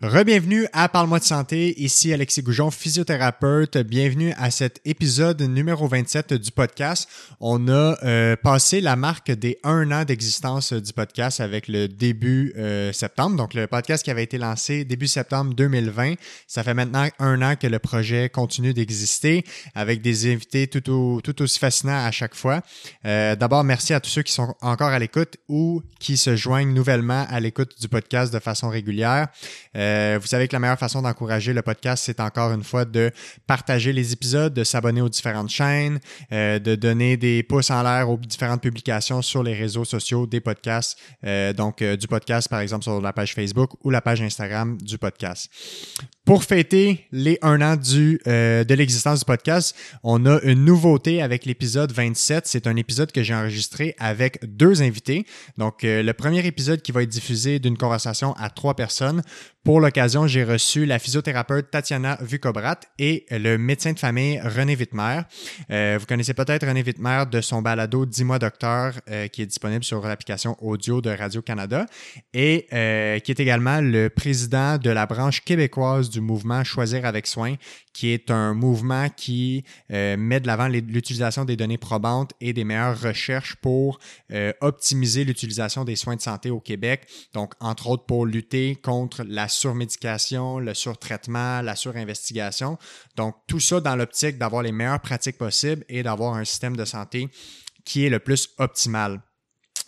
Rebienvenue à Parle-moi de santé, ici Alexis Goujon, physiothérapeute. Bienvenue à cet épisode numéro 27 du podcast. On a euh, passé la marque des un an d'existence du podcast avec le début euh, septembre. Donc le podcast qui avait été lancé début septembre 2020. Ça fait maintenant un an que le projet continue d'exister avec des invités tout, tout aussi fascinants à chaque fois. Euh, D'abord, merci à tous ceux qui sont encore à l'écoute ou qui se joignent nouvellement à l'écoute du podcast de façon régulière. Euh, vous savez que la meilleure façon d'encourager le podcast, c'est encore une fois de partager les épisodes, de s'abonner aux différentes chaînes, euh, de donner des pouces en l'air aux différentes publications sur les réseaux sociaux des podcasts. Euh, donc, du podcast, par exemple, sur la page Facebook ou la page Instagram du podcast. Pour fêter les un an du, de l'existence du podcast, on a une nouveauté avec l'épisode 27. C'est un épisode que j'ai enregistré avec deux invités. Donc, le premier épisode qui va être diffusé d'une conversation à trois personnes. Pour l'occasion, j'ai reçu la physiothérapeute Tatiana Vucobrat et le médecin de famille René Wittmer. Euh, vous connaissez peut-être René Wittmer de son balado Dis-moi docteur euh, qui est disponible sur l'application audio de Radio-Canada et euh, qui est également le président de la branche québécoise du mouvement Choisir avec soin qui est un mouvement qui euh, met de l'avant l'utilisation des données probantes et des meilleures recherches pour euh, optimiser l'utilisation des soins de santé au Québec. Donc, entre autres, pour lutter contre la surmédication, le surtraitement, la surinvestigation. Donc, tout ça dans l'optique d'avoir les meilleures pratiques possibles et d'avoir un système de santé qui est le plus optimal.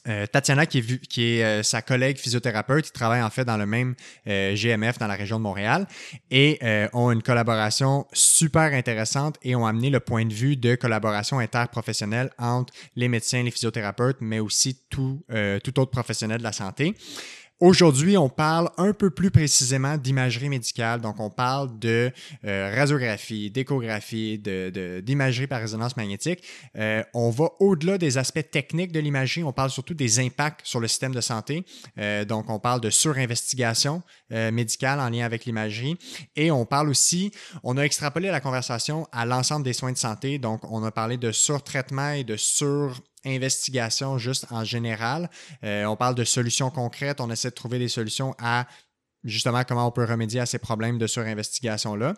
Euh, Tatiana, qui est, euh, sa collègue physiothérapeute, qui travaille en fait dans le même euh, GMF dans la région de Montréal et ont une collaboration super intéressante et ont amené le point de vue de collaboration interprofessionnelle entre les médecins, les physiothérapeutes, mais aussi tout autre professionnel de la santé. Aujourd'hui, on parle un peu plus précisément d'imagerie médicale. Donc, on parle de euh, radiographie, d'échographie, d'imagerie de, par résonance magnétique. Euh, on va au-delà des aspects techniques de l'imagerie. On parle surtout des impacts sur le système de santé. Euh, donc, on parle de surinvestigation médicale en lien avec l'imagerie. Et on parle aussi, on a extrapolé la conversation à l'ensemble des soins de santé. Donc, on a parlé de surtraitement et de sur investigation juste en général. Euh, on parle de solutions concrètes, on essaie de trouver des solutions à justement comment on peut remédier à ces problèmes de surinvestigation-là.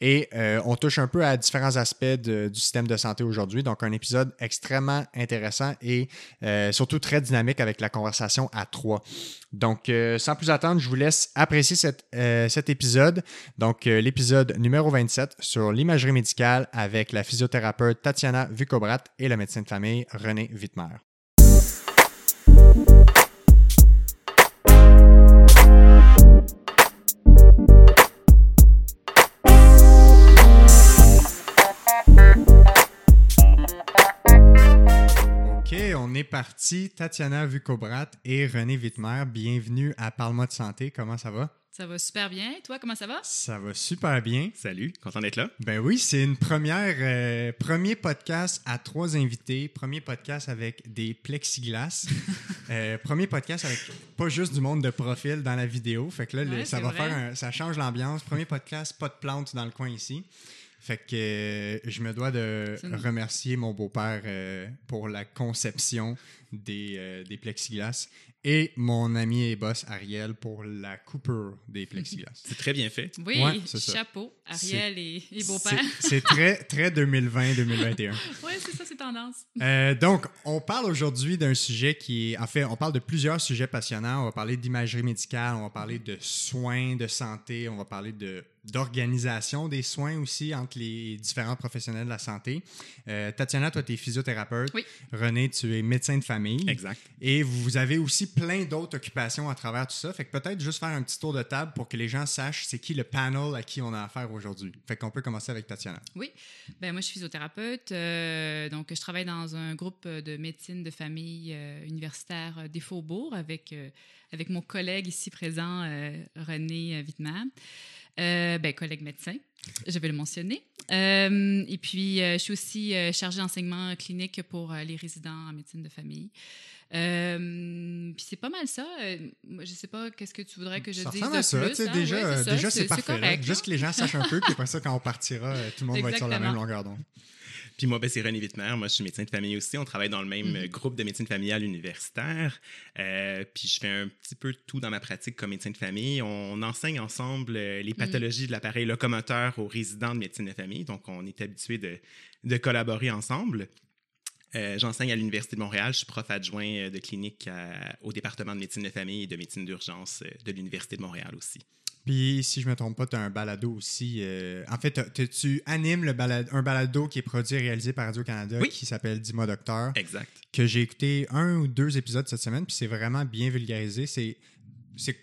Et euh, on touche un peu à différents aspects du système de santé aujourd'hui. Donc, un épisode extrêmement intéressant et euh, surtout très dynamique avec la conversation à trois. Donc, euh, sans plus attendre, je vous laisse apprécier cet épisode. Donc, l'épisode numéro 27 sur l'imagerie médicale avec la physiothérapeute Tatiana Vucobrat et le médecin de famille René Wittmer. On est parti. Tatiana Vucobrat et René Wittmer, bienvenue à Parle-moi de santé. Comment ça va? Ça va super bien. Toi, comment ça va? Ça va super bien. Salut, content d'être là. Ben oui, c'est une première, euh, premier podcast à trois invités, premier podcast avec des plexiglas, euh, premier podcast avec pas juste du monde de profil dans la vidéo. Fait que là, ça va faire, ça change l'ambiance. Premier podcast, pas de plantes dans le coin ici. Fait que euh, je me dois de remercier mon beau-père euh, pour la conception des, euh, des plexiglas et mon ami et boss Ariel pour la coupure des plexiglas. C'est très bien fait. Oui, chapeau, Ariel et, beau-père. C'est très, très 2020-2021. oui, c'est ça, c'est tendance. Euh, donc, on parle aujourd'hui d'un sujet qui est, en fait, on parle de plusieurs sujets passionnants. On va parler d'imagerie médicale, on va parler de soins de santé, on va parler de d'organisation des soins aussi entre les différents professionnels de la santé. Euh, Tatiana, toi, tu es physiothérapeute. Oui. René, tu es médecin de famille. Exact. Et vous avez aussi plein d'autres occupations à travers tout ça. Fait que peut-être juste faire un petit tour de table pour que les gens sachent c'est qui le panel à qui on a affaire aujourd'hui. Fait qu'on peut commencer avec Tatiana. Oui. Ben moi, je suis physiothérapeute. Euh, donc, je travaille dans un groupe de médecine de famille euh, universitaire des Faubourgs avec, euh, avec mon collègue ici présent, René Wittmann. Ben, collègue médecin, je vais le mentionner. et puis, je suis aussi chargée d'enseignement clinique pour les résidents en médecine de famille. Euh, puis c'est pas mal ça. Euh, je sais pas qu'est-ce que tu voudrais que je dise de ça, plus. Hein? Déjà, déjà c'est parfait. Juste que les gens sachent un peu, puis après ça, quand on partira, euh, tout le monde va être sur la même longueur d'onde. Puis moi, ben, c'est René Wittmer. Moi, je suis médecin de famille aussi. On travaille dans le même Mhm. groupe de médecine familiale universitaire. Euh, puis je fais un petit peu tout dans ma pratique comme médecin de famille. On enseigne ensemble les pathologies de l'appareil locomoteur aux résidents de médecine de famille. Donc, on est habitué de, de collaborer ensemble. Euh, J'enseigne à l'Université de Montréal. Je suis prof adjoint euh, de clinique à- au département de médecine de famille et de médecine d'urgence euh, de l'Université de Montréal aussi. Puis, si je me trompe pas, tu as un balado aussi. euh, en fait, tu animes le un balado qui est produit et réalisé par Radio-Canada Oui. qui s'appelle Dis-moi Docteur, Exact. que j'ai écouté un ou deux épisodes cette semaine, puis c'est vraiment bien vulgarisé. C'est,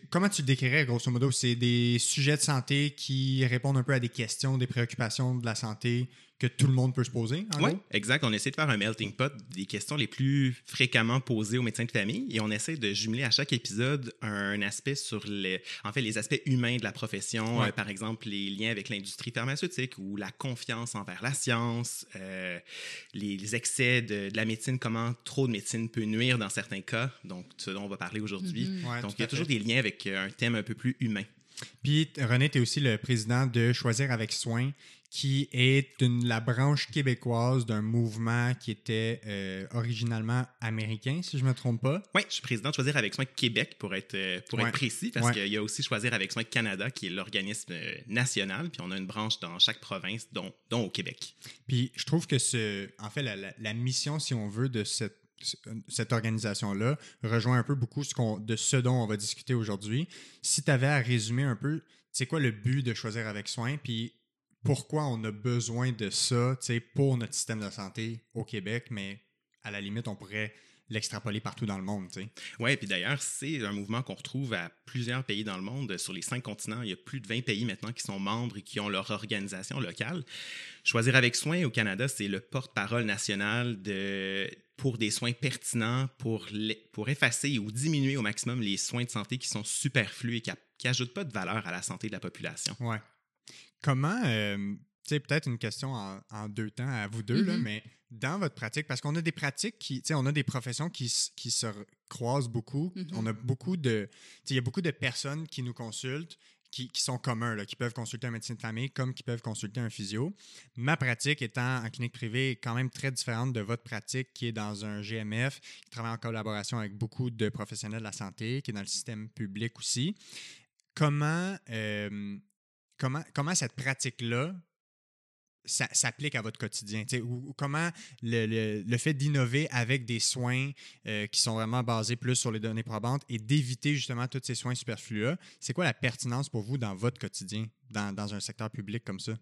comment tu le décrirais, grosso modo? C'est des sujets de santé qui répondent un peu à des questions, des préoccupations de la santé que tout le monde peut se poser, en Oui, exact. On essaie de faire un melting pot des questions les plus fréquemment posées aux médecins de famille et on essaie de jumeler à chaque épisode un aspect sur les, en fait, les aspects humains de la profession, Ouais. euh, par exemple les liens avec l'industrie pharmaceutique ou la confiance envers la science, euh, les, les excès de, de la médecine, comment trop de médecine peut nuire dans certains cas, donc ce dont on va parler aujourd'hui. Mhm. Ouais, Donc il y a toujours fait. des liens avec euh, un thème un peu plus humain. Puis, René, tu es aussi le président de Choisir avec soin, qui est une- la branche québécoise d'un mouvement qui était euh, originalement américain, si je me trompe pas. Oui, je suis président de Choisir avec soin Québec pour être, euh, pour Ouais. être précis, parce Ouais. qu'il y a aussi Choisir avec soin Canada, qui est l'organisme euh, national, puis on a une branche dans chaque province, dont, dont au Québec. Puis, je trouve que ce, en fait, la, la- la mission, si on veut, de cette cette organisation-là rejoint un peu beaucoup ce qu'on, de ce dont on va discuter aujourd'hui. Si tu avais à résumer un peu, c'est quoi le but de choisir avec soin, puis pourquoi on a besoin de ça tu sais, pour notre système de santé au Québec, mais à la limite, on pourrait l'extrapoler partout dans le monde. tu sais. Oui, puis d'ailleurs, c'est un mouvement qu'on retrouve à plusieurs pays dans le monde. Sur les cinq continents, il y a plus de 20 pays maintenant qui sont membres et qui ont leur organisation locale. Choisir avec soin au Canada, c'est le porte-parole national de, pour des soins pertinents, pour, les- pour effacer ou diminuer au maximum les soins de santé qui sont superflus et qui n'ajoutent pas de valeur à la santé de la population. Ouais. Comment, euh, tu sais, peut-être une question en, en deux temps à vous deux, là, Mhm. mais dans votre pratique, parce qu'on a des pratiques qui, tu sais, on a des professions qui, qui se croisent beaucoup. Mhm. On a beaucoup de, tu sais, il y a beaucoup de personnes qui nous consultent. Qui, qui sont communs, là, qui peuvent consulter un médecin de famille comme qui peuvent consulter un physio. Ma pratique étant en clinique privée est quand même très différente de votre pratique qui est dans un GMF, qui travaille en collaboration avec beaucoup de professionnels de la santé, qui est dans le système public aussi. Comment, euh, comment, cette pratique-là s'applique à votre quotidien? Ou, comment le, fait d'innover avec des soins euh, qui sont vraiment basés plus sur les données probantes et d'éviter justement tous ces soins superflus-là, c'est quoi la pertinence pour vous dans votre quotidien, dans, dans un secteur public comme ça?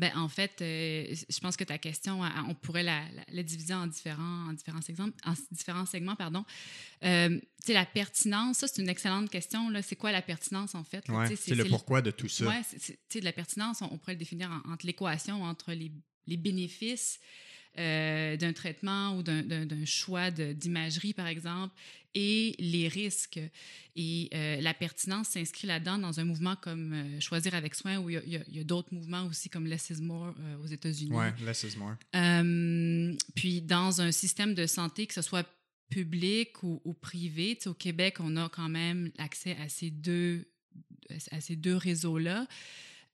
Ben, en fait, euh, je pense que ta question, on pourrait la, la- la diviser en différents, en différents, exemples, en différents segments. Pardon. Euh, la pertinence, ça, c'est une excellente question. C'est quoi la pertinence, en fait? Ouais, c'est le pourquoi de tout ça. C'est- sais, de la pertinence, on, on pourrait le définir en- entre l'équation entre les, les bénéfices euh, d'un traitement ou d'un- choix d'imagerie, par exemple, et les risques. Et euh, la pertinence s'inscrit là-dedans dans un mouvement comme euh, Choisir avec soin, où il y a- d'autres mouvements aussi comme Less is More euh, aux États-Unis. Ouais, less is more. Puis dans un système de santé, que ce soit public ou, ou privé, au Québec, on a quand même accès à ces deux, à ces deux réseaux-là.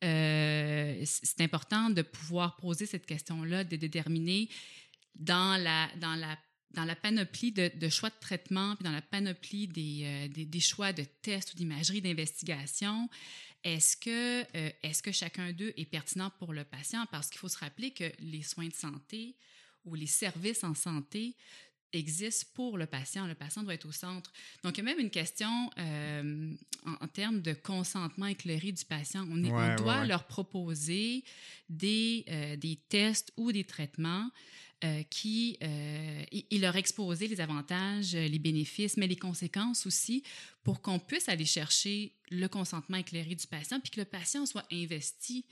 C'est important de pouvoir poser cette question-là, de déterminer dans la, dans la, dans la panoplie de, de choix de traitement, puis dans la panoplie des, euh, des, des choix de tests ou d'imagerie, d'investigation, est-ce que, euh, est-ce que chacun d'eux est pertinent pour le patient? Parce qu'il faut se rappeler que les soins de santé ou les services en santé existent pour le patient. Le patient doit être au centre. Donc, il y a même une question euh, en, en termes de consentement éclairé du patient. On, est- on Ouais, ouais, doit ouais. leur proposer des, euh, des tests ou des traitements euh, qui euh, et, et leur exposer les avantages, euh, les bénéfices, mais les conséquences aussi, pour qu'on puisse aller chercher le consentement éclairé du patient, puis que le patient soit investi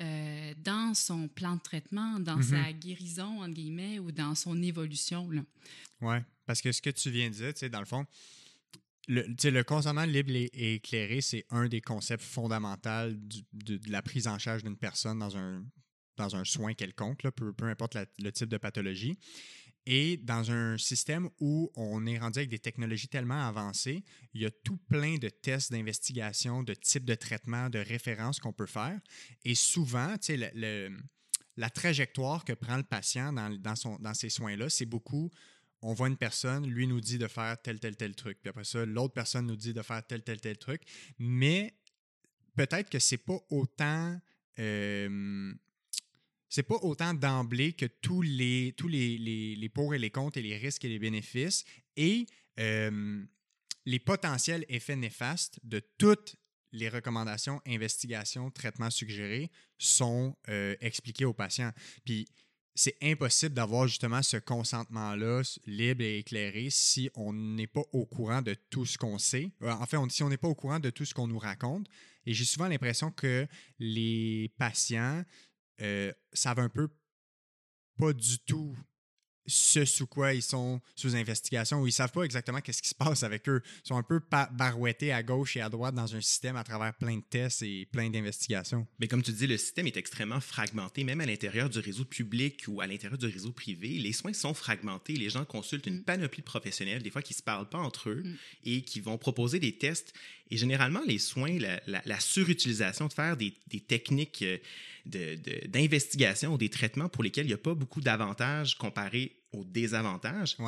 euh, dans son plan de traitement, dans Mhm. sa guérison, entre guillemets, ou dans son évolution. Oui, parce que ce que tu viens de dire, tu sais, dans le fond, le, consentement libre et, et éclairé, c'est un des concepts fondamentaux du- de, de la prise en charge d'une personne dans un, dans un soin quelconque, là, peu, peu importe le type de pathologie. Et dans un système où on est rendu avec des technologies tellement avancées, il y a tout plein de tests d'investigation, de types de traitements, de références qu'on peut faire. Et souvent, tu sais, le- la trajectoire que prend le patient dans, dans, son, dans ces soins-là, c'est beaucoup on voit une personne, lui nous dit de faire tel, tel, tel truc. Puis après ça, l'autre personne nous dit de faire tel, tel, tel truc. Mais peut-être que c'est pas autant. euh, c'est pas autant d'emblée que tous les, tous les, les, les pour et les contre et les risques et les bénéfices et euh, les potentiels effets néfastes de toutes les recommandations, investigations, traitements suggérés sont euh, expliqués aux patients. Puis c'est impossible d'avoir justement ce consentement-là libre et éclairé si on n'est pas au courant de tout ce qu'on sait. Euh, En fait, on- si on n'est pas au courant de tout ce qu'on nous raconte. Et j'ai souvent l'impression que les patients euh, savent un peu pas du tout ce sous quoi ils sont sous investigation ou ils savent pas exactement qu'est-ce qui se passe avec eux. Ils sont un peu barouettés à gauche et à droite dans un système à travers plein de tests et plein d'investigations. Mais comme tu dis, le système est extrêmement fragmenté, même à l'intérieur du réseau public ou à l'intérieur du réseau privé. Les soins sont fragmentés. Les gens consultent une Mm. panoplie de professionnels, des fois qui ne se parlent pas entre eux Mm. et qui vont proposer des tests. Et généralement, les soins, la, surutilisation de faire des, techniques euh, d'investigation ou des traitements pour lesquels il n'y a pas beaucoup d'avantages comparés aux désavantages.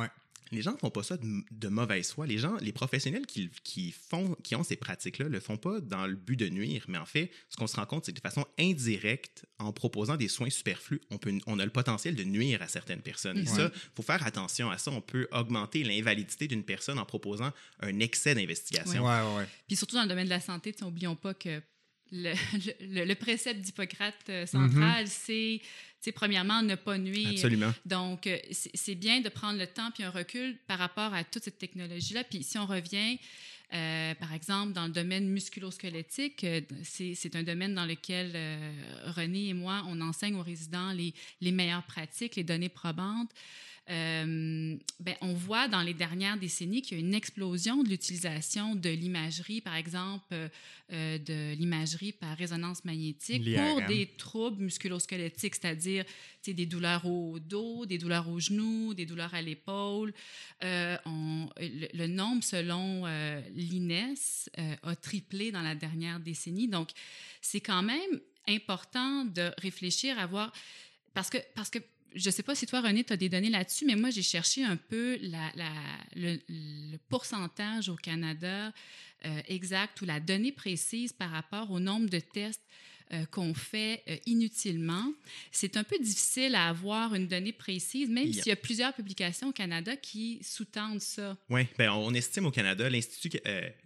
Les gens ne font pas ça de, de mauvaise foi. Les gens, les professionnels qui, qui font, qui ont ces pratiques-là, le font pas dans le but de nuire. Mais en fait, ce qu'on se rend compte, c'est que de façon indirecte, en proposant des soins superflus, on, peut, on a le potentiel de nuire à certaines personnes. Et Mhm. ça, faut faire attention à ça. On peut augmenter l'invalidité d'une personne en proposant un excès d'investigation. Ouais, ouais, ouais. Puis surtout dans le domaine de la santé, tu sais, oublions pas que le, le- le précepte d'Hippocrate euh, central, c'est, premièrement, ne pas nuire. Absolument. Donc, euh, c'est bien de prendre le temps puis un recul par rapport à toute cette technologie-là. Puis si on revient, euh, par exemple, dans le domaine musculosquelettique, c'est c'est un domaine dans lequel euh, René et moi, on enseigne aux résidents les, les meilleures pratiques, les données probantes. Euh, ben, on voit dans les dernières décennies qu'il y a une explosion de l'utilisation de l'imagerie, par exemple, euh, de l'imagerie par résonance magnétique pour L'IRM. des troubles musculosquelettiques, c'est-à-dire des douleurs au dos, des douleurs aux genoux, des douleurs à l'épaule. Euh, le, le nombre, selon l'INES, a triplé dans la dernière décennie. Donc, c'est quand même important de réfléchir à voir, parce que, parce que je ne sais pas si toi, René, tu as des données là-dessus, mais moi, j'ai cherché un peu la, la- le, le pourcentage au Canada euh, exact ou la donnée précise par rapport au nombre de tests euh, qu'on fait euh, inutilement. C'est un peu difficile à avoir une donnée précise, même Yeah. s'il y a plusieurs publications au Canada qui sous-tendent ça. Oui, ben, on estime au Canada, l'Institut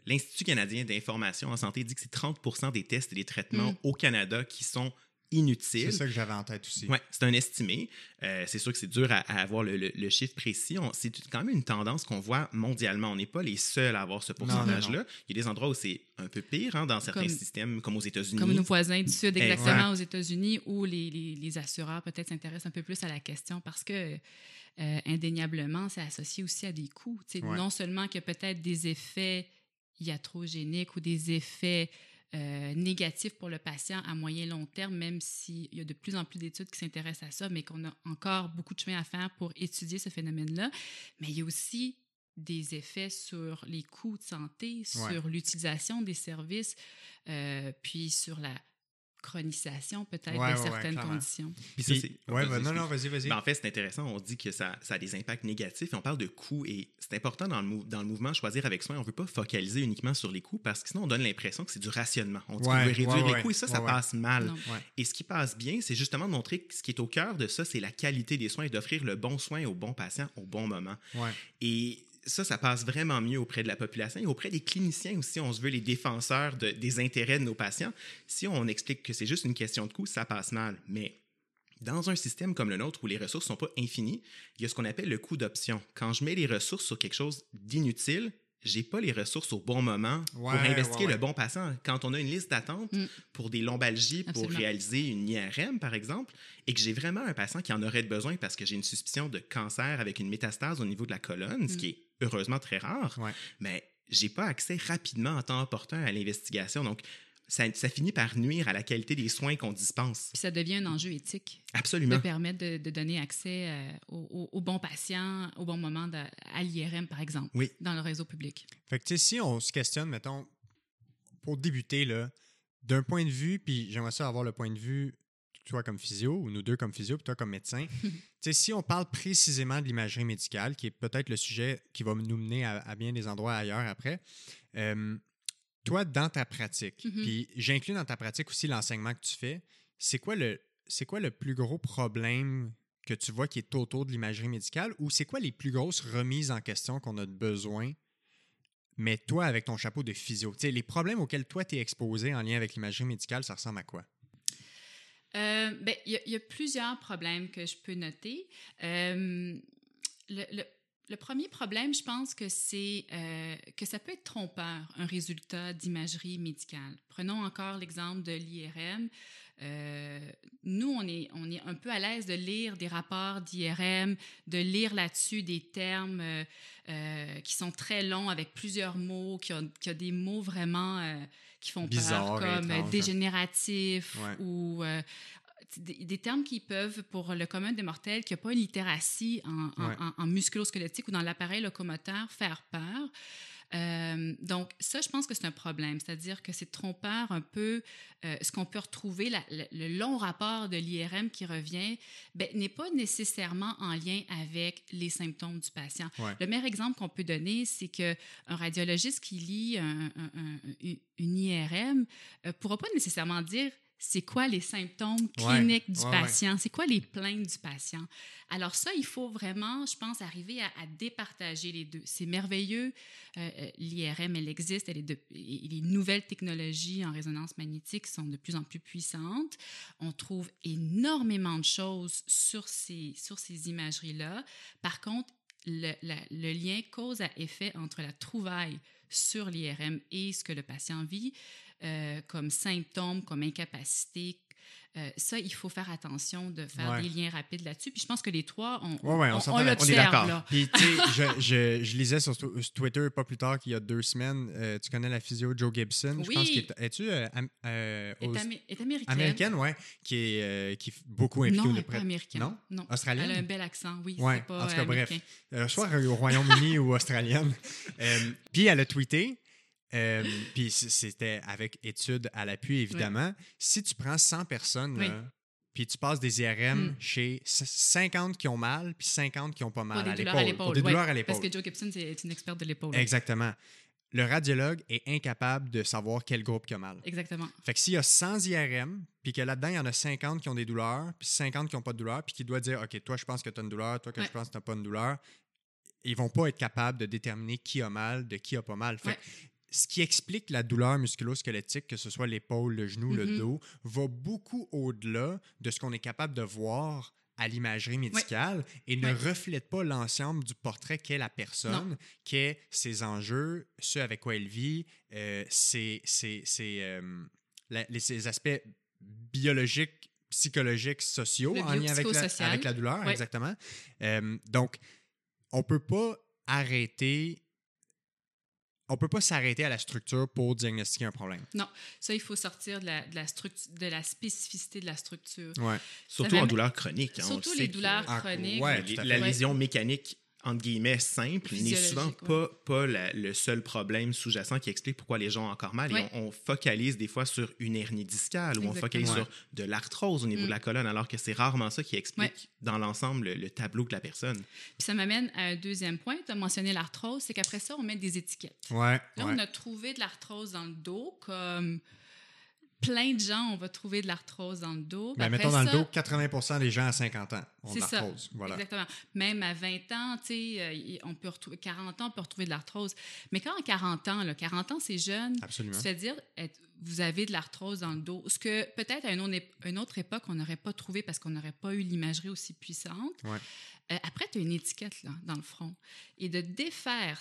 l'Institut canadien d'information en santé dit que c'est 30% des tests et des traitements Mm. au Canada qui sont C'est ça que j'avais en tête aussi. Oui, c'est un estimé. Euh, c'est sûr que c'est dur à, à avoir le, le- le chiffre précis. C'est quand même une tendance qu'on voit mondialement. On n'est pas les seuls à avoir ce pourcentage-là. Il y a des endroits où c'est un peu pire, hein, dans certains Comme- systèmes, comme aux États-Unis. Comme nos voisins du Sud, Exact. exactement, aux États-Unis, où les, les- les assureurs peut-être s'intéressent un peu plus à la question parce que, euh, indéniablement, c'est associé aussi à des coûts. Ouais. Non seulement qu'il y a peut-être des effets iatrogéniques ou des effets euh, négatifs pour le patient à moyen long terme, même s'il y a de plus en plus d'études qui s'intéressent à ça, mais qu'on a encore beaucoup de chemin à faire pour étudier ce phénomène-là. Mais il y a aussi des effets sur les coûts de santé, Ouais. sur l'utilisation des services, euh, puis sur la chronisation peut-être Ouais, de ouais, certaines conditions. Puis ça, c'est- ouais, non, non, vas-y, vas-y. Ben, en fait, c'est intéressant. On dit que ça, ça a des impacts négatifs et on parle de coûts. Et c'est important dans le, mou- dans le mouvement Choisir avec soin. On ne veut pas focaliser uniquement sur les coûts parce que sinon, on donne l'impression que c'est du rationnement. On dit qu'on veut réduire ouais, les ouais. coûts et ça, ça passe mal. Et ce qui passe bien, c'est justement de montrer que ce qui est au cœur de ça, c'est la qualité des soins et d'offrir le bon soin au bon patient au bon moment. Ouais. Et ça, ça passe vraiment mieux auprès de la population et auprès des cliniciens aussi. On se veut les défenseurs de- des intérêts de nos patients. Si on explique que c'est juste une question de coût, ça passe mal. Mais dans un système comme le nôtre où les ressources ne sont pas infinies, il y a ce qu'on appelle le coût d'option. Quand je mets les ressources sur quelque chose d'inutile, j'ai pas les ressources au bon moment pour investiguer ouais, ouais. le bon patient. Quand on a une liste d'attente Mm. pour des lombalgies, pour réaliser une IRM, par exemple, et que j'ai vraiment un patient qui en aurait besoin parce que j'ai une suspicion de cancer avec une métastase au niveau de la colonne, ce Mm. qui est heureusement très rare, Ouais. mais j'ai pas accès rapidement en temps opportun à l'investigation. Donc, ça, ça finit par nuire à la qualité des soins qu'on dispense. Puis ça devient un enjeu éthique de Absolument. permettre de, de donner accès euh, au, au- au bon patient au bon moment de- à l'IRM, par exemple, Oui. dans le réseau public. Fait que, tu sais, si on se questionne, mettons, pour débuter, là, d'un point de vue, puis j'aimerais ça avoir le point de vue toi comme physio, ou nous deux comme physio, puis toi comme médecin. tu sais, si on parle précisément de l'imagerie médicale, qui est peut-être le sujet qui va nous mener à, bien des endroits ailleurs après, euh, toi, dans ta pratique, Mhm. puis j'inclus dans ta pratique aussi l'enseignement que tu fais, c'est quoi le c'est quoi le plus gros problème que tu vois qui est autour de l'imagerie médicale ou c'est quoi les plus grosses remises en question qu'on a besoin mais toi, avec ton chapeau de physio, tu sais, les problèmes auxquels toi, tu es exposé en lien avec l'imagerie médicale, ça ressemble à quoi? Euh, ben, il y, a- plusieurs problèmes que je peux noter. Euh, le, premier problème, je pense que c'est euh, que ça peut être trompeur, un résultat d'imagerie médicale. Prenons encore l'exemple de l'IRM. Nous, on est, on est un peu à l'aise de lire des rapports d'IRM, de lire là-dessus des termes qui sont très longs avec plusieurs mots, qui ont, qui ont des mots vraiment qui font Bizarres peur, comme euh, étranges. dégénératif Ouais. ou euh, des, des termes qui peuvent, pour le commun des mortels, qui n'a pas une littératie en, en, Ouais. en- en musculo-squelettique ou dans l'appareil locomoteur, faire peur. Euh, donc, ça, je pense que c'est un problème. C'est-à-dire que c'est trompeur un peu euh, ce qu'on peut retrouver, la- le, le long rapport de l'IRM qui revient, ben, n'est pas nécessairement en lien avec les symptômes du patient. Ouais. Le meilleur exemple qu'on peut donner, c'est qu'un radiologiste qui lit un- un- un- une IRM ne pourra pas nécessairement dire c'est quoi les symptômes Ouais. cliniques du Ouais, patient, c'est quoi les plaintes du patient? Alors ça, il faut vraiment, je pense, arriver à, à départager les deux. C'est merveilleux, euh, euh, l'IRM, elle existe, elle est de, et les nouvelles technologies en résonance magnétique sont de plus en plus puissantes. On trouve énormément de choses sur ces, sur ces imageries-là. Par contre, le, la- le lien cause à effet entre la trouvaille sur l'IRM et ce que le patient vit euh, comme symptômes, comme incapacité, euh, ça, il faut faire attention de faire Ouais. des liens rapides là-dessus. Puis je pense que les trois, on, Ouais, ouais, on on, on. On est l'observe. d'accord. Puis, tu sais, je, je, je lisais sur tu- sur Twitter pas plus tard qu'il y a deux semaines, euh, tu connais la physio Joe Gibson, je Oui. pense qu'elle es-tu euh, am- euh, Est, est américaine. américaine, ouais, qui est, euh, qui est beaucoup impliquée Non, elle pas près- américaine. Non? non. Australienne? Elle a un bel accent, oui. Pas en tout cas, euh, bref. Euh, soit au Royaume-Uni ou australienne. Euh, puis elle a tweeté, euh, puis c'était avec études à l'appui, évidemment. Si tu prends 100 personnes, Oui. là, puis tu passes des IRM Mm. chez c- 50 qui ont mal, puis 50 qui ont pas mal à l'épaule. Pour des douleurs à l'épaule. Parce que Joe Gibson c'est- est une experte de l'épaule. Exactement. Le radiologue est incapable de savoir quel groupe qui a mal. Exactement. Fait que s'il y a 100 IRM, puis que là-dedans, il y en a 50 qui ont des douleurs, puis 50 qui n'ont pas de douleur, puis qui doit dire, OK, toi, je pense que tu as une douleur, toi, que Ouais. je pense que tu n'as pas une douleur, ils vont pas être capables de déterminer qui a mal de qui a pas mal. Fait Ouais. Ce qui explique la douleur musculo-squelettique, que ce soit l'épaule, le genou, le Mhm. dos, va beaucoup au-delà de ce qu'on est capable de voir à l'imagerie médicale et ne reflète pas l'ensemble du portrait qu'est la personne, qu'est ses enjeux, ce avec quoi elle vit, euh, ses, ses- ses, euh, la- ses aspects biologiques, psychologiques, sociaux Le en lien avec la, avec la douleur, exactement. Euh, donc, on peut pas arrêter, on peut pas s'arrêter à la structure pour diagnostiquer un problème. Ça, il faut sortir de la, de la, de la spécificité de la structure. Ouais. Surtout en va- douleur chronique. hein, on Surtout les que- douleurs Ah, chroniques. ouais. À la lésion mécanique, entre guillemets, simple, n'est souvent pas, pas la- le seul problème sous-jacent qui explique pourquoi les gens ont encore mal. Et on, on focalise des fois sur une hernie discale ou on focalise Ouais. sur de l'arthrose au niveau Mm. de la colonne, alors que c'est rarement ça qui explique Ouais. dans l'ensemble le, le tableau de la personne. Puis ça m'amène à un deuxième point. Tu as mentionné l'arthrose, c'est qu'après ça, on met des étiquettes. Ouais. Là, ouais. on a trouvé de l'arthrose dans le dos, comme plein de gens, on va trouver de l'arthrose dans le dos. Puis Ben, mettons dans ça- le dos, 80 des gens à 50 ans ont de l'arthrose. Voilà. Exactement. Même à 20 ans, tu sais, euh, on peut retrouver 40 ans, on peut retrouver de l'arthrose. Mais quand à 40 ans, là, 40 ans, c'est jeune, Absolument. tu fais dire, être- vous avez de l'arthrose dans le dos. Ce que peut-être à une autre, ép- une autre époque, on n'aurait pas trouvé parce qu'on n'aurait pas eu l'imagerie aussi puissante. Ouais. Euh, après, tu as une étiquette là, dans le front. Et de défaire,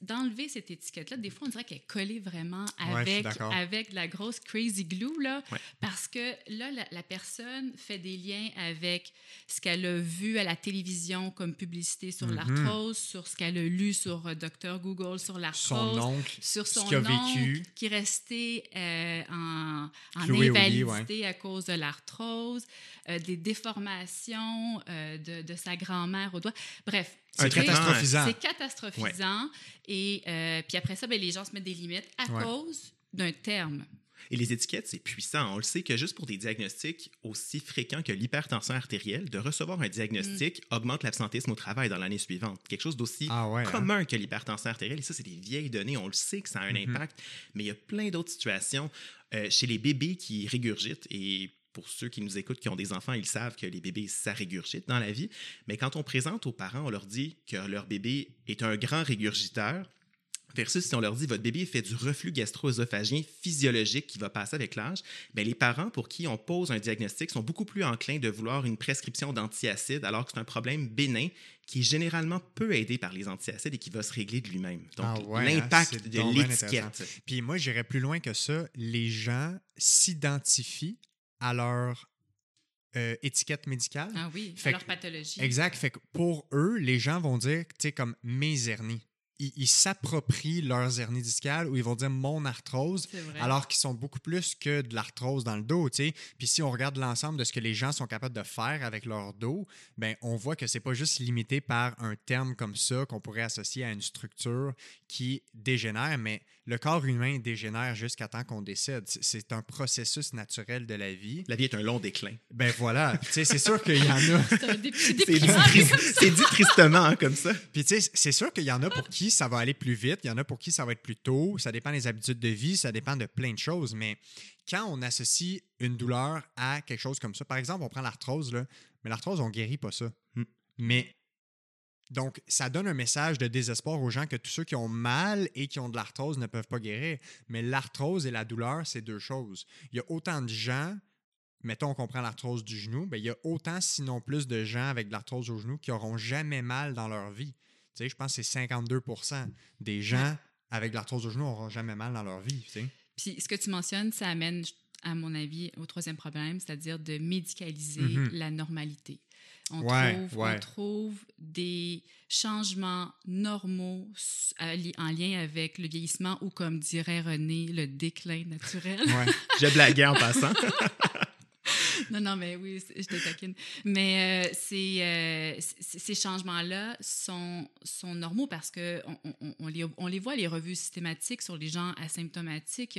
d'enlever cette étiquette-là, des fois, on dirait qu'elle est collée vraiment avec, avec de la grosse crazy glue, là, Ouais. parce que là, la, la personne fait des liens avec ce qu'elle a vu à la télévision comme publicité sur Mhm. l'arthrose, sur ce qu'elle a lu sur euh, Dr. Google sur Son l'arthrose, oncle, sur ce son a oncle vécu. qui est resté euh, en, en invalidité à cause de l'arthrose, euh, des déformations euh, de, de sa grand-mère au doigt. Bref, C'est catastrophisant. c'est catastrophisant. Et euh, puis après ça, ben, les gens se mettent des limites à Ouais. cause d'un terme. Et les étiquettes, c'est puissant. On le sait que juste pour des diagnostics aussi fréquents que l'hypertension artérielle, de recevoir un diagnostic augmente l'absentéisme au travail dans l'année suivante. Quelque chose d'aussi Ah ouais, hein? commun que l'hypertension artérielle. Et ça, c'est des vieilles données. On le sait que ça a un Mhm. impact. Mais il y a plein d'autres situations euh, chez les bébés qui régurgitent. Et pour ceux qui nous écoutent, qui ont des enfants, ils savent que les bébés, ça régurgite dans la vie. Mais quand on présente aux parents, on leur dit que leur bébé est un grand régurgiteur. Versus si on leur dit votre bébé fait du reflux gastro-œsophagien physiologique qui va passer avec l'âge, ben les parents pour qui on pose un diagnostic sont beaucoup plus enclins de vouloir une prescription d'antiacides alors que c'est un problème bénin qui est généralement peu aidé par les antiacides et qui va se régler de lui-même. Donc Ah ouais, hein, l'impact de bien l'étiquette. Puis moi, j'irais plus loin que ça. Les gens s'identifient à leur euh, étiquette médicale. Ah oui, Fait à leur que- pathologie. Exact. Fait que pour eux, les gens vont dire, tu sais, comme mes hernies. Ils s'approprient leurs hernies discales ou ils vont dire mon arthrose, alors qu'ils sont beaucoup plus que de l'arthrose dans le dos, tu sais. Puis si on regarde l'ensemble de ce que les gens sont capables de faire avec leur dos, ben on voit que c'est pas juste limité par un terme comme ça qu'on pourrait associer à une structure qui dégénère, mais le corps humain dégénère jusqu'à temps qu'on décède. C'est- un processus naturel de la vie. La vie est un long déclin. Ben voilà, Puis, tu sais, c'est sûr qu'il y en a. Dit, c'est dit tristement hein, comme ça. Puis tu sais, c'est sûr qu'il y en a pour qui ça va aller plus vite, il y en a pour qui ça va être plus tôt, ça dépend des habitudes de vie, ça dépend de plein de choses, mais quand on associe une douleur à quelque chose comme ça, par exemple, on prend l'arthrose, là, mais l'arthrose, on guérit pas ça. Hmm. Mais donc, ça donne un message de désespoir aux gens que tous ceux qui ont mal et qui ont de l'arthrose ne peuvent pas guérir. Mais l'arthrose et la douleur, c'est deux choses. Il y a autant de gens, mettons qu'on prend l'arthrose du genou, ben, il y a autant, sinon plus, de gens avec de l'arthrose au genou qui auront jamais mal dans leur vie. Tu sais, je pense que c'est 52% des gens avec de l'arthrose au genou n'auront jamais mal dans leur vie. tu sais. Puis ce que tu mentionnes, ça amène, à mon avis, au troisième problème, c'est-à-dire de médicaliser Mhm. la normalité. On, Ouais, trouve, ouais. on trouve des changements normaux li- en lien avec le vieillissement ou, comme dirait René, le déclin naturel. Ouais. Je blaguais en passant. Non, non, mais oui, je te taquine. Mais euh, ces, euh, ces changements-là sont, sont normaux parce que on, les, on les voit, les revues systématiques sur les gens asymptomatiques.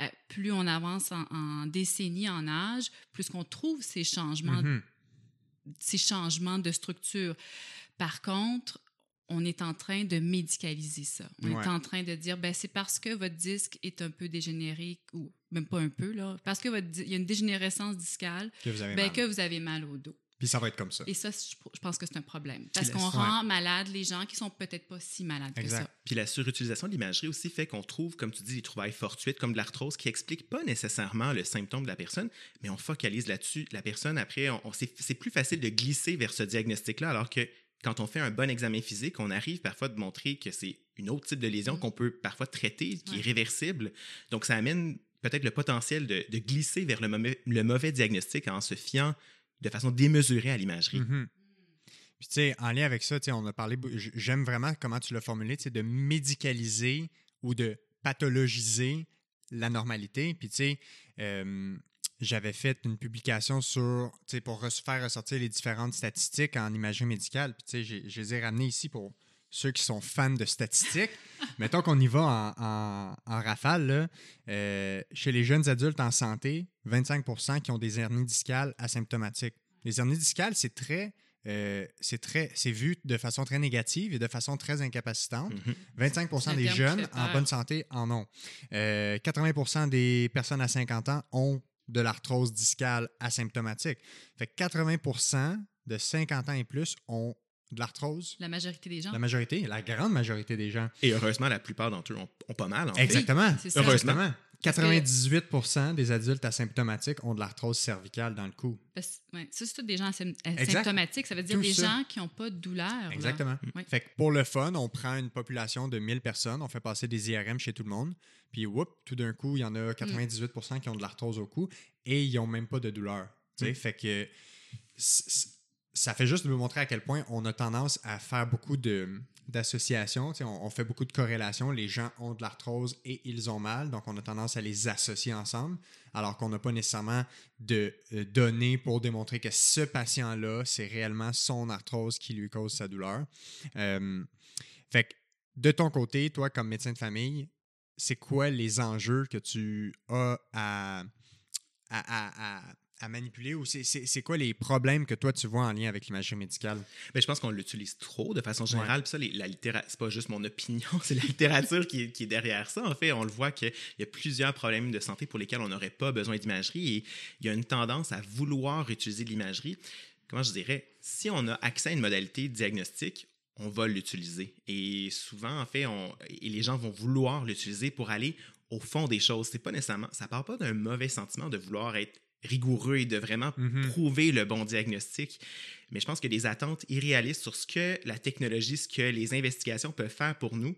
Euh, plus on avance en, en décennies en âge, plus qu'on trouve ces changements, Mhm. Ces changements de structure. Par contre, on est en train de médicaliser ça. On Ouais. est en train de dire, ben, c'est parce que votre disque est un peu dégénéré, ou même pas un peu, là, parce que votre di- il y a une dégénérescence discale, Que vous avez ben, mal. que vous avez mal au dos. Puis ça va être comme ça. Et ça, je pense que c'est un problème. Parce qu'on ouais. rend malades les gens qui sont peut-être pas si malades que ça. Puis la surutilisation de l'imagerie aussi fait qu'on trouve, comme tu dis, des trouvailles fortuites comme de l'arthrose qui expliquent pas nécessairement le symptôme de la personne, mais on focalise là-dessus. La personne, après, on, on- c'est plus facile de glisser vers ce diagnostic-là, alors que quand on fait un bon examen physique, on arrive parfois de montrer que c'est une autre type de lésion Mm. qu'on peut parfois traiter, qui Ouais. est réversible. Donc, ça amène peut-être le potentiel de, de glisser vers le mauvais, le mauvais diagnostic en se fiant de façon démesurée à l'imagerie. Mhm. Puis, tu sais, en lien avec ça, tu sais, on a parlé, j'aime vraiment comment tu l'as formulé, tu de médicaliser ou de pathologiser la normalité. Puis, tu sais, j'avais fait une publication sur, tu sais, pour re- faire ressortir les différentes statistiques en imagerie médicale. Puis, tu sais, je les ai ramenées ici pour ceux qui sont fans de statistiques. Mettons qu'on y va en, en- en rafale, là. Euh, chez les jeunes adultes en santé, 25% qui ont des hernies discales asymptomatiques. Les hernies discales, c'est très, euh, c'est très, c'est vu de façon très négative et de façon très incapacitante. Mhm. 25 C'est un des terme qui jeunes en bonne santé en ont. Euh, 80% des personnes à 50 ans ont de l'arthrose discale asymptomatique. Fait que 80% de 50 ans et plus ont de l'arthrose? La majorité des gens. La majorité, la grande majorité des gens. Et heureusement, la plupart d'entre eux ont, ont pas mal. En fait. Exactement. c'est ça. Heureusement. Exactement. 98% des adultes asymptomatiques ont de l'arthrose cervicale dans le cou. Parce- ouais, ça, c'est tous des gens asym- asymptomatiques. Ça veut dire Tout des ça. gens qui n'ont pas de douleur. Exactement. Oui. Fait que pour le fun, on prend une population de 1000 personnes, on fait passer des IRM chez tout le monde, puis whoop, tout d'un coup, il y en a 98% qui ont de l'arthrose au cou et ils n'ont même pas de douleur. Mm. Fait que c- c- ça fait juste nous montrer à quel point on a tendance à faire beaucoup de d'associations. On, fait beaucoup de corrélations. Les gens ont de l'arthrose et ils ont mal, donc on a tendance à les associer ensemble, alors qu'on n'a pas nécessairement de euh, données pour démontrer que ce patient-là, c'est réellement son arthrose qui lui cause sa douleur. Euh, fait que de ton côté, toi, comme médecin de famille, c'est quoi les enjeux que tu as à, à, à manipuler ou c'est quoi les problèmes que toi tu vois en lien avec l'imagerie médicale? Ben, je pense qu'on l'utilise trop de façon générale. Puis ça, les, la littérature, c'est pas juste mon opinion, c'est la littérature qui, est, qui, est, derrière ça. En fait, on le voit qu'il y a plusieurs problèmes de santé pour lesquels on n'aurait pas besoin d'imagerie et il y a une tendance à vouloir utiliser l'imagerie. Comment je dirais? Si on a accès à une modalité diagnostique, on va l'utiliser. Et souvent, en fait, on, et les gens vont vouloir l'utiliser pour aller au fond des choses. C'est pas nécessairement, ça part pas d'un mauvais sentiment de vouloir être rigoureux et de vraiment mm-hmm. prouver le bon diagnostic. Mais je pense a des attentes irréalistes sur ce que la technologie, ce que les investigations peuvent faire pour nous.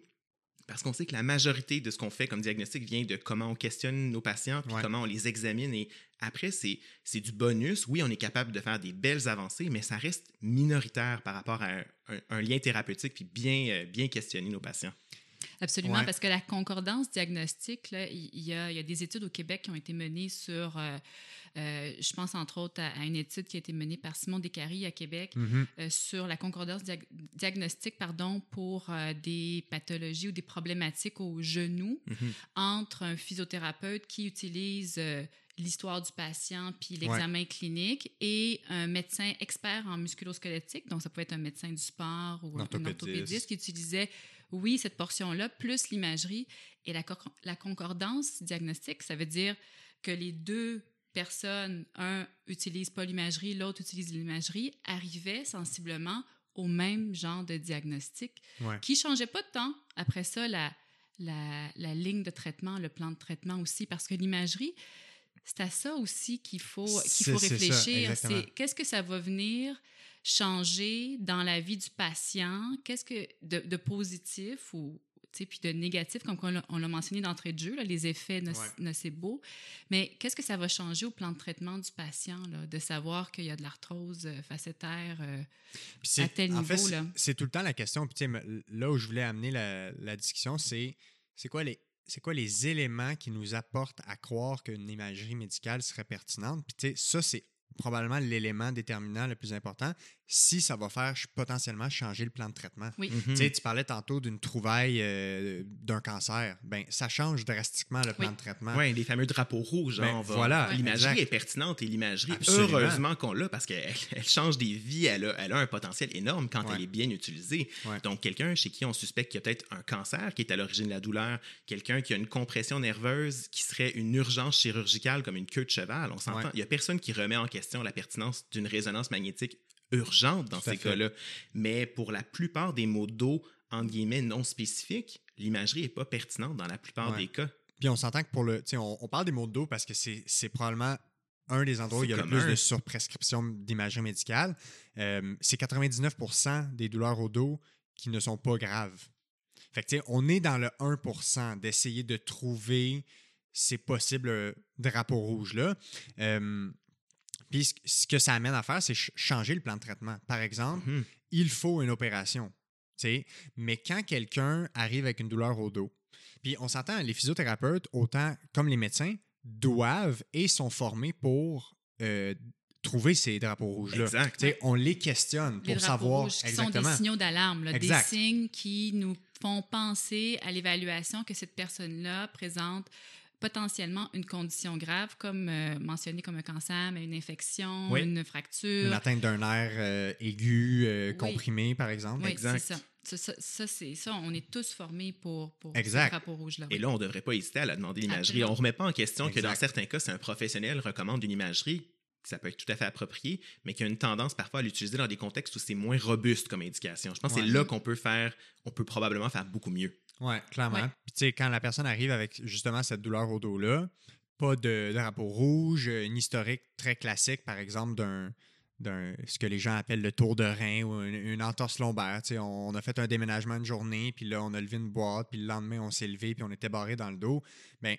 Parce qu'on sait que la majorité de ce qu'on fait comme diagnostic vient de comment on questionne nos patients, puis comment on les examine. Et après, c'est du bonus. Oui, on est capable de faire des belles avancées, mais ça reste minoritaire par rapport à un, lien thérapeutique, puis bien, euh, bien questionner nos patients. Absolument, parce que la concordance diagnostique, là, il, y a, il, y a, des études au Québec qui ont été menées sur euh, euh, je pense entre autres à, une étude qui a été menée par Simon Descaries à Québec mm-hmm. euh, sur la concordance diagnostique pardon, pour des pathologies ou des problématiques au genou mm-hmm. entre un physiothérapeute qui utilise l'histoire du patient puis l'examen clinique et un médecin expert en musculosquelettique, donc ça peut être un médecin du sport ou un orthopédiste qui utilisait, oui, cette portion-là, plus l'imagerie. Et la, la concordance diagnostique, ça veut dire que les deux personne, un utilise pas l'imagerie, l'autre utilise l'imagerie, arrivait sensiblement au même genre de diagnostic qui changeait pas de temps. Après ça, la, la, ligne de traitement, le plan de traitement aussi, parce que l'imagerie, c'est à ça aussi qu'il faut, qu'il faut réfléchir. C'est qu'est-ce que ça va venir changer dans la vie du patient? Qu'est-ce que de, de positif ou puis de négatif, comme on l'a mentionné d'entrée de jeu, les effets nocebo. Mais qu'est-ce que ça va changer au plan de traitement du patient, là, de savoir qu'il y a de l'arthrose euh, facétaire euh, à tel niveau? C'est tout le temps la question. Puis, là où je voulais amener la, la discussion, c'est c'est quoi les c'est quoi les éléments qui nous apportent à croire qu'une imagerie médicale serait pertinente? Puis, ça, c'est probablement l'élément déterminant le plus important si ça va faire potentiellement changer le plan de traitement. Oui. Mhm. Tu parlais tantôt d'une trouvaille euh, d'un cancer. Ben, ça change drastiquement le plan de traitement. Oui, les fameux drapeaux rouges. Ben, voilà, l'imagerie est pertinente et l'imagerie, heureusement qu'on l'a parce qu'elle elle change des vies. Elle a, elle a un potentiel énorme quand elle est bien utilisée. Donc, quelqu'un chez qui on suspecte qu'il y a peut-être un cancer qui est à l'origine de la douleur, quelqu'un qui a une compression nerveuse qui serait une urgence chirurgicale comme une queue de cheval, on s'entend. Il n'y a personne qui remet en question la pertinence d'une résonance magnétique urgente dans ces cas-là. Mais pour la plupart des mots d'eau, entre guillemets, non spécifiques, l'imagerie n'est pas pertinente dans la plupart des cas. Puis on s'entend que pour le. On, on parle des mots d'eau parce que c'est probablement un des endroits où il y a le plus de surprescription d'imagerie médicale. Euh, c'est 99% des douleurs au dos qui ne sont pas graves. Fait que, on est dans le 1% d'essayer de trouver ces possibles drapeaux rouges-là. Euh, puis ce que ça amène à faire, c'est changer le plan de traitement. Par exemple, mhm. il faut une opération. Mais quand quelqu'un arrive avec une douleur au dos, puis on s'entend, les physiothérapeutes, autant comme les médecins, doivent et sont formés pour euh, trouver ces drapeaux rouges-là. On les questionne pour savoir rouges qui sont des signaux d'alarme, des signes qui nous font penser à l'évaluation que cette personne-là présente potentiellement une condition grave, comme euh, mentionné comme un cancer, mais une infection, une fracture. Une atteinte d'un nerf euh, aigu, euh, comprimé, par exemple. Oui, c'est ça. Ça, c'est ça. On est tous formés pour, pour ce drapeau rouge-là. Et là, on ne devrait pas hésiter à la demander l'imagerie. On ne remet pas en question que dans certains cas, si un professionnel recommande une imagerie, ça peut être tout à fait approprié, mais qu'il y a une tendance parfois à l'utiliser dans des contextes où c'est moins robuste comme indication. Je pense que c'est là qu'on peut faire, on peut probablement faire beaucoup mieux. Oui, clairement. Puis, tu sais, quand la personne arrive avec justement cette douleur au dos-là, pas de drapeau rouge, une historique très classique, par exemple, d'un ce que les gens appellent le tour de rein ou une, entorse lombaire. sais, on, a fait un déménagement une journée, puis là, on a levé une boîte, puis le lendemain, on s'est levé, puis on était barré dans le dos. Bien,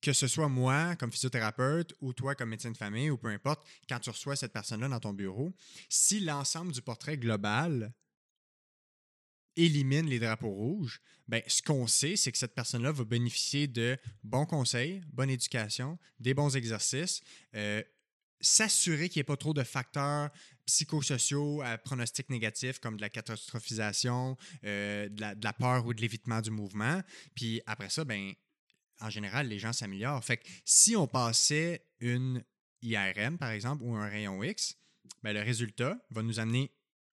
que ce soit moi comme physiothérapeute ou toi comme médecin de famille ou peu importe, quand tu reçois cette personne-là dans ton bureau, si l'ensemble du portrait global élimine les drapeaux rouges, ben, ce qu'on sait, c'est que cette personne-là va bénéficier de bons conseils, bonne éducation, des bons exercices, euh, s'assurer qu'il n'y ait pas trop de facteurs psychosociaux à pronostic négatif comme de la catastrophisation, euh, de, la, peur ou de l'évitement du mouvement. Puis après ça, ben, en général, les gens s'améliorent. Fait que si on passait une IRM, par exemple, ou un rayon X, ben, le résultat va nous amener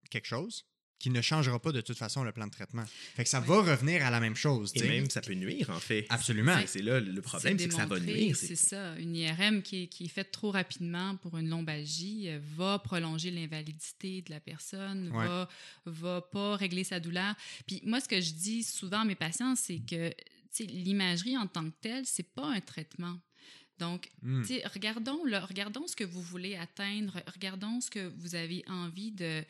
quelque chose qui ne changera pas de toute façon le plan de traitement. Fait que ça va revenir à la même chose. Et même, ça peut nuire, en fait. Absolument. C'est là le problème, c'est que ça va nuire. C'est ça. Une IRM qui est, qui est faite trop rapidement pour une lombalgie euh, va prolonger l'invalidité de la personne, Ouais. va, va pas régler sa douleur. Puis moi, ce que je dis souvent à mes patients, c'est que l'imagerie en tant que telle, c'est pas un traitement. Donc, Hmm. regardons, là, regardons ce que vous voulez atteindre, regardons ce que vous avez envie de,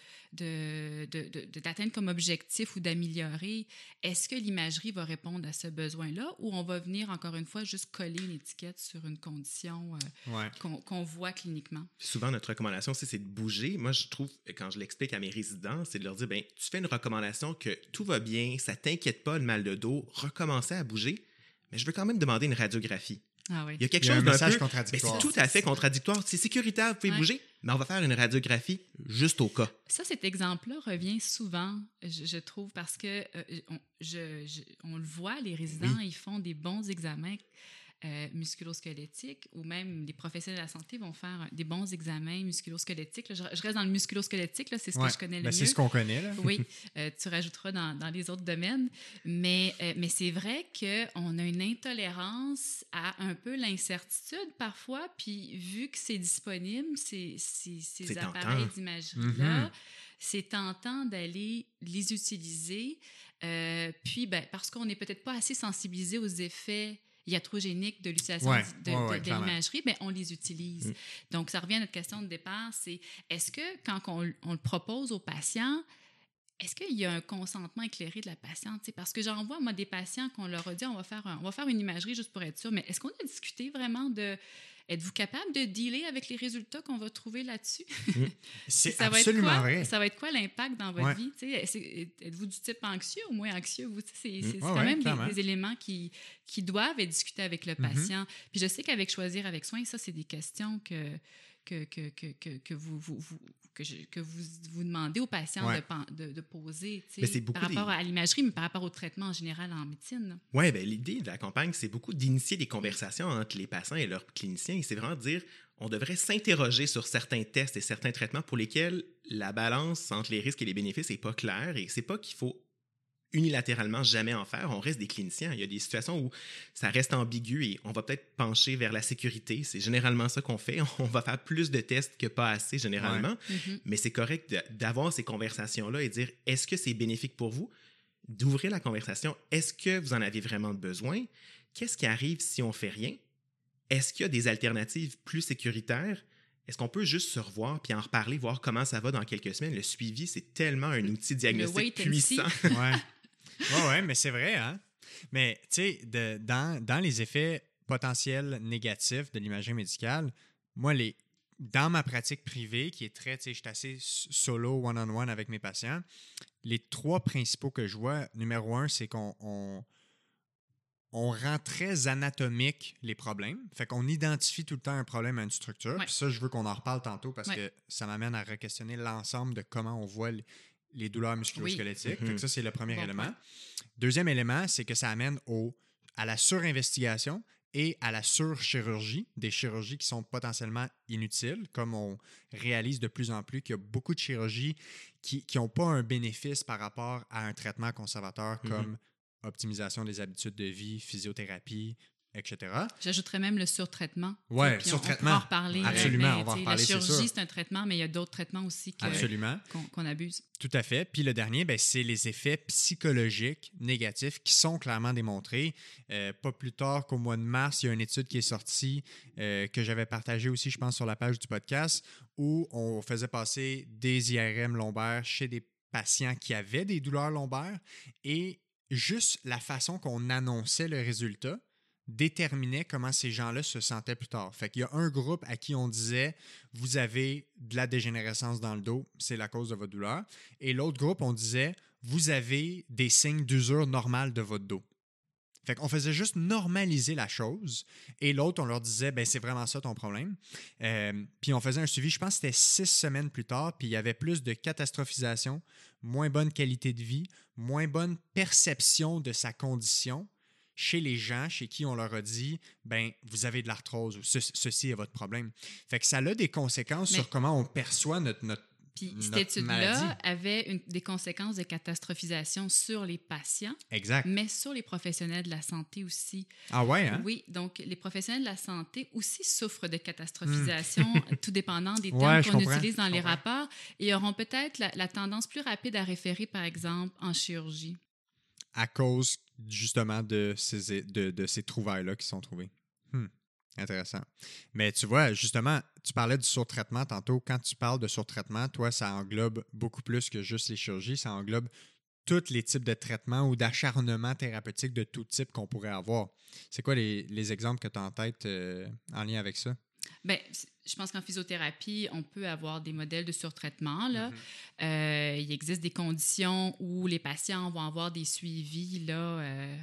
d'atteindre comme objectif ou d'améliorer. Est-ce que l'imagerie va répondre à ce besoin-là ou on va venir, encore une fois, juste coller une étiquette sur une condition euh, Ouais. qu'on, voit cliniquement? Souvent, notre recommandation, c'est c'est de bouger. Moi, je trouve, quand je l'explique à mes résidents, c'est de leur dire, ben, tu fais une recommandation que tout va bien, ça t'inquiète pas, le mal de dos, recommencer à bouger, mais je veux quand même demander une radiographie. Ah oui. Il y a quelque chose d'un message peu... Ben, contradictoire. c'est tout à fait contradictoire. C'est sécuritaire, vous pouvez Ouais. bouger, mais on va faire une radiographie juste au cas. Ça, cet exemple-là revient souvent, je, je trouve, parce que euh, on, je- je- on le voit, les résidents, ils font des bons examens euh, musculosquelettiques ou même les professionnels de la santé vont faire des bons examens musculosquelettiques. Là, je, je reste dans le musculosquelettique, là, c'est ce Ouais. que je connais le Ben, mieux. c'est ce qu'on connaît. Là. Oui, euh, tu rajouteras dans, dans les autres domaines. Mais, euh, mais c'est vrai qu'on a une intolérance à un peu l'incertitude parfois. Puis vu que c'est disponible, ces, ces, appareils d'imagerie-là, Mhm. c'est tentant d'aller les utiliser. Euh, puis ben, parce qu'on n'est peut-être pas assez sensibilisé aux effets iatrogéniques de l'utilisation Ouais, de, ouais, de- ouais, de clairement. l'imagerie, ben, on les utilise. Mm. Donc, ça revient à notre question de départ, c'est est-ce que quand on, on le propose aux patients, est-ce qu'il y a un consentement éclairé de la patiente? Parce que j'en vois, moi, des patients qu'on leur a dit, on va faire, un- on va faire une imagerie juste pour être sûr, mais est-ce qu'on a discuté vraiment de... Êtes-vous capable de dealer avec les résultats qu'on va trouver là-dessus? C'est va être absolument quoi? vrai. Ça va être quoi l'impact dans votre Ouais. vie? Êtes-vous du type anxieux ou moins anxieux? C'est Ouais, quand ouais, même des, des éléments qui, qui doivent être discutés avec le Mhm. patient. Puis je sais qu'avec Choisir avec soin, ça, c'est des questions que, que, que, que, que, vous, vous, vous- que, je- que vous, vous demandez aux patients Ouais. de, de, de poser c'est par rapport des- à l'imagerie, mais par rapport au traitement en général en médecine. Oui, ben, l'idée de la campagne, c'est beaucoup d'initier des conversations entre les patients et leurs cliniciens. Et c'est vraiment de dire, on devrait s'interroger sur certains tests et certains traitements pour lesquels la balance entre les risques et les bénéfices n'est pas claire. Et c'est pas qu'il faut unilatéralement jamais en faire. On reste des cliniciens. Il y a des situations où ça reste ambigu et on va peut-être pencher vers la sécurité. C'est généralement ça qu'on fait. On va faire plus de tests que pas assez généralement. Mhm. Mais c'est correct d'avoir ces conversations-là et dire est-ce que c'est bénéfique pour vous? D'ouvrir la conversation est-ce que vous en avez vraiment besoin? Qu'est-ce qui arrive si on fait rien? Est-ce qu'il y a des alternatives plus sécuritaires? Est-ce qu'on peut juste se revoir puis en reparler, voir comment ça va dans quelques semaines? Le suivi, c'est tellement un outil diagnostique puissant. ouais. Ouais, ouais, mais c'est vrai, hein? Mais, tu sais, dans, dans les effets potentiels négatifs de l'imagerie médicale, moi, les, dans ma pratique privée, qui est très, tu sais, je suis assez solo, one-on-one avec mes patients, les trois principaux que je vois, numéro un, c'est qu'on on, on rend très anatomique les problèmes. Fait qu'on identifie tout le temps un problème à une structure. Ouais. Puis ça, je veux qu'on en reparle tantôt parce Ouais. que ça m'amène à re-questionner l'ensemble de comment on voit les, douleurs musculo-squelettiques. Oui. Ça, c'est le premier Bon élément. point. Deuxième élément, c'est que ça amène au, à la surinvestigation et à la surchirurgie, des chirurgies qui sont potentiellement inutiles, comme on réalise de plus en plus qu'il y a beaucoup de chirurgies qui n'ont pas un bénéfice par rapport à un traitement conservateur Mhm. comme optimisation des habitudes de vie, physiothérapie, etc. J'ajouterais même le surtraitement. Ouais, Puis on- surtraitement. On pourra en reparler. Absolument, mais, on va en reparler, La chirurgie, c'est un traitement, mais il y a d'autres traitements aussi qu'on abuse. Tout à fait. Puis le dernier, ben, c'est les effets psychologiques négatifs qui sont clairement démontrés. Euh, pas plus tard qu'au mois de mars, il y a une étude qui est sortie euh, que j'avais partagée aussi, je pense, sur la page du podcast, où on faisait passer des IRM lombaires chez des patients qui avaient des douleurs lombaires et juste la façon qu'on annonçait le résultat déterminait comment ces gens-là se sentaient plus tard. Fait qu'il y a un groupe à qui on disait vous avez de la dégénérescence dans le dos, c'est la cause de votre douleur. Et l'autre groupe, on disait vous avez des signes d'usure normale de votre dos. Fait qu'on faisait juste normaliser la chose et l'autre, on leur disait, ben c'est vraiment ça ton problème. Euh, puis on faisait un suivi, je pense que c'était six semaines plus tard, puis il y avait plus de catastrophisation, moins bonne qualité de vie, moins bonne perception de sa condition chez les gens chez qui on leur a dit ben vous avez de l'arthrose ou ceci est votre problème. Fait que ça a des conséquences sur comment on perçoit notre, notre puis cette étude-là avait des conséquences de catastrophisation sur les patients, exact. mais sur les professionnels de la santé aussi. Ah ouais, hein? Oui, donc les professionnels de la santé aussi souffrent de catastrophisation, hmm. tout dépendant des termes qu'on utilise dans les rapports, et auront peut-être la, tendance plus rapide à référer, par exemple, en chirurgie. À cause justement de ces, de, de ces trouvailles-là qui sont trouvées. Hmm. Intéressant. Mais tu vois, justement, tu parlais du surtraitement tantôt. Quand tu parles de surtraitement, toi, ça englobe beaucoup plus que juste les chirurgies. Ça englobe tous les types de traitements ou d'acharnement thérapeutique de tout type qu'on pourrait avoir. C'est quoi les, exemples que tu as en tête euh, en lien avec ça? Bien, je pense qu'en physiothérapie, on peut avoir des modèles de surtraitement. Là. Mm-hmm. Euh, il existe des conditions où les patients vont avoir des suivis là, euh,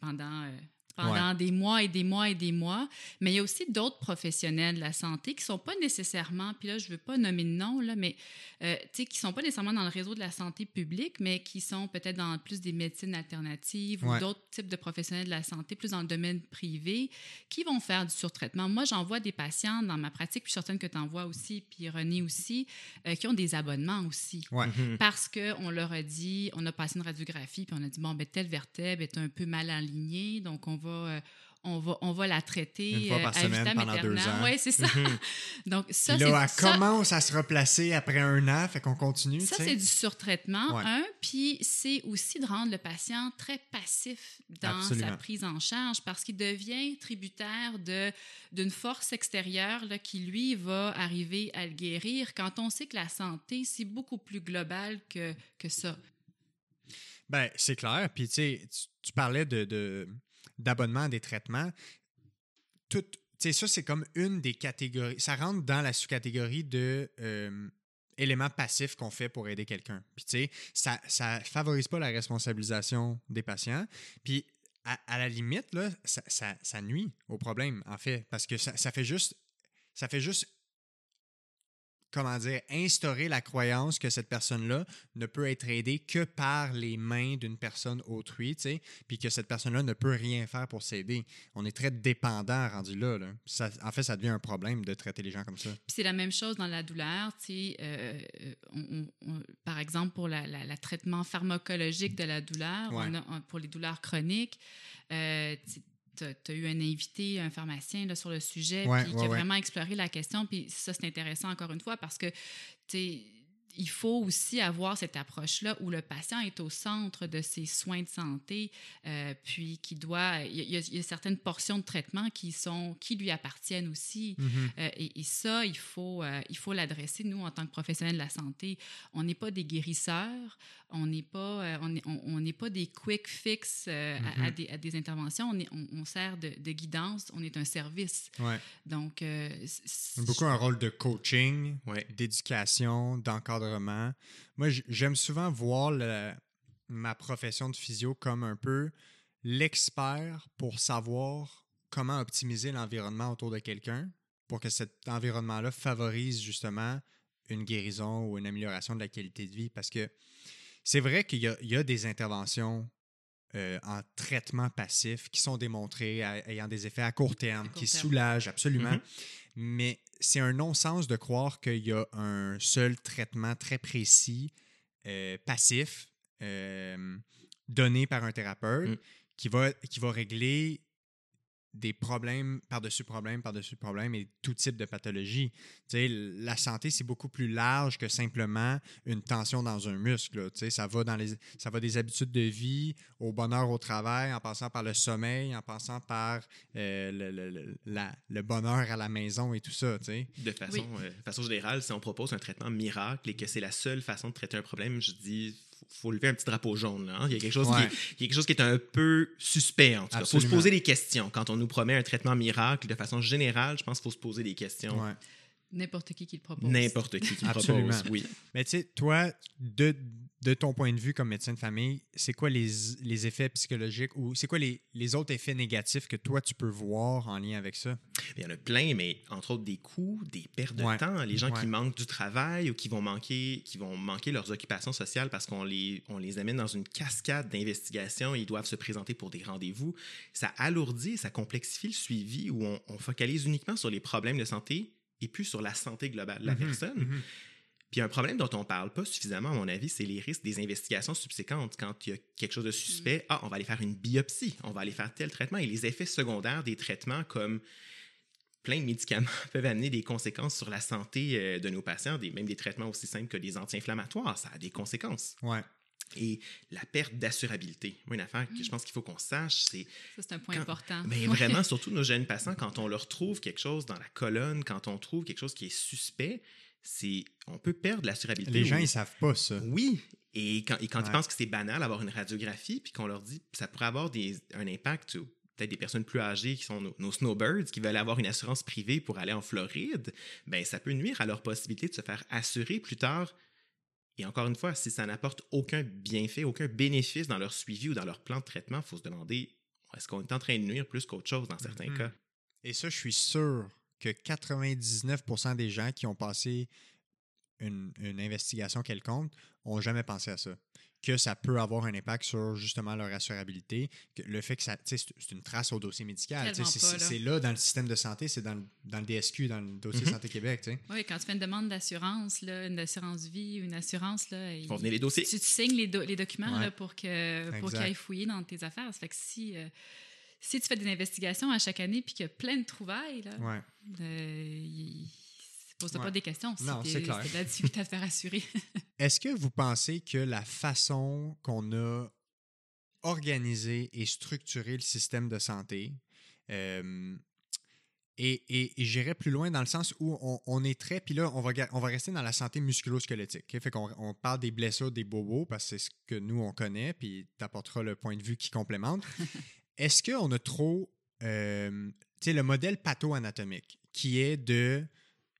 pendant pendant des mois et des mois et des mois. Mais il y a aussi d'autres professionnels de la santé qui ne sont pas nécessairement, puis là, je ne veux pas nommer de nom, là, mais euh, qui ne sont pas nécessairement dans le réseau de la santé publique, mais qui sont peut-être dans plus des médecines alternatives ou d'autres types de professionnels de la santé, plus dans le domaine privé, qui vont faire du surtraitement. Moi, j'en vois des patients dans ma pratique, puis certaines que tu en vois aussi, puis René aussi, euh, qui ont des abonnements aussi. Mhm. Parce qu'on leur a dit, on a passé une radiographie, puis on a dit, bon, ben, telle vertèbre est un peu mal alignée, donc on va euh, on va, on va la traiter Une fois par euh, semaine pendant deux ans. Oui, c'est ça. Mhm. Donc, ça, c'est là, elle commence à se replacer après un an, fait qu'on continue. Ça, c'est du surtraitement, un. Puis, c'est aussi de rendre le patient très passif dans sa prise en charge parce qu'il devient tributaire d'une force extérieure là, qui, lui, va arriver à le guérir quand on sait que la santé, c'est beaucoup plus global que, que ça. Ben, c'est clair. Puis, tu sais, tu parlais de d'abonnement à des traitements, tout, ça, c'est comme une des catégories. Ça rentre dans la sous-catégorie de euh, éléments passifs qu'on fait pour aider quelqu'un. Ça ne favorise pas la responsabilisation des patients. Puis, à, la limite, ça, ça, nuit au problème, en fait, parce que ça, ça fait juste ça fait juste comment dire, instaurer la croyance que cette personne-là ne peut être aidée que par les mains d'une personne autrui, tu sais, puis que cette personne-là ne peut rien faire pour s'aider. On est très dépendant rendu là. Ça, en fait, ça devient un problème de traiter les gens comme ça. C'est la même chose dans la douleur, tu sais, euh, par exemple, pour le traitement pharmacologique de la douleur, pour les douleurs chroniques, euh, tu as eu un invité, un pharmacien là, sur le sujet, qui a vraiment exploré la question. Puis ça, c'est intéressant encore une fois parce que, tu il faut aussi avoir cette approche-là où le patient est au centre de ses soins de santé, euh, puis qui doit, il y, a, certaines portions de traitement qui sont, qui lui appartiennent aussi, mm-hmm. euh, et, ça, il faut, euh, il faut l'adresser. Nous, en tant que professionnels de la santé, on n'est pas des guérisseurs, on n'est pas, on n'est pas des quick fix mm-hmm. à, des, à, des, interventions. On, est, on, sert de, de, guidance, on est un service. Ouais. Donc, beaucoup un rôle de coaching, d'éducation, d'encadrement moi, j'aime souvent voir ma profession de physio comme un peu l'expert pour savoir comment optimiser l'environnement autour de quelqu'un pour que cet environnement-là favorise justement une guérison ou une amélioration de la qualité de vie. Parce que c'est vrai qu'il y, a des interventions euh, en traitement passif qui sont démontrées ayant des effets à court terme, qui soulagent absolument. Mm-hmm. Mais c'est un non-sens de croire qu'il y a un seul traitement très précis, euh, passif, euh, donné par un thérapeute, mm. qui, va, qui va régler des problèmes par-dessus problèmes par-dessus problèmes et tout type de pathologie. la santé, c'est beaucoup plus large que simplement une tension dans un muscle. Ça va, dans les, ça va des habitudes de vie au bonheur au travail, en passant par le sommeil, en passant par euh, le, le, bonheur à la maison et tout ça. De façon, euh, façon générale, si on propose un traitement miracle et que c'est la seule façon de traiter un problème, je dis faut lever un petit drapeau jaune. Hein. Il, y a quelque chose qui est, quelque chose qui est un peu suspect, en tout cas. Il faut se poser des questions. Quand on nous promet un traitement miracle, de façon générale, je pense qu'il faut se poser des questions. N'importe qui qui le propose. N'importe qui qui le propose, oui. Mais tu sais, toi, de, de ton point de vue comme médecin de famille, c'est quoi les, les, effets psychologiques ou c'est quoi les, les, autres effets négatifs que toi, tu peux voir en lien avec ça? Il y en a plein, mais entre autres des coûts, des pertes de temps, les gens qui manquent du travail ou qui vont manquer, qui vont manquer leurs occupations sociales parce qu'on les, on les amène dans une cascade d'investigations, ils doivent se présenter pour des rendez-vous. Ça alourdit, ça complexifie le suivi où on, on, focalise uniquement sur les problèmes de santé et plus sur la santé globale de la mm-hmm, personne. Mm-hmm. Puis un problème dont on ne parle pas suffisamment, à mon avis, c'est les risques des investigations subséquentes. Quand il y a quelque chose de suspect, mm. ah, on va aller faire une biopsie, on va aller faire tel traitement. Et les effets secondaires des traitements, comme plein de médicaments, peuvent amener des conséquences sur la santé euh, de nos patients, des, même des traitements aussi simples que des anti-inflammatoires. Ça a des conséquences. Ouais. Et la perte d'assurabilité. Une affaire que je mm. pense qu'il faut qu'on sache, c'est. Ça, c'est un point important. Mais vraiment, surtout nos jeunes patients, quand on leur trouve quelque chose dans la colonne, quand on trouve quelque chose qui est suspect, c'est on peut perdre l'assurabilité. Les gens, ils savent pas ça. Oui. Et quand, quand ils pensent que c'est banal d'avoir une radiographie, puis qu'on leur dit que ça pourrait avoir des, un impact sur peut-être des personnes plus âgées qui sont nos, snowbirds, qui veulent avoir une assurance privée pour aller en Floride, ben ça peut nuire à leur possibilité de se faire assurer plus tard. Et encore une fois, si ça n'apporte aucun bienfait, aucun bénéfice dans leur suivi ou dans leur plan de traitement, il faut se demander est-ce qu'on est en train de nuire plus qu'autre chose dans certains mm-hmm. cas? Et ça, je suis sûr que 99% des gens qui ont passé une, investigation quelconque n'ont jamais pensé à ça. Que ça peut avoir un impact sur justement leur assurabilité. Que le fait que ça, c'est une trace au dossier médical. C'est là. dans le système de santé, c'est dans, dans, le DSQ, dans le dossier mm-hmm. Santé Québec. Oui, quand tu fais une demande d'assurance, une assurance vie, une assurance, là, il, les dossiers. Tu, signes les, les documents là, pour qu'ils pour aillent fouiller dans tes affaires. Ça fait que si. Euh, si tu fais des investigations à chaque année puis qu'il y a plein de trouvailles, là, ouais. euh, pose pas des questions. Non, c'est clair. C'est la difficulté à te faire assurer. Est-ce que vous pensez que la façon qu'on a organisé et structuré le système de santé euh, et, et, j'irais plus loin dans le sens où on, est très, puis là, on va, on va rester dans la santé musculo-squelettique. Fait qu'on on parle des blessures, des bobos, parce que c'est ce que nous, on connaît, puis tu apporteras le point de vue qui complémente. Est-ce qu'on a trop euh, le modèle patho-anatomique qui est de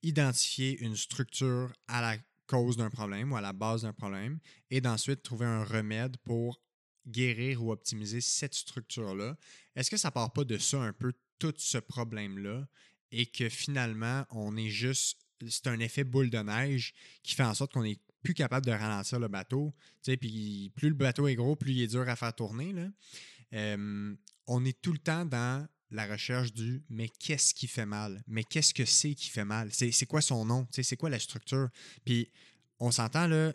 identifier une structure à la cause d'un problème ou à la base d'un problème et d'ensuite trouver un remède pour guérir ou optimiser cette structure-là. Est-ce que ça part pas de ça un peu tout ce problème-là et que finalement on est juste c'est un effet boule de neige qui fait en sorte qu'on est plus capable de ralentir le bateau. Puis plus le bateau est gros, plus il est dur à faire tourner. Là? On est tout le temps dans la recherche du mais qu'est-ce qui fait mal? Mais qu'est-ce que c'est qui fait mal? C'est quoi son nom? C'est quoi la structure? Puis on s'entend là,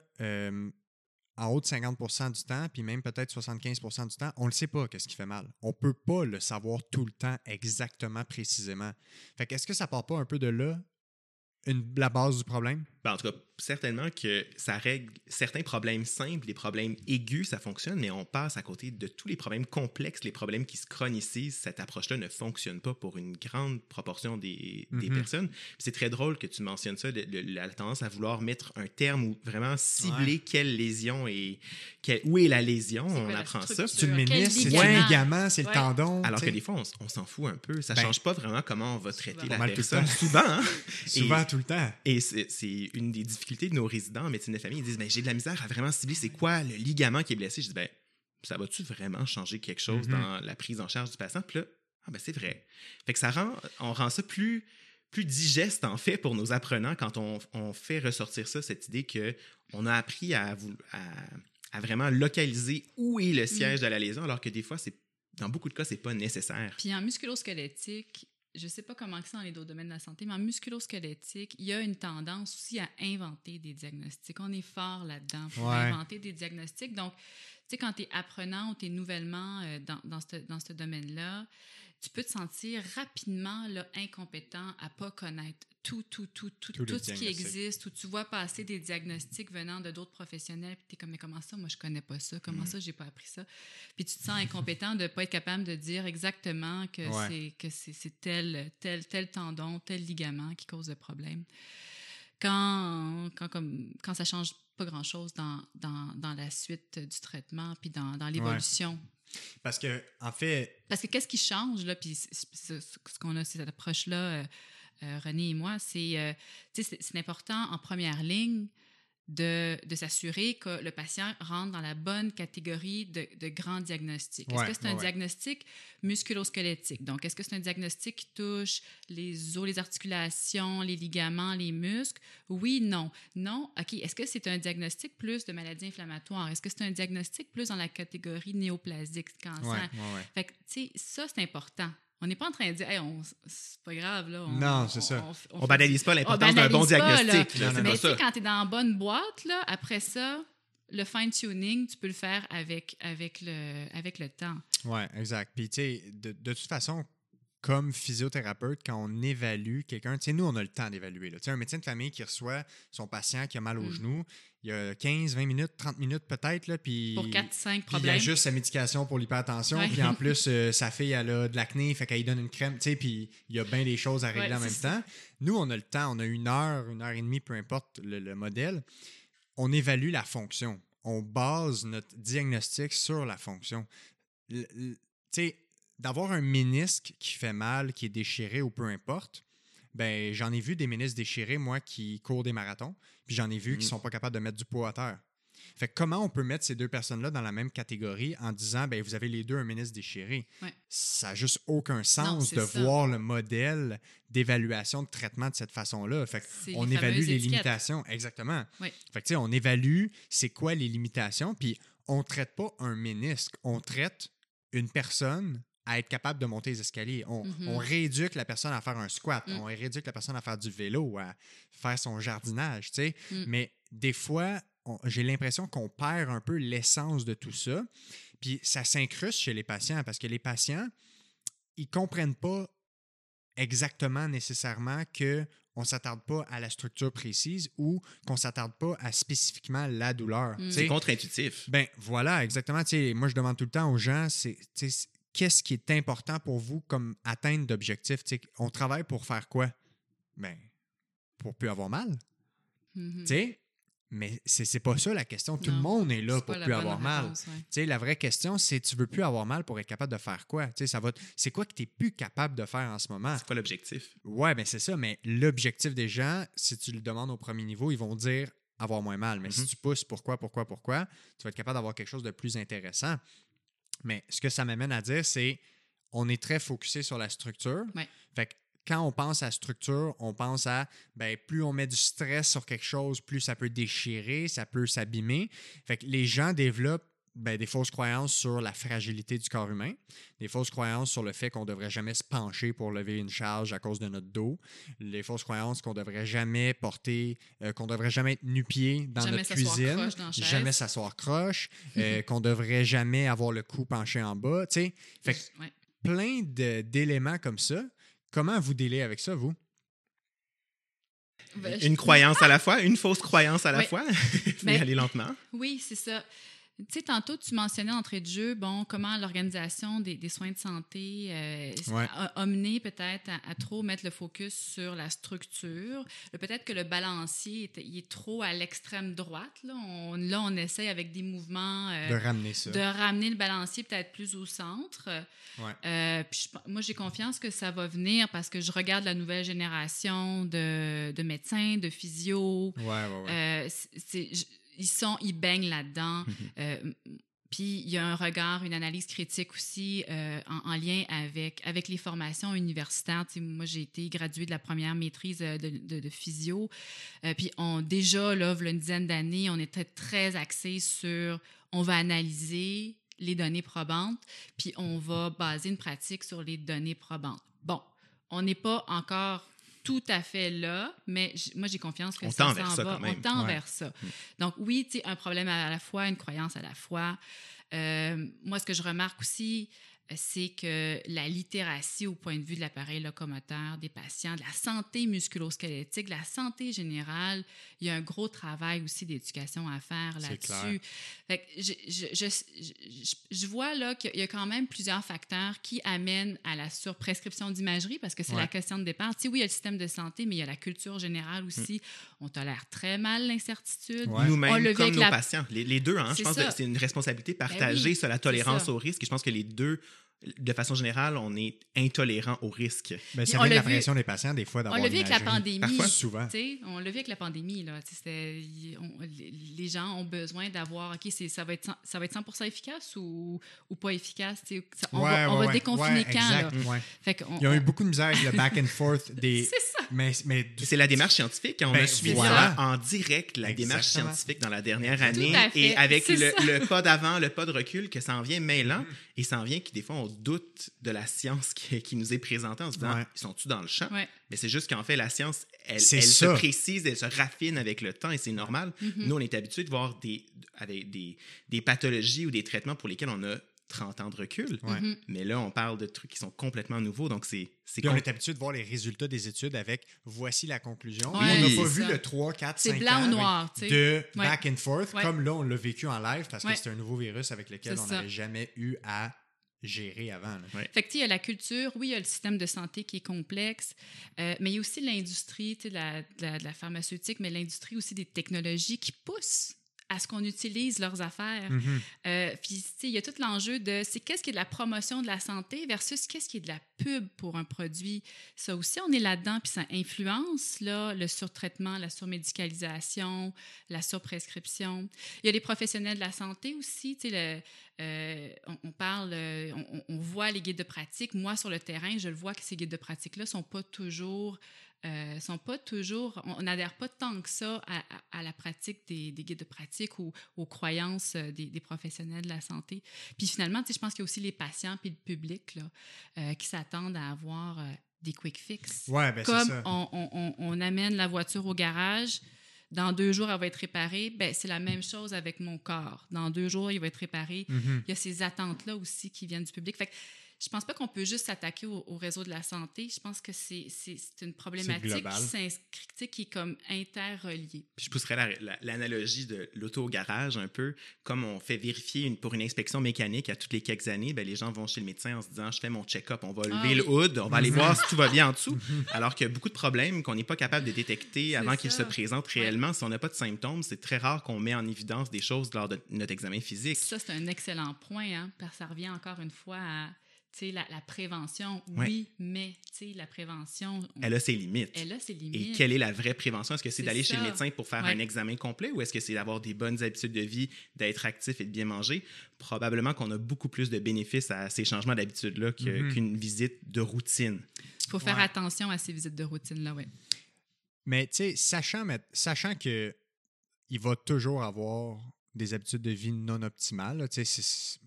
en haut de 50% du temps, puis même peut-être 75% du temps, on ne sait pas qu'est-ce qui fait mal. On ne peut pas le savoir tout le temps exactement, précisément. Fait qu'est-ce que ça part pas un peu de là, la base du problème? Ben, en tout cas, certainement que ça règle certains problèmes simples, les problèmes aigus, ça fonctionne, mais on passe à côté de tous les problèmes complexes, les problèmes qui se chronicisent. Cette approche-là ne fonctionne pas pour une grande proportion des, des mhm. personnes. C'est très drôle que tu mentionnes ça, la tendance à vouloir mettre un terme ou vraiment cibler quelle lésion et où est la lésion. on apprend ça. C'est le ménisque, c'est le ligament, c'est le tendon. Alors que des fois, on, s'en fout un peu. Ça ne ben, change pas vraiment comment on va traiter la personne. Souvent. Hein? Souvent, tout le temps. Et c'est une des difficultés de nos résidents en médecine de famille. Ils disent ben, J'ai de la misère à vraiment cibler c'est quoi le ligament qui est blessé. Je dis ben, Ça va-tu vraiment changer quelque chose mm-hmm. dans la prise en charge du patient? Puis là, ah, ben, c'est vrai. Fait que ça rend, on rend ça plus, plus digeste, en fait, pour nos apprenants quand on, on fait ressortir ça, cette idée qu'on a appris à, à, à, vraiment localiser où est le siège mm. de la lésion, alors que des fois, c'est dans beaucoup de cas, c'est pas nécessaire. Puis en musculosquelettique, je ne sais pas comment c'est dans les autres domaines de la santé, mais en musculosquelettique, il y a une tendance aussi à inventer des diagnostics. On est fort là-dedans pour inventer des diagnostics. Donc, tu sais, quand tu es apprenant ou tu es nouvellement euh, dans, dans ce, dans ce domaine-là, tu peux te sentir rapidement là, incompétent à pas connaître tout, tout, tout, tout, tout, ce qui existe, où tu vois passer des diagnostics venant de d'autres professionnels, puis tu es comme, mais comment ça, moi, je connais pas ça, comment mm. ça, j'ai pas appris ça? Puis tu te sens incompétent de pas être capable de dire exactement que c'est c'est tel, tel, tel tendon, tel ligament qui cause le problème. Quand, quand, comme, quand ça change pas grand-chose dans, dans, dans, la suite du traitement, puis dans, dans l'évolution parce que, en fait. Parce que qu'est-ce qui change, là, puis ce qu'on a, cette approche-là, euh, euh, René et moi, c'est, euh, c'est important en première ligne de, de s'assurer que le patient rentre dans la bonne catégorie de, de grand diagnostic. Est-ce Ouais, que c'est un ouais, diagnostic musculo-squelettique? Donc, est-ce que c'est un diagnostic qui touche les os, les articulations, les ligaments, les muscles? Oui, non. Non, OK. Est-ce que c'est un diagnostic plus de maladie inflammatoire? Est-ce que c'est un diagnostic plus dans la catégorie néoplasique, cancer? Ouais. Fait que, tu sais, ça, c'est important. On n'est pas en train de dire, hey, on- c'est pas grave, là. on- Non, c'est on- ça. on- On banalise pas on l'importance d'un bon là. diagnostic. là, Non, C'est non, Mais tu sais, ça. quand tu es dans la bonne boîte, là, après ça, le fine-tuning, tu peux le faire avec, avec, le, avec le temps. Ouais, exact. Puis, tu sais, de, de toute façon, comme physiothérapeute, quand on évalue quelqu'un, tu sais, nous, on a le temps d'évaluer. Tu sais, un médecin de famille qui reçoit son patient qui a mal au Mm. genou, il y a 15, 20 minutes, 30 minutes peut-être, là, puis... Pour 4-5 Puis il problèmes. ajuste sa médication pour l'hypertension. Ouais. Puis en plus, euh, sa fille, elle a de l'acné, fait qu'elle lui donne une crème, tu sais, puis il y a bien des choses à régler Ouais, en même temps. Nous, on a le temps, on a une heure, une heure et demie, peu importe le, le modèle. On évalue la fonction. On base notre diagnostic sur la fonction. Le- le- Tu sais, d'avoir un ménisque qui fait mal, qui est déchiré ou peu importe, ben j'en ai vu des ménisques déchirés, moi, qui courent des marathons, puis j'en ai vu qui Mhm. sont pas capables de mettre du poids à terre. Fait que comment on peut mettre ces deux personnes-là dans la même catégorie en disant, ben vous avez les deux un ménisque déchiré? Ouais. Ça n'a juste aucun sens de ça. voir le modèle d'évaluation de traitement de cette façon-là. Fait que on les évalue les étiquettes. limitations. Exactement. Fait que, tu sais, on évalue c'est quoi les limitations, puis on ne traite pas un ménisque, on traite une personne à être capable de monter les escaliers. On, on rééduque la personne à faire un squat, Mm. on rééduque la personne à faire du vélo, à faire son jardinage, tu sais. Mm. Mais des fois, j'ai l'impression qu'on perd un peu l'essence de tout ça. Puis ça s'incruste chez les patients parce que les patients, ils comprennent pas exactement nécessairement que on s'attarde pas à la structure précise ou qu'on s'attarde pas à spécifiquement la douleur. Mm. C'est contre-intuitif. ben voilà, exactement. Tu sais, moi, je demande tout le temps aux gens, c'est qu'est-ce qui est important pour vous comme atteinte d'objectif? Tu On travaille pour faire quoi? Ben, pour plus avoir mal. Mhm. Tu sais, mais c'est c'est pas ça la question. Tout le monde est là C'est pour plus avoir mal. réponse, ouais. Tu sais, la vraie question, c'est tu veux plus avoir mal pour être capable de faire quoi? Tu sais, ça va. t- C'est quoi que tu n'es plus capable de faire en ce moment? C'est quoi l'objectif? Ouais, ben c'est ça, mais l'objectif des gens, si tu le demandes au premier niveau, ils vont dire avoir moins mal. Mais si Mhm. tu pousses pourquoi, pourquoi, pourquoi, tu vas être capable d'avoir quelque chose de plus intéressant. Mais ce que ça m'amène à dire, c'est on est très focusé sur la structure. Ouais. Fait que quand on pense à structure, on pense à ben, plus on met du stress sur quelque chose, plus ça peut déchirer, ça peut s'abîmer. Fait que les gens développent ben, des fausses croyances sur la fragilité du corps humain, des fausses croyances sur le fait qu'on ne devrait jamais se pencher pour lever une charge à cause de notre dos, les fausses croyances qu'on ne devrait jamais porter, euh, qu'on ne devrait jamais être nu-pied dans Jamais notre s'asseoir cuisine, dans jamais s'asseoir croche, euh, qu'on ne devrait jamais avoir le cou penché en bas. tu sais. Fait que Ouais. plein de- d'éléments comme ça. Comment vous délez avec ça, vous? Ben, je- Une croyance à la fois, une fausse croyance à la Oui. fois. Mais- aller lentement. Oui, c'est ça. Tu sais, tantôt, tu mentionnais d'entrée de jeu, bon, comment l'organisation des, des soins de santé euh, Ouais. a, a mené peut-être à, à trop mettre le focus sur la structure. Le- Peut-être que le balancier est, il est trop à l'extrême droite. Là, on, là, on essaye avec des mouvements euh, De ramener ça. de ramener le balancier peut-être plus au centre. Ouais. Euh, puis je- moi, j'ai confiance que ça va venir parce que je regarde la nouvelle génération de, de médecins, de physio. Ouais, ouais, ouais. Euh, ils sont, ils baignent là-dedans. Euh, puis il y a un regard, une analyse critique aussi euh, en, en lien avec, avec les formations universitaires. Tu sais, moi, j'ai été graduée de la première maîtrise euh, de, de- de physio. Euh, puis on, déjà, là, une dizaine d'années, on était très axé sur on va analyser les données probantes, puis on va baser une pratique sur les données probantes. Bon, on n'est pas encore tout à fait là, mais moi, j'ai confiance que On ça s'en ça va. quand même. On tend Ouais. vers ça. Donc, oui, tu sais, un problème à la fois, une croyance à la fois. Euh, moi, ce que je remarque aussi, c'est que la littératie au point de vue de l'appareil locomoteur des patients, de la santé musculo-squelettique, de la santé générale, il y a un gros travail aussi d'éducation à faire là-dessus. Je, je, je, je- je vois là qu'il y a quand même plusieurs facteurs qui amènent à la surprescription d'imagerie parce que c'est Ouais. la question de départ. Tu sais, oui, il y a le système de santé, mais il y a la culture générale aussi. On tolère très mal l'incertitude. Ouais. On le Nous-mêmes, comme nos la- patients. Les, les deux, hein, je pense ça. que c'est une responsabilité partagée oui, sur la tolérance au risque. Et je pense que les deux de façon générale, on est intolérant au risque. Ben, ça On vient de l'a vu- pression des patients, des fois, On d'avoir l'a vu avec la pandémie. Parfois. Souvent. On l'a vu avec la pandémie. Là, on- les gens ont besoin d'avoir, OK, c'est- ça va être 100, ça va être 100 efficace ou, ou pas efficace. ça- on Ouais, va, on ouais, va ouais. déconfiner Ouais, quand? Là? Fait qu'on- Ils ont eu on- beaucoup de misère avec le back and forth des. C'est ça. Mais, mais C'est la démarche scientifique. On Ben, a suivi voilà. en direct la démarche scientifique dans la dernière Tout année à fait. et avec le, pas d'avant, le pas de recul, que ça en vient mêlant et ça en vient qui, des fois, on doute de la science qui, qui nous est présentée en se disant Ouais. ils sont-tu dans le champ? Ouais. Mais c'est juste qu'en fait, la science, elle, se précise, elle se raffine avec le temps et c'est normal. Mhm. Nous, on est habitués de voir des, avec des, des pathologies ou des traitements pour lesquels on a 30 ans de recul. Ouais. Mhm. Mais là, on parle de trucs qui sont complètement nouveaux. Donc, c'est c'est Puis on est habitué de voir les résultats des études avec voici la conclusion. Ouais, on n'a pas vu ça. le 3, 4, 5 C'est blanc ans ou noir, tu sais. de Ouais. back and forth, Ouais. comme là, on l'a vécu en live parce que c'est un nouveau virus avec lequel on n'avait jamais eu à gérer avant. là. Fait que, tu sais, il y a la culture, oui, il y a le système de santé qui est complexe, euh, mais il y a aussi l'industrie, tu sais, de la, la pharmaceutique, mais l'industrie aussi des technologies qui poussent à ce qu'on utilise leurs affaires. Euh, puis, tu sais, il y a tout l'enjeu de c'est qu'est-ce qui est de la promotion de la santé versus qu'est-ce qui est de la pub pour un produit. Ça aussi, on est là-dedans, puis ça influence là, le surtraitement, la surmédicalisation, la surprescription. Il y a les professionnels de la santé aussi. Le- euh, on, on parle, euh, on, voit les guides de pratique. Moi, sur le terrain, je le vois que ces guides de pratique-là sont pas toujours euh, sont pas toujours, on n'adhère pas tant que ça à, à- à la pratique des, des guides de pratique ou aux croyances euh, des, des professionnels de la santé. Puis finalement, tu sais, je pense qu'il y a aussi les patients puis le public là, euh, qui s'attendent à avoir euh, des quick fix. Ouais, ben c'est Comme ça. on, on- amène la voiture au garage, dans deux jours, elle va être réparée, ben, c'est la même chose avec mon corps. Dans deux jours, il va être réparé. Mhm. Il y a ces attentes-là aussi qui viennent du public. Fait que je pense pas qu'on peut juste s'attaquer au, au réseau de la santé. Je pense que c'est c'est- c'est une problématique qui s'inscrit, est comme interreliée. Puis je pousserais la- la- l'analogie de l'auto au garage un peu. Comme on fait vérifier une- pour une inspection mécanique à toutes les quelques années, ben, les gens vont chez le médecin en se disant Je fais mon check-up, on va Ah lever le hood, on va aller voir si tout va bien en dessous. Alors qu'il y a beaucoup de problèmes qu'on n'est pas capable de détecter C'est avant qu'ils se présentent réellement. Si on n'a pas de symptômes, c'est très rare qu'on met en évidence des choses lors de notre examen physique. Ça, c'est un excellent point, hein, parce que ça revient encore une fois à la, la prévention. Ouais. Oui, mais tu sais, la prévention, on- Elle a ses limites. elle a ses Et limites. quelle est la vraie prévention? Est-ce que c'est d'aller chez le médecin pour faire Ouais. un examen complet ou est-ce que c'est d'avoir des bonnes habitudes de vie, d'être actif et de bien manger? Probablement qu'on a beaucoup plus de bénéfices à ces changements d'habitude-là Mhm. qu'une visite de routine. Il faut faire Ouais. attention à ces visites de routine-là, oui. Mais tu sais, sachant, mais- sachant que il va toujours avoir des habitudes de vie non optimales, tu sais, c'est-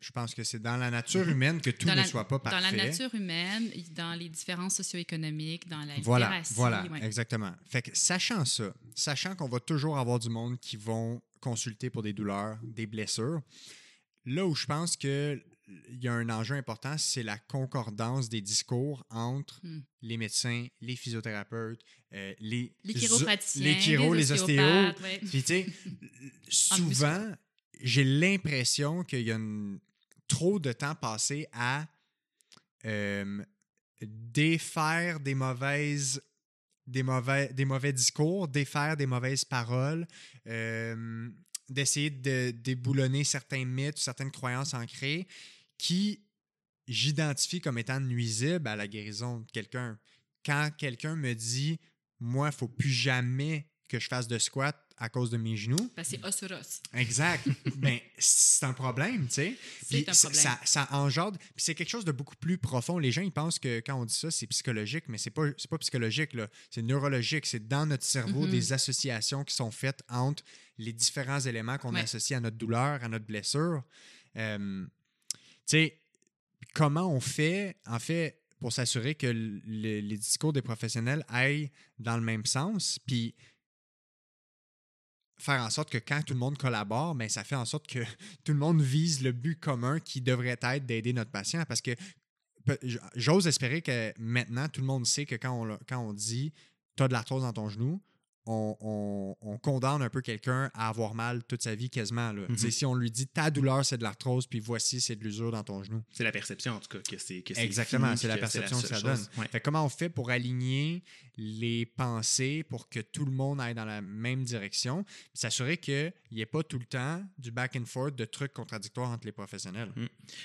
je pense que c'est dans la nature humaine que tout Dans ne la- soit pas parfait. Dans la nature humaine, dans les différences socio-économiques, dans la Voilà, littératie, voilà, ouais. exactement. Fait que sachant ça, sachant qu'on va toujours avoir du monde qui vont consulter pour des douleurs, des blessures, là où je pense que il y a un enjeu important, c'est la concordance des discours entre Hmm. les médecins, les physiothérapeutes, euh, les Les chiropraticiens, les chiros, les ostéos. ostéopathes, ouais. Puis tu sais, souvent, j'ai l'impression qu'il y a trop de temps passé à défaire des mauvaises des mauvais, des mauvais discours, défaire des mauvaises paroles, d'essayer de déboulonner certains mythes, certaines croyances ancrées qui j'identifie comme étant nuisibles à la guérison de quelqu'un. Quand quelqu'un me dit, moi, il ne faut plus jamais que je fasse de squat à cause de mes genoux, Parce que c'est os sur os. Exact. Ben, c'est un problème, tu sais. C'est un problème. Ça, ça engendre. Puis c'est quelque chose de beaucoup plus profond. Les gens, ils pensent que quand on dit ça, c'est psychologique, mais c'est pas, pas psychologique, là. C'est neurologique. C'est dans notre cerveau Mhm. des associations qui sont faites entre les différents éléments qu'on Ouais. associe à notre douleur, à notre blessure. Euh, tu sais, comment on fait, en fait, pour s'assurer que le- les discours des professionnels aillent dans le même sens, puis faire en sorte que quand tout le monde collabore, ben, ça fait en sorte que tout le monde vise le but commun qui devrait être d'aider notre patient. Parce que j'ose espérer que maintenant, tout le monde sait que quand on, quand on dit tu as de l'arthrose dans ton genou, on, on- on condamne un peu quelqu'un à avoir mal toute sa vie quasiment. Là. Mhm. Si on lui dit ta douleur, c'est de l'arthrose, puis voici, c'est de l'usure dans ton genou. C'est la perception, en tout cas, que c'est Exactement, c'est la perception que, ça donne. Ouais. Fait comment on fait pour aligner les pensées pour que tout le monde aille dans la même direction, s'assurer qu'il n'y ait pas tout le temps du back and forth de trucs contradictoires entre les professionnels?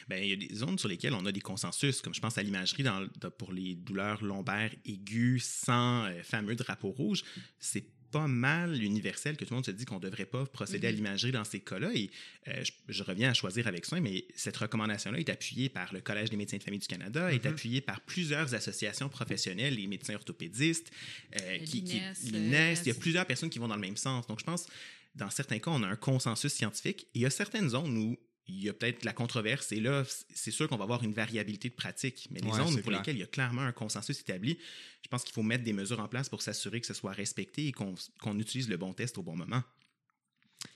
Ben, il y a des zones sur lesquelles on a des consensus, comme je pense à l'imagerie dans le- dans- pour les douleurs lombaires aiguës sans euh, fameux drapeau rouge. C'est pas mal universel que tout le monde se dit qu'on ne devrait pas procéder à Mhm. l'imagerie dans ces cas-là. Et euh, je, je reviens à choisir avec soin, mais cette recommandation-là est appuyée par le Collège des médecins de famille du Canada, est Mhm. appuyée par plusieurs associations professionnelles, les médecins orthopédistes, euh, qui, qui- l'INES. Il y a euh, plusieurs personnes qui vont dans le même sens. Donc, je pense, dans certains cas, on a un consensus scientifique et il y a certaines zones où il y a peut-être de la controverse et là, c'est sûr qu'on va avoir une variabilité de pratique. Mais les Ouais, zones pour clair. lesquelles il y a clairement un consensus établi, je pense qu'il faut mettre des mesures en place pour s'assurer que ce soit respecté et qu'on qu'on utilise le bon test au bon moment.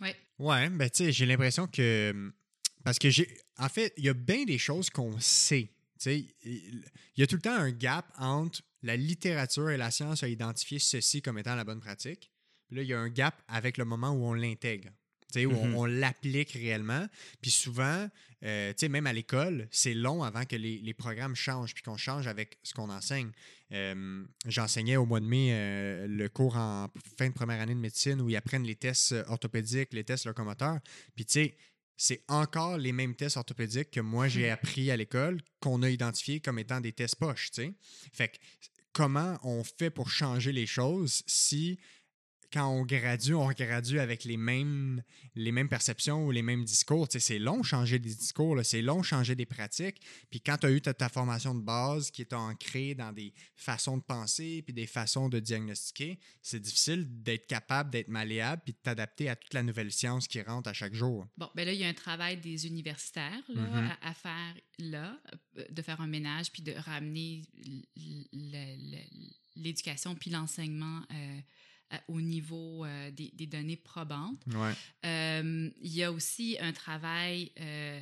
Ouais. Ouais, ben tu sais, j'ai l'impression que. Parce que j'ai. En fait, il y a bien des choses qu'on sait. Tu sais, il y a tout le temps un gap entre la littérature et la science a identifié ceci comme étant la bonne pratique. Puis là, il y a un gap avec le moment où on l'intègre. Où on- Mhm. on, l'applique réellement. Puis souvent, euh, même à l'école, c'est long avant que les, les programmes changent, puis qu'on change avec ce qu'on enseigne. Euh, J'enseignais au mois de mai euh, le cours en fin de première année de médecine où ils apprennent les tests orthopédiques, les tests locomoteurs. Puis tu sais, c'est encore les mêmes tests orthopédiques que moi j'ai appris à l'école qu'on a identifiés comme étant des tests poches. Fait que comment on fait pour changer les choses si quand on gradue, on gradue avec les mêmes, les mêmes perceptions ou les mêmes discours. Tu sais, c'est long changer des discours, c'est long changer des pratiques. Puis quand tu as eu ta, ta formation de base qui est ancrée dans des façons de penser puis des façons de diagnostiquer, c'est difficile d'être capable d'être malléable puis de t'adapter à toute la nouvelle science qui rentre à chaque jour. Bon, ben là, il y a un travail des universitaires là, Mhm. à, à faire là, euh, de faire un ménage puis de ramener l'éducation puis l'enseignement euh, au niveau euh, des, des données probantes. Ouais. Euh, il y a aussi un travail euh,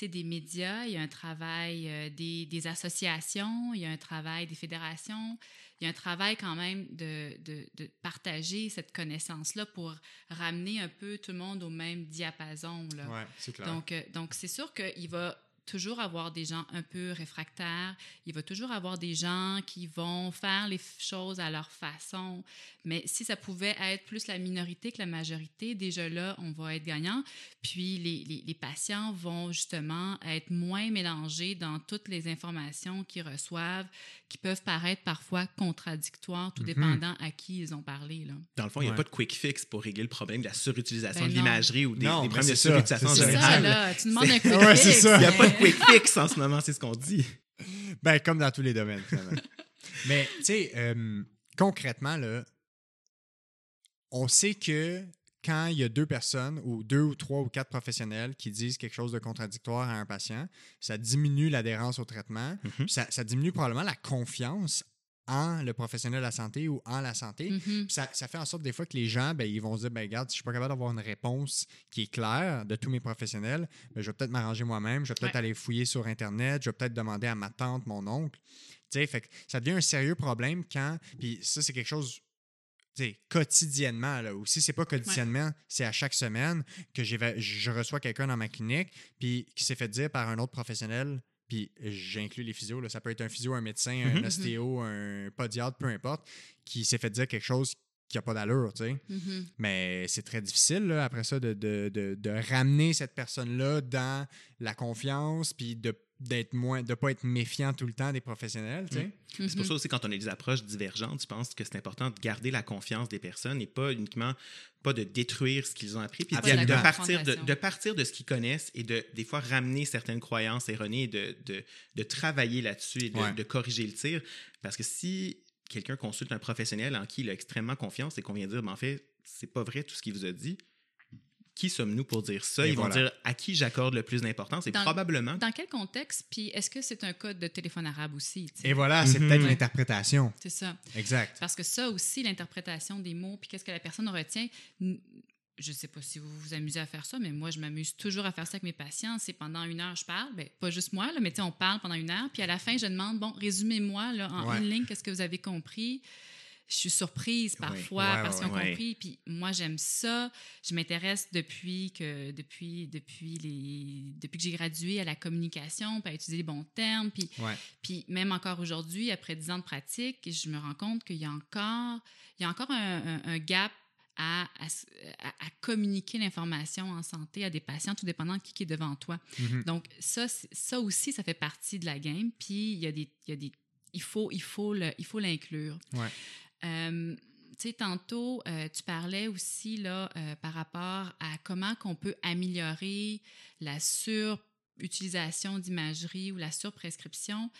des médias, il y a un travail euh, des, des associations, il y a un travail des fédérations, il y a un travail quand même de, de, de partager cette connaissance-là pour ramener un peu tout le monde au même diapason. Là. Ouais, c'est clair. Donc, euh, donc c'est sûr qu'il va toujours avoir des gens un peu réfractaires. Il va toujours avoir des gens qui vont faire les choses à leur façon. Mais si ça pouvait être plus la minorité que la majorité, déjà là, on va être gagnant. Puis les, les, les patients vont justement être moins mélangés dans toutes les informations qu'ils reçoivent, qui peuvent paraître parfois contradictoires, tout Mhm. dépendant à qui ils ont parlé. Là. Dans le fond, il n'y a Ouais. pas de quick fix pour régler le problème de la surutilisation Ben de l'imagerie ou des, Non, des problèmes de surutilisation C'est ça. là. Tu demandes un quick Ouais, fix, ça. Il n'y a pas de mais- quick fix en ce moment, c'est ce qu'on dit. Ben, comme dans tous les domaines, finalement. Mais, tu sais, euh, concrètement, là, on sait que quand il y a deux personnes ou deux ou trois ou quatre professionnels qui disent quelque chose de contradictoire à un patient, ça diminue l'adhérence au traitement, Mhm. puis ça, ça diminue probablement la confiance en le professionnel de la santé ou en la santé. Mhm. Puis Ça, ça fait en sorte des fois que les gens, ben, ils vont se dire, ben, regarde, si je suis pas capable d'avoir une réponse qui est claire de tous mes professionnels, ben, je vais peut-être m'arranger moi-même, je vais peut-être Ouais. aller fouiller sur Internet, je vais peut-être demander à ma tante, mon oncle. Fait que ça devient un sérieux problème quand, puis ça, c'est quelque chose, tu sais, quotidiennement, là, ou si c'est pas quotidiennement, c'est à chaque semaine que je reçois quelqu'un dans ma clinique, puis qui s'est fait dire par un autre professionnel, puis j'inclus les physios, là, ça peut être un physio, un médecin, un Mhm. ostéo, un podiatre, peu importe, qui s'est fait dire quelque chose qui n'a pas d'allure, tu sais. Mhm. Mais c'est très difficile, là, après ça, de, de, de, de ramener cette personne-là dans la confiance, puis de d'être moins de pas être méfiant tout le temps des professionnels, tu sais. C'est pour Mhm. ça aussi, quand on a des approches divergentes, je pense que c'est important de garder la confiance des personnes et pas uniquement pas de détruire ce qu'ils ont appris, puis de, Absolument. de partir de, de partir de ce qu'ils connaissent et de des fois ramener certaines croyances erronées et de, de, de travailler là-dessus et de, Ouais. de corriger le tir. Parce que si quelqu'un consulte un professionnel en qui il a extrêmement confiance et qu'on vient dire, ben, en fait, c'est pas vrai tout ce qu'il vous a dit, qui sommes-nous pour dire ça? Et Ils vont dire à qui j'accorde le plus d'importance? Et Dans- probablement Dans quel contexte? Puis est-ce que c'est un code de téléphone arabe aussi? Et voilà, c'est Mhm. peut-être l'interprétation. C'est ça. Exact. Parce que ça aussi, l'interprétation des mots, puis qu'est-ce que la personne retient, je ne sais pas si vous vous amusez à faire ça, mais moi, je m'amuse toujours à faire ça avec mes patients. C'est pendant une heure, je parle. Ben, pas juste moi, là, mais tu sais, on parle pendant une heure. Puis à la fin, je demande, bon, résumez-moi en Ouais. une ligne, qu'est-ce que vous avez compris? Je suis surprise parfois Ouais, parce ouais, qu'ils ont ouais. compris. Puis moi, j'aime ça. Je m'intéresse depuis que depuis depuis les depuis que j'ai gradué à la communication, puis à utiliser les bons termes. Puis puis même encore aujourd'hui, après 10 ans de pratique, je me rends compte qu'il y a encore il y a encore un, un- un gap à, à communiquer l'information en santé à des patients, tout dépendant de qui qui est devant toi. Mhm. Donc, ça, ça aussi, ça fait partie de la game. Puis, il y a des. Il, y a des, il faut il faut le- il faut l'inclure. Ouais. Euh, tantôt, euh, tu parlais aussi là, euh, par rapport à comment qu'on peut améliorer la surutilisation d'imagerie ou la surprescription.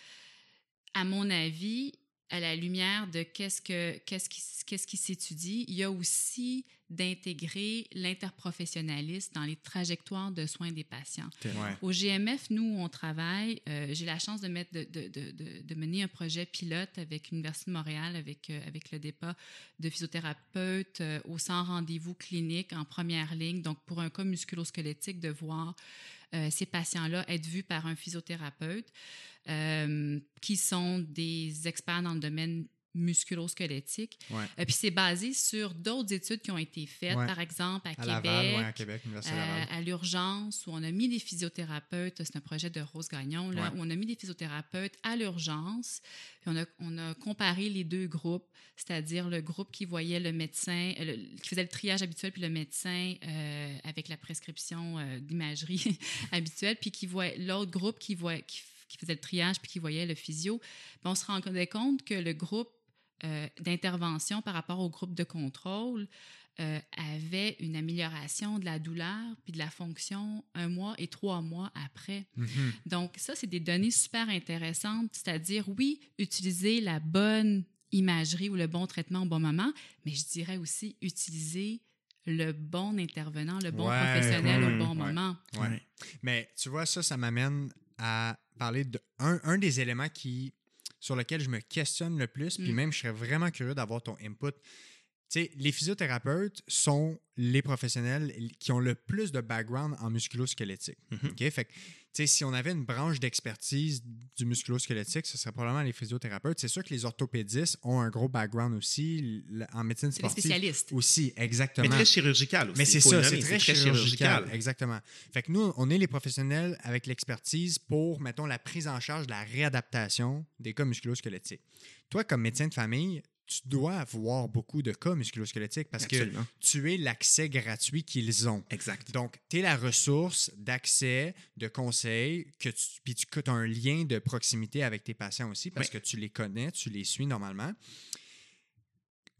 À mon avis, à la lumière de qu'est-ce, que, qu'est-ce, qui, qu'est-ce qui s'étudie, il y a aussi d'intégrer l'interprofessionnalisme dans les trajectoires de soins des patients. Ouais. Au GMF, nous, on travaille. euh, j'ai la chance de, mettre, de, de, de, de- de mener un projet pilote avec l'Université de Montréal, avec, euh, avec le départ de physiothérapeutes euh, au sans rendez-vous clinique en première ligne. Donc, pour un cas musculosquelettique, de voir euh, ces patients-là être vus par un physiothérapeute euh, qui sont des experts dans le domaine musculo-squelettique. Ouais. Euh, puis c'est basé sur d'autres études qui ont été faites, Ouais. par exemple à, À Québec, Laval, ouais, à Québec, Université euh, à l'urgence, où on a mis des physiothérapeutes, c'est un projet de Rose Gagnon, là, où on a mis des physiothérapeutes à l'urgence, puis on a, on a comparé les deux groupes, c'est-à-dire le groupe qui voyait le médecin, euh, le- qui faisait le triage habituel, puis le médecin avec la prescription d'imagerie habituelle, puis qui voit l'autre groupe qui, voit, qui, faisait le triage, puis qui voyait le physio. Puis on se rendait compte que le groupe euh, d'intervention par rapport au groupe de contrôle euh, avait une amélioration de la douleur puis de la fonction un mois et trois mois après. Mhm. Donc, ça, c'est des données super intéressantes, c'est-à-dire, oui, utiliser la bonne imagerie ou le bon traitement au bon moment, mais je dirais aussi utiliser le bon intervenant, le bon Ouais, professionnel ouais, au bon ouais. moment. Mais tu vois, ça, ça m'amène à parler de un, un des éléments qui, sur lequel je me questionne le plus, puis Mm. même je serais vraiment curieux d'avoir ton input. Tu sais, les physiothérapeutes sont les professionnels qui ont le plus de background en musculo-squelettique. Mhm. OK? Fait que, sais, si on avait une branche d'expertise du musculo-squelettique, ce serait probablement les physiothérapeutes. C'est sûr que les orthopédistes ont un gros background aussi en médecine sportive. spécialistes. Aussi, exactement. Mais très chirurgical aussi. Mais c'est ça, c'est nommer, très, chirurgical. Exactement. Fait que nous, on est les professionnels avec l'expertise pour, mettons, la prise en charge de la réadaptation des cas musculo-squelettiques. Toi, comme médecin de famille, tu dois avoir beaucoup de cas musculo-squelettiques parce Absolument. que tu es l'accès gratuit qu'ils ont. Exact. Donc, tu es la ressource d'accès, de conseils, que tu, puis tu as un lien de proximité avec tes patients aussi parce Oui. que tu les connais, tu les suis normalement.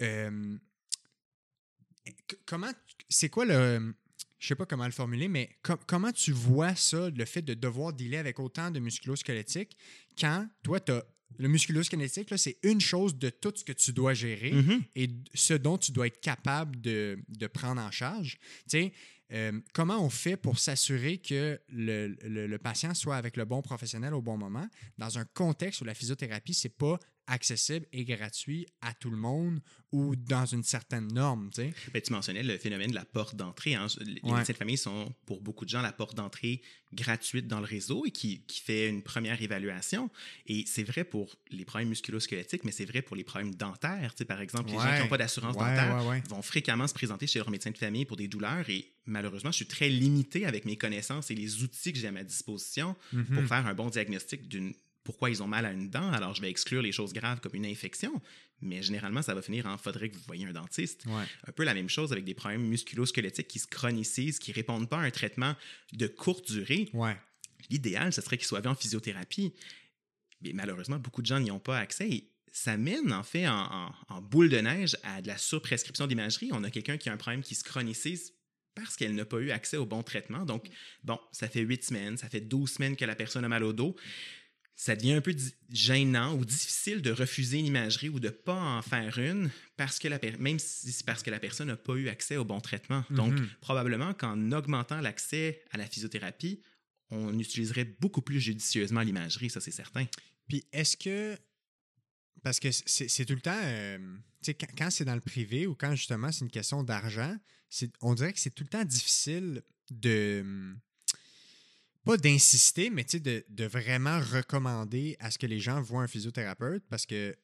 Euh, comment, c'est quoi le, je sais pas comment le formuler, mais com- comment tu vois ça, le fait de devoir dealer avec autant de musculo-squelettiques quand toi, tu as le musculo-squelettique, c'est une chose de tout ce que tu dois gérer Mhm. et ce dont tu dois être capable de, de prendre en charge. Tu sais, euh, comment on fait pour s'assurer que le, le- le patient soit avec le bon professionnel au bon moment? Dans un contexte où la physiothérapie, c'est pas accessible et gratuit à tout le monde ou dans une certaine norme, tu sais? Ben, tu mentionnais le phénomène de la porte d'entrée. hein. Les Ouais. médecins de famille sont, pour beaucoup de gens, la porte d'entrée gratuite dans le réseau et qui, qui fait une première évaluation. Et c'est vrai pour les problèmes musculo-squelettiques, mais c'est vrai pour les problèmes dentaires. Tu sais, par exemple, les gens qui n'ont pas d'assurance Ouais, dentaire vont fréquemment se présenter chez leur médecin de famille pour des douleurs et malheureusement, je suis très limité avec mes connaissances et les outils que j'ai à ma disposition Mhm. pour faire un bon diagnostic d'une pourquoi ils ont mal à une dent. Alors, je vais exclure les choses graves comme une infection, mais généralement, ça va finir en faudrait que vous voyez un dentiste. Ouais. Un peu la même chose avec des problèmes musculo-squelettiques qui se chronicisent, qui répondent pas à un traitement de courte durée. Ouais. L'idéal, ce serait qu'ils soient vus en physiothérapie. Mais malheureusement, beaucoup de gens n'y ont pas accès. Et ça mène en fait en, en- en boule de neige à de la surprescription d'imagerie. On a quelqu'un qui a un problème qui se chronicise parce qu'elle n'a pas eu accès au bon traitement. Donc, bon, ça fait huit semaines, ça fait 12 semaines que la personne a mal au dos. Ça devient un peu gênant ou difficile de refuser une imagerie ou de pas en faire une parce que la même si c'est parce que la personne n'a pas eu accès au bon traitement. Donc, Mhm. probablement qu'en augmentant l'accès à la physiothérapie, on utiliserait beaucoup plus judicieusement l'imagerie, ça c'est certain. Puis est-ce que. Parce que c'est tout le temps. euh, tu sais, quand, quand c'est dans le privé ou quand justement c'est une question d'argent, on dirait que c'est tout le temps difficile de. Pas d'insister, mais tu sais, de, de vraiment recommander à ce que les gens voient un physiothérapeute parce que.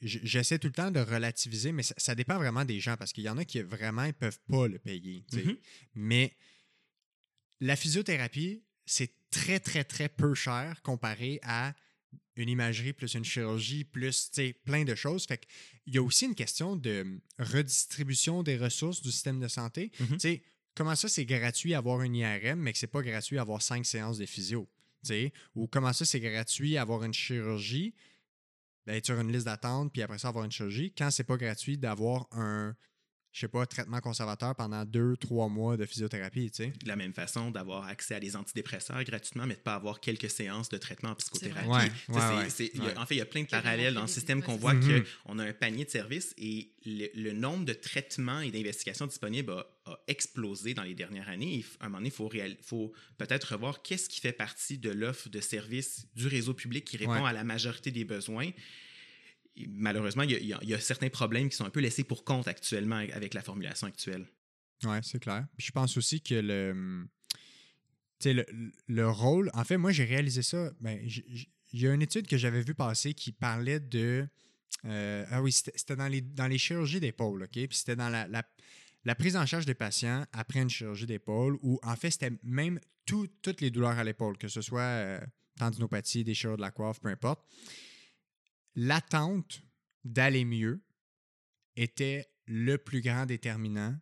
j'essaie tout le temps de relativiser, mais ça, dépend vraiment des gens parce qu'il y en a qui vraiment ne peuvent pas le payer. Mm-hmm. Mais la physiothérapie, c'est très, très, très peu cher comparé à une imagerie plus une chirurgie plus plein de choses. Fait il y a aussi une question de redistribution des ressources du système de santé. Mm-hmm. Comment ça, c'est gratuit avoir une IRM, mais que c'est pas gratuit avoir cinq séances de physio? Ou comment ça, c'est gratuit avoir une chirurgie, d'être sur une liste d'attente, puis après ça, avoir une chirurgie, quand c'est pas gratuit d'avoir un, je sais pas, traitement conservateur pendant deux, trois mois de physiothérapie, tu sais. De la même façon, d'avoir accès à des antidépresseurs gratuitement, mais de pas avoir quelques séances de traitement en psychothérapie. Ouais, en fait, il y a plein de parallèles dans le système qu'on voit mm-hmm. qu'on a un panier de services et le, nombre de traitements et d'investigations disponibles a, explosé dans les dernières années. à un moment donné, il faut, faut peut-être revoir qu'est-ce qui fait partie de l'offre de services du réseau public qui répond à la majorité des besoins malheureusement, il y, a, certains problèmes qui sont un peu laissés pour compte actuellement avec la formulation actuelle. Oui, c'est clair. je pense aussi que le, le, le rôle. En fait, moi, j'ai réalisé ça. Ben, il y a une étude que j'avais vue passer qui parlait de. Euh, ah oui, c'était dans les, dans les chirurgies d'épaule, OK? Puis c'était dans la, la, prise en charge des patients après une chirurgie d'épaule, où en fait, c'était même toutes les douleurs à l'épaule, que ce soit euh, tendinopathie, déchirure de la coiffe, peu importe l'attente d'aller mieux était le plus grand déterminant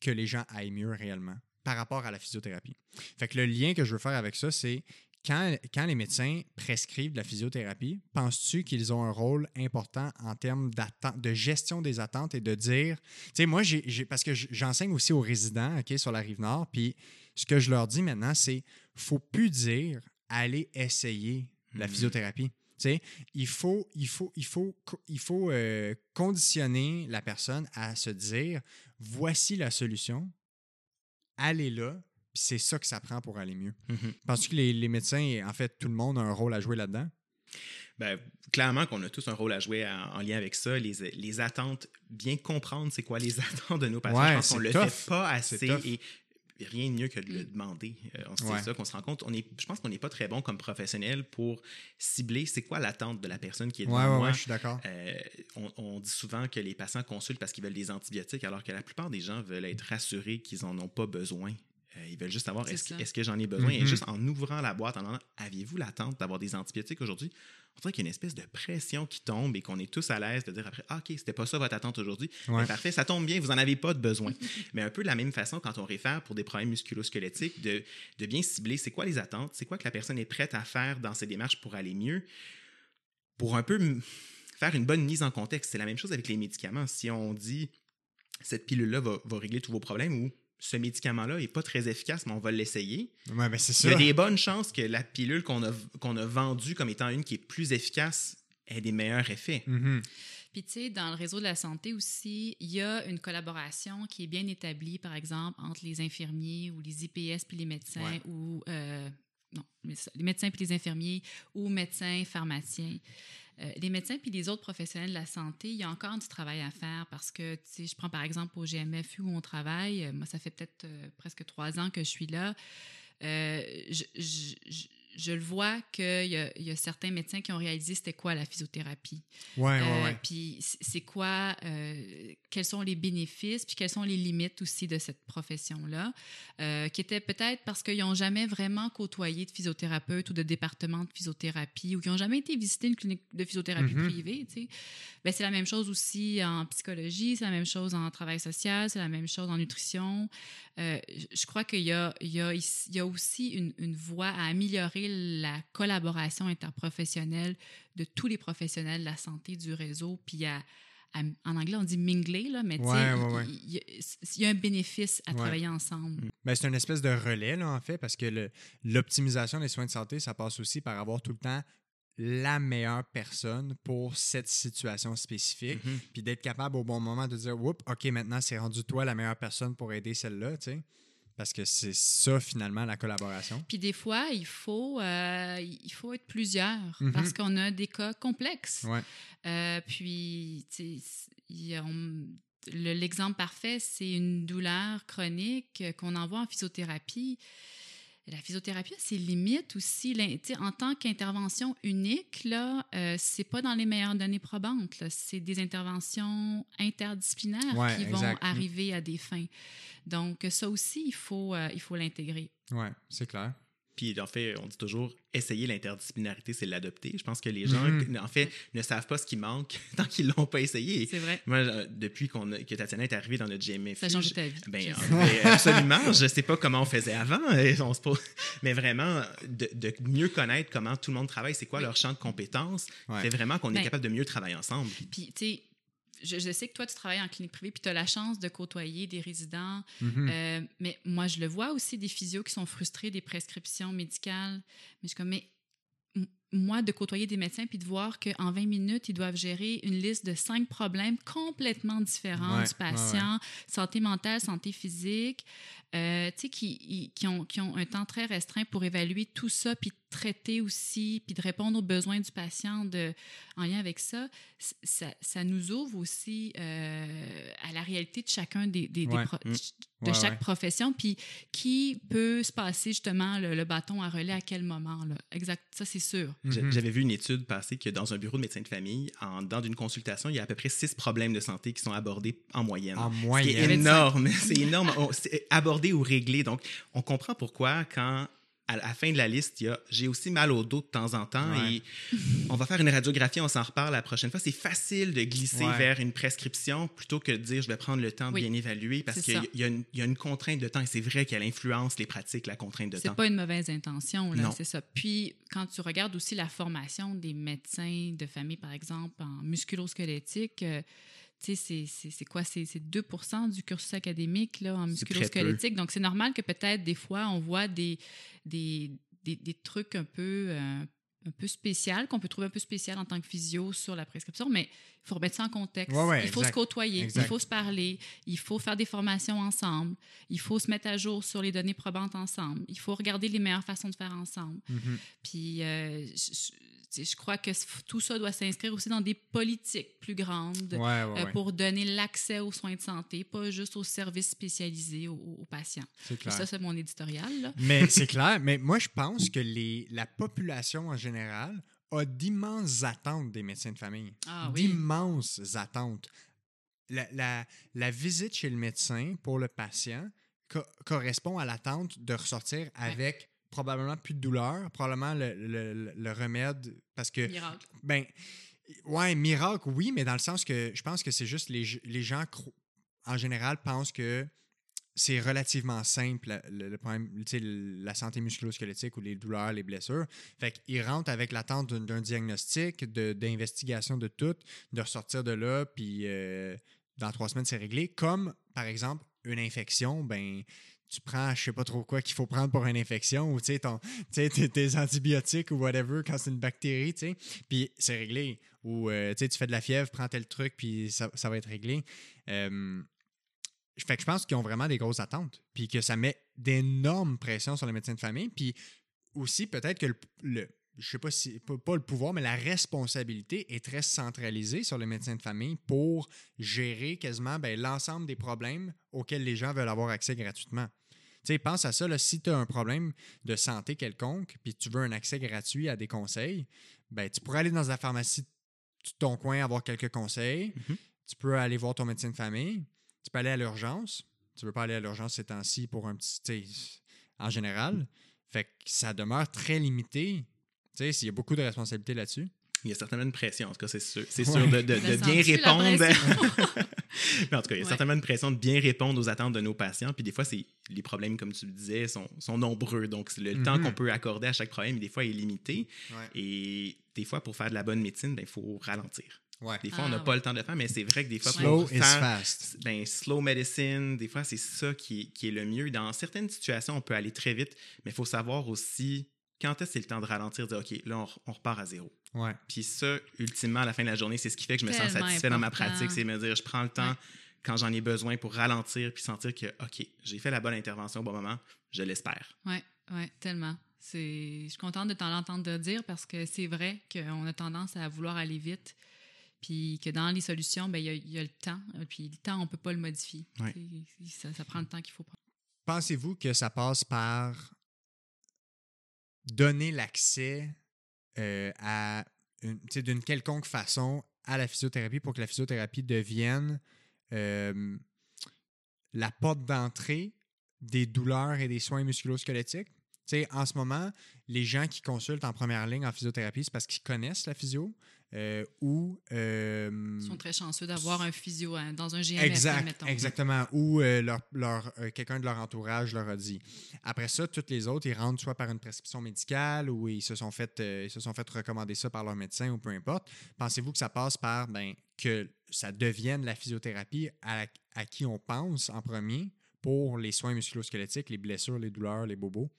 que les gens aillent mieux réellement par rapport à la physiothérapie. Fait que le lien que je veux faire avec ça, c'est quand, quand les médecins prescrivent de la physiothérapie, penses-tu qu'ils ont un rôle important en termes de gestion des attentes et de dire, tu sais, moi, j'ai, parce que j'enseigne aussi aux résidents ok, sur la rive nord, puis ce que je leur dis maintenant, c'est faut plus dire allez essayer la mmh. Il faut, il faut, il faut, il faut euh, conditionner la personne à se dire voici la solution, allez là, c'est ça que ça prend pour aller mieux. Mm-hmm. Penses-tu que les, médecins, en fait, tout le monde a un rôle à jouer là-dedans? Ben, clairement qu'on a tous un rôle à jouer en, lien avec ça. Les, attentes, bien comprendre c'est quoi les attentes de nos patients. je pense qu'on le fait pas assez. Et rien de mieux que de le mm. demander. Euh, c'est ça qu'on se rend compte. On est, je pense qu'on n'est pas très bon comme professionnel pour cibler c'est quoi l'attente de la personne qui est devant moi. je suis d'accord. Euh, on, dit souvent que les patients consultent parce qu'ils veulent des antibiotiques, alors que la plupart des gens veulent être rassurés qu'ils n'en ont pas besoin. Euh, ils veulent juste savoir est-ce que, j'en ai besoin? Et mm-hmm. juste en ouvrant la boîte, en demandant aviez-vous l'attente d'avoir des antibiotiques aujourd'hui? On dirait qu'il y a une espèce de pression qui tombe et qu'on est tous à l'aise de dire après ah, OK, c'était pas ça votre attente aujourd'hui. Parfait, ça tombe bien, vous n'en avez pas de besoin. Mais un peu de la même façon, quand on réfère pour des problèmes musculo-squelettiques, de, de bien cibler c'est quoi les attentes, c'est quoi que la personne est prête à faire dans ses démarches pour aller mieux, pour un peu faire une bonne mise en contexte. C'est la même chose avec les médicaments. Si on dit cette pilule-là va, va régler tous vos problèmes ou ce médicament-là n'est pas très efficace, mais on va l'essayer. Ouais, ben, c'est Il y a des bonnes chances que la pilule qu'on a, qu'on a vendue comme étant une qui est plus efficace ait des meilleurs effets. Mm-hmm. Puis, tu sais, dans le réseau de la santé aussi, il y a une collaboration qui est bien établie, par exemple, entre les infirmiers ou les IPS puis les médecins ou. Euh, non, les médecins puis les infirmiers ou médecins, pharmaciens. Euh, les médecins puis les autres professionnels de la santé, il y a encore du travail à faire parce que, si je prends par exemple au GMFU où on travaille, euh, moi, ça fait peut-être euh, presque trois ans que je suis là. je le vois qu'il y, y, a certains médecins qui ont réalisé c'était quoi la physiothérapie. Ouais, euh, ouais, Puis c'est quoi, euh, quels sont les bénéfices, puis quelles sont les limites aussi de cette profession-là, euh, qui était peut-être parce qu'ils n'ont jamais vraiment côtoyé de physiothérapeute ou de département de physiothérapie ou qui n'ont jamais été visiter une clinique de physiothérapie mm-hmm. privée. Tu sais. ben, c'est la même chose aussi en psychologie, c'est la même chose en travail social, c'est la même chose en nutrition. Je crois qu'il y a, il y, a, il y a aussi une, une voie à améliorer la collaboration interprofessionnelle de tous les professionnels de la santé du réseau, puis en anglais, on dit mingler, là, mais il y, a un bénéfice à travailler ensemble. Mm. Ben, c'est une espèce de relais, là, en fait, parce que l'optimisation des soins de santé, ça passe aussi par avoir tout le temps la meilleure personne pour cette situation spécifique, mm-hmm. puis d'être capable au bon moment de dire, Oups, OK, maintenant, c'est rendu toi la meilleure personne pour aider celle-là, tu sais. Parce que c'est ça, finalement, la collaboration. Puis des fois, il faut, euh, il faut être plusieurs mhm. parce qu'on a des cas complexes. Ouais. Euh, puis, l'exemple parfait, c'est une douleur chronique qu'on envoie en physiothérapie. La physiothérapie a ses limites aussi. En tant qu'intervention unique, là, euh, c'est pas dans les meilleures données probantes. C'est des interventions interdisciplinaires Ouais, qui vont exact. arriver à des fins. Donc, ça aussi, il faut euh, il faut l'intégrer. Ouais, c'est clair. Puis en fait, on dit toujours essayer l'interdisciplinarité, c'est l'adopter. Je pense que les gens, Mhm. en fait, ne savent pas ce qui manque tant qu'ils l'ont pas essayé. C'est vrai. Moi, depuis qu'on a- que Tatiana est arrivée dans notre GMF, Ça a changé ta vie. Ben, Je sais. ben, absolument. Je sais pas comment on faisait avant. et on se pose- Mais vraiment, de, de mieux connaître comment tout le monde travaille, c'est quoi Oui. leur champ de compétences, Ouais. c'est vraiment qu'on Ben, est capable de mieux travailler ensemble. Puis, tu sais, je, je sais que toi, tu travailles en clinique privée, puis tu as la chance de côtoyer des résidents. Mhm. Euh, mais moi, je le vois aussi, des physios qui sont frustrés des prescriptions médicales. Mais je suis comme, mais moi, de côtoyer des médecins puis de voir qu'en 20 minutes, ils doivent gérer une liste de cinq problèmes complètement différents Ouais, du patient, santé mentale, santé physique, euh, tu sais, qui, qui, ont, qui ont un temps très restreint pour évaluer tout ça, puis traiter aussi, puis de répondre aux besoins du patient de, en lien avec ça, ça, ça nous ouvre aussi euh, à la réalité de chacun des, des- des Ouais. pro- Mm. de Ouais, chaque ouais. profession, puis qui peut se passer justement le, le bâton à relais à quel moment. Là. Exact, ça c'est sûr. Mhm. J'avais vu une étude passer que dans un bureau de médecin de famille, en dans d'une consultation, il y a à peu près six problèmes de santé qui sont abordés en moyenne. En moyenne. énorme, c'est énorme. C'est abordé ou réglé. Donc, on comprend pourquoi quand à la fin de la liste, il y a j'ai aussi mal au dos de temps en temps Ouais. et on va faire une radiographie, on s'en reparle la prochaine fois. C'est facile de glisser Ouais. vers une prescription plutôt que de dire je vais prendre le temps Oui. de bien évaluer parce C'est qu'il y, y a une- il y a une contrainte de temps et c'est vrai qu'elle influence les pratiques, la contrainte de C'est temps. pas une mauvaise intention, là, Non. c'est ça. Puis, quand tu regardes aussi la formation des médecins de famille, par exemple, en musculo-squelettique, euh, tu sais, c'est- quoi? C'est c'est 2% du cursus académique là, en musculo-squelettique. Donc, c'est normal que peut-être des fois, on voit des, des, des, des trucs un peu, euh, un peu spéciaux, qu'on peut trouver un peu spécial en tant que physio sur la prescription, mais il faut remettre ça en contexte. Ouais, ouais, il faut exact. se côtoyer, Exact. il faut se parler, il faut faire des formations ensemble, il faut se mettre à jour sur les données probantes ensemble, il faut regarder les meilleures façons de faire ensemble. Mhm. Puis, euh, je, crois que tout ça doit s'inscrire aussi dans des politiques plus grandes Ouais, euh, pour donner l'accès aux soins de santé, pas juste aux services spécialisés aux, aux patients. Clair. ça, c'est mon éditorial. Là. Mais c'est clair. Mais moi, je pense que les, la population en général a d'immenses attentes des médecins de famille. Ah oui. D'immenses attentes. La, la- la visite chez le médecin pour le patient co- correspond à l'attente de ressortir avec probablement plus de douleur, probablement le, le- le- remède, parce que Miracle. ben, ouais, miracle, oui, mais dans le sens que je pense que c'est juste les, les gens, en général, pensent que c'est relativement simple, le, problème, la santé musculo-squelettique ou les douleurs, les blessures. Fait qu'ils rentrent avec l'attente d'un- diagnostic, de- d'investigation de, tout, de ressortir de là, puis euh, dans trois semaines, c'est réglé. Comme, par exemple, une infection, ben tu prends je sais pas trop quoi qu'il faut prendre pour une infection ou tu sais tes, tes antibiotiques ou whatever quand c'est une bactérie tu puis c'est réglé ou euh, tu fais de la fièvre prends tel truc puis ça, ça va être réglé Euh, fait que je pense qu'ils ont vraiment des grosses attentes puis que ça met d'énormes pressions sur les médecins de famille puis aussi peut-être que le, le- je sais pas si pas, le pouvoir mais la responsabilité est très centralisée sur les médecins de famille pour gérer quasiment ben, l'ensemble des problèmes auxquels les gens veulent avoir accès gratuitement. Tu sais, pense à ça, là, si tu as un problème de santé quelconque, puis tu veux un accès gratuit à des conseils, ben, tu pourrais aller dans la pharmacie de ton coin avoir quelques conseils. Mhm. Tu peux aller voir ton médecin de famille. Tu peux aller à l'urgence. Tu veux pas aller à l'urgence ces temps-ci pour un petit. tu sais, En général. Fait que ça demeure très limité. Tu sais, s'il y a beaucoup de responsabilités là-dessus. Il y a certainement une pression, en tout cas, c'est sûr. C'est Ouais. sûr de, de- bien répondre. Mais en tout cas, il y a Ouais. certainement une pression de bien répondre aux attentes de nos patients. Puis des fois, c'est les problèmes, comme tu le disais, sont, sont nombreux. Donc, le Mhm. temps qu'on peut accorder à chaque problème, des fois, est limité. Ouais. Et des fois, pour faire de la bonne médecine, il faut ralentir. Ouais. Des fois, on Ah, n'a ouais. pas le temps de le faire, mais c'est vrai que des fois, Slow pour is faire fast. ben, slow medicine, des fois, c'est ça qui est, qui est le mieux. Dans certaines situations, on peut aller très vite, mais il faut savoir aussi quand est-ce que c'est le temps de ralentir, de dire OK, là, on, repart à zéro. Ouais. Puis ça, ultimement, à la fin de la journée, c'est ce qui fait que je me sens satisfait dans ma pratique, c'est me dire, je prends le temps Ouais. quand j'en ai besoin pour ralentir puis sentir que, OK, j'ai fait la bonne intervention au bon moment, je l'espère. Oui, ouais, tellement. C'est, je suis contente de t'en l'entendre de dire parce que c'est vrai qu'on a tendance à vouloir aller vite, puis que dans les solutions, ben, il y, a- il y a le temps, euh, puis le temps, on ne peut pas le modifier. Ça, ça prend le temps qu'il faut prendre. Pensez-vous que ça passe par donner l'accès euh, à d'une quelconque façon à la physiothérapie pour que la physiothérapie devienne euh, la porte d'entrée des douleurs et des soins musculosquelettiques? Tu sais, en ce moment, les gens qui consultent en première ligne en physiothérapie, c'est parce qu'ils connaissent la physio euh, ou... euh, Ils sont très chanceux d'avoir un physio hein, dans un GMF, Exact, exactement. Ou euh, leur, leur, quelqu'un de leur entourage leur a dit. Après ça, toutes les autres, ils rentrent soit par une prescription médicale ou ils se sont fait, ils se sont fait recommander ça par leur médecin ou peu importe. Pensez-vous que ça passe par ben, que ça devienne la physiothérapie à, à qui on pense en premier pour les soins musculosquelettiques, les blessures, les douleurs, les bobos?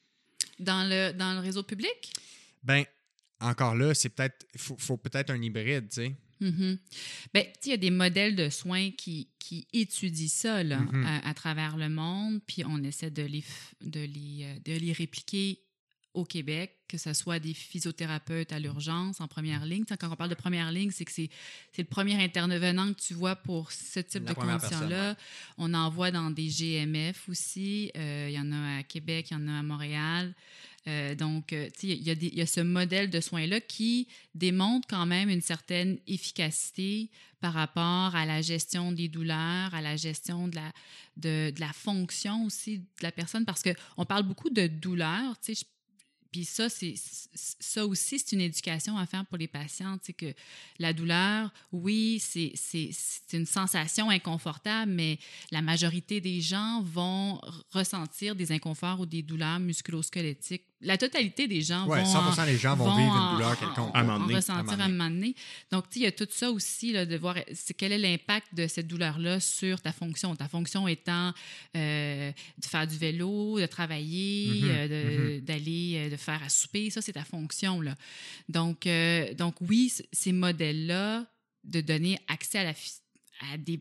Dans le, dans le réseau public? Ben, encore là, c'est peut-être, il faut, faut peut-être un hybride, tu sais. Tu sais, il y a des modèles de soins qui, qui étudient ça là, Mhm. à, à travers le monde, puis on essaie de les, de les, euh, de les répliquer au Québec, que ce soit des physiothérapeutes à l'urgence en première ligne. Tu sais, quand on parle de première ligne, c'est que c'est c'est le premier intervenant que tu vois pour ce type La de condition-là. On en voit dans des GMF aussi. Euh, Il y en a à Québec, il y en a à Montréal. Euh, donc, euh, il y, y a ce modèle de soins-là qui démontre quand même une certaine efficacité par rapport à la gestion des douleurs, à la gestion de la, de, la fonction aussi de la personne, parce qu'on parle beaucoup de douleur, tu sais, puis ça, c'est ça aussi, c'est une éducation à faire pour les patients. Sais, que la douleur, oui, c'est c'est- c'est une sensation inconfortable, mais la majorité des gens vont ressentir des inconforts ou des douleurs musculo-squelettiques. La totalité des gens Ouais, vont 100% en- des gens vont, vivre en- une douleur quelconque. À un ressentir À un moment donné. Donc, il y a tout ça aussi, là, de voir c'est quel est l'impact de cette douleur-là sur ta fonction? Ta fonction étant euh, de faire du vélo, de travailler, Mhm, euh, de- d'aller, euh, de faire à souper. Ça, c'est ta fonction. Là. Donc, euh, donc, oui, ces modèles-là, de donner accès à, la, à des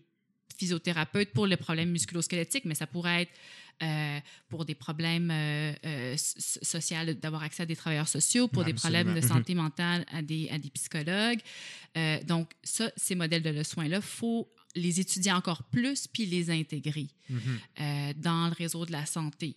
physiothérapeutes pour le problème musculo-squelettique, mais ça pourrait être euh, pour des problèmes euh, euh, so- sociaux, d'avoir accès à des travailleurs sociaux, pour des problèmes de santé mentale à des, à des psychologues. Donc, ça, ces modèles de le soin-là, il faut les étudier encore plus puis les intégrer Mhm. dans le réseau de la santé.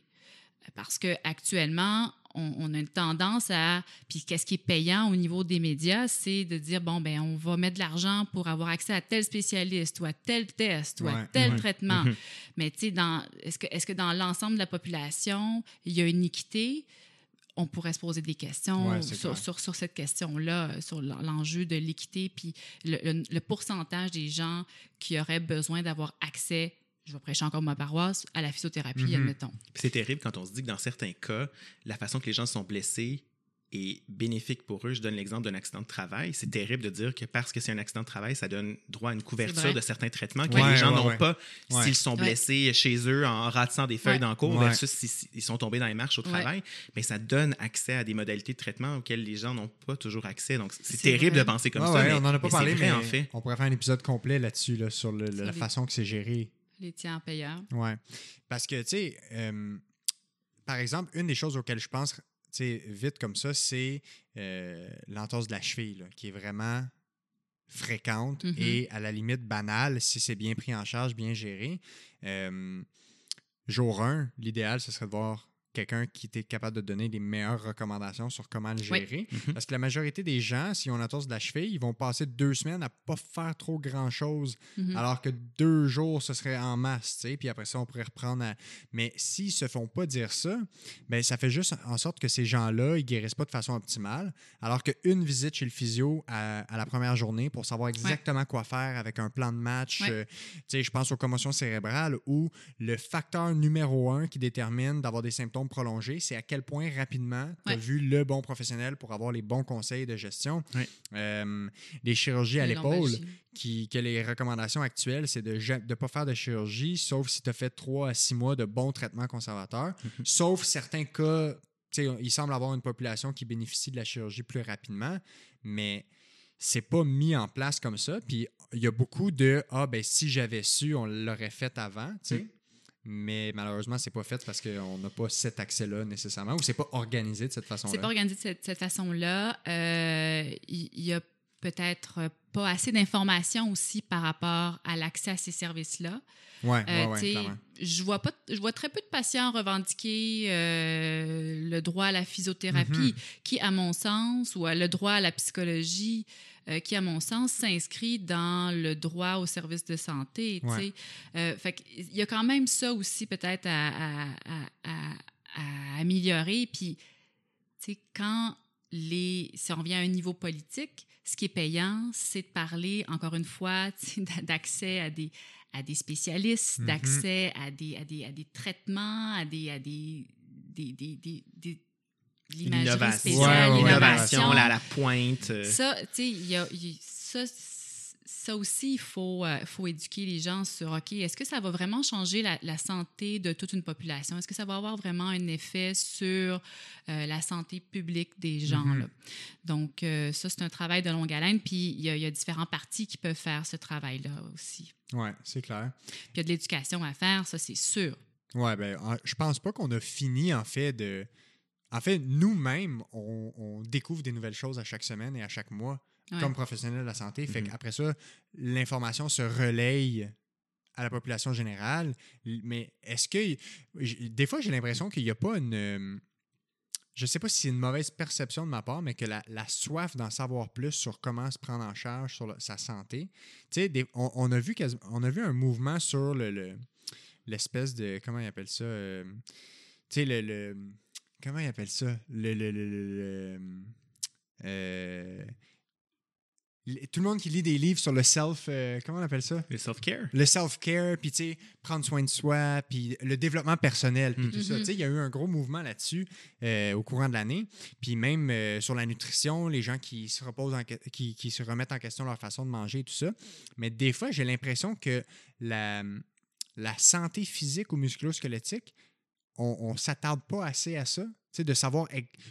Parce qu'actuellement, on, on a une tendance à. Puis qu'est-ce qui est payant au niveau des médias, c'est de dire bon, ben on va mettre de l'argent pour avoir accès à tel spécialiste ou à tel test ou à tel ouais. traitement. Mhm. Mais tu sais, dans- est-ce que, est que dans l'ensemble de la population, il y a une équité? On pourrait se poser des questions Ouais, sur, sur, sur cette question-là, sur l'en- l'enjeu de l'équité, puis le, le- le pourcentage des gens qui auraient besoin d'avoir accès, je vais prêcher encore ma paroisse, à la physiothérapie, Mhm. admettons. C'est terrible quand on se dit que dans certains cas, la façon que les gens sont blessés est bénéfique pour eux. Je donne l'exemple d'un accident de travail. C'est terrible de dire que parce que c'est un accident de travail, ça donne droit à une couverture de certains traitements que Ouais, les gens ouais, n'ont ouais. pas Ouais. s'ils sont Ouais. blessés chez eux en ratissant des feuilles Ouais. dans le cours Ouais. versus s'ils sont tombés dans les marches au Ouais. travail. Mais ça donne accès à des modalités de traitement auxquelles les gens n'ont pas toujours accès. Donc, c'est terrible vrai. de penser comme Ouais, ça. ouais, mais, on n'en a pas mais parlé, vrai, mais en fait. on pourrait faire un épisode complet là-dessus, là, sur le- la façon que c'est géré. Les tiers payeurs. Ouais. Parce que, tu sais, euh, par exemple, une des choses auxquelles je pense, tu sais, vite comme ça, c'est euh, l'entorse de la cheville, là, qui est vraiment fréquente Mhm. et à la limite banale si c'est bien pris en charge, bien géré. Euh, jour 1, l'idéal, ce serait de voir quelqu'un qui était capable de donner les meilleures recommandations sur comment le Oui. gérer. Mhm. Parce que la majorité des gens, s'ils ont une entorse de la cheville, ils vont passer deux semaines à pas faire trop grand-chose Mhm. alors que deux jours, ce serait en masse, tu sais, puis après ça, on pourrait reprendre à... Mais s'ils se font pas dire ça, ben ça fait juste en sorte que ces gens-là, ils guérissent pas de façon optimale, alors qu'une visite chez le physio à, à la première journée pour savoir exactement quoi faire avec un plan de match, Ouais. euh, tu sais, je pense aux commotions cérébrales où le facteur numéro un qui détermine d'avoir des symptômes prolongés, c'est à quel point rapidement tu as Ouais. vu le bon professionnel pour avoir les bons conseils de gestion. Ouais. Euh, les chirurgies à l'épaule, qui, que les recommandations actuelles, c'est de ne pas faire de chirurgie, sauf si tu as fait 3 à 6 mois de bons traitements conservateurs, sauf certains cas, tu sais, il semble avoir une population qui bénéficie de la chirurgie plus rapidement, mais c'est pas mis en place comme ça. Puis il y a beaucoup de Ah, ben si j'avais su, on l'aurait fait avant, tu sais. Mais malheureusement, c'est pas fait parce qu'on n'a pas cet accès-là nécessairement ou c'est pas organisé de cette façon-là? C'est pas organisé de cette, cette façon-là. Euh, Il y, a peut-être pas assez d'informations aussi par rapport à l'accès à ces services-là. Ouais, Euh, ouais, je vois pas, je vois très peu de patients revendiquer euh, le droit à la physiothérapie, Mhm. qui, à mon sens, ou le droit à la psychologie, euh, qui, à mon sens, s'inscrit dans le droit au service de santé. Ouais. Euh, fait il y a quand même ça aussi peut-être à, à- à- à- améliorer. Puis, quand les, si on revient à un niveau politique, ce qui est payant, c'est de parler, encore une fois, d'accès à des, à des spécialistes, Mhm. d'accès à des, à, des, à des traitements, à des, à des, des, des, des, des- L'innovation, Ouais, ouais, à la pointe. euh, Ça, tu sais, il y a- ça, ça aussi, il faut, euh, faut éduquer les gens sur, OK, est-ce que ça va vraiment changer la, la santé de toute une population? Est-ce que ça va avoir vraiment un effet sur euh, la santé publique des gens? Mhm. là? Donc, euh, ça, c'est un travail de longue haleine. Puis, il y, a, il y a différents partis qui peuvent faire ce travail-là aussi. Ouais, c'est clair. Puis, il y a de l'éducation à faire, ça, c'est sûr. Ouais, ben, en- je pense pas qu'on a fini, en fait, de. En fait, nous-mêmes, on, on découvre des nouvelles choses à chaque semaine et à chaque mois Ouais. comme professionnels de la santé. Fait Mhm. qu'après ça, l'information se relaye à la population générale. Mais est-ce que. Des fois, j'ai l'impression qu'il n'y a pas une. euh, Je sais pas si c'est une mauvaise perception de ma part, mais que la, la soif d'en savoir plus sur comment se prendre en charge sur sa santé. Tu sais, des- on, on a vu on a vu un mouvement sur le- le l'espèce de comment ils appellent ça euh, tu sais le, le- comment ils appellent ça? Le, le- le- euh, le- tout le monde qui lit des livres sur le self euh, comment on appelle ça? Le self-care. le self-care, puis tu sais, prendre soin de soi, puis le développement personnel, puis Mhm. tout ça. Tu sais, il y a eu un gros mouvement là-dessus euh, au courant de l'année. Puis même euh, sur la nutrition, les gens qui se reposent, en qui, qui se remettent en question leur façon de manger et tout ça. Mais des fois, j'ai l'impression que la, la santé physique ou musculo-squelettique, on, on s'attarde pas assez à ça. Tu sais, de savoir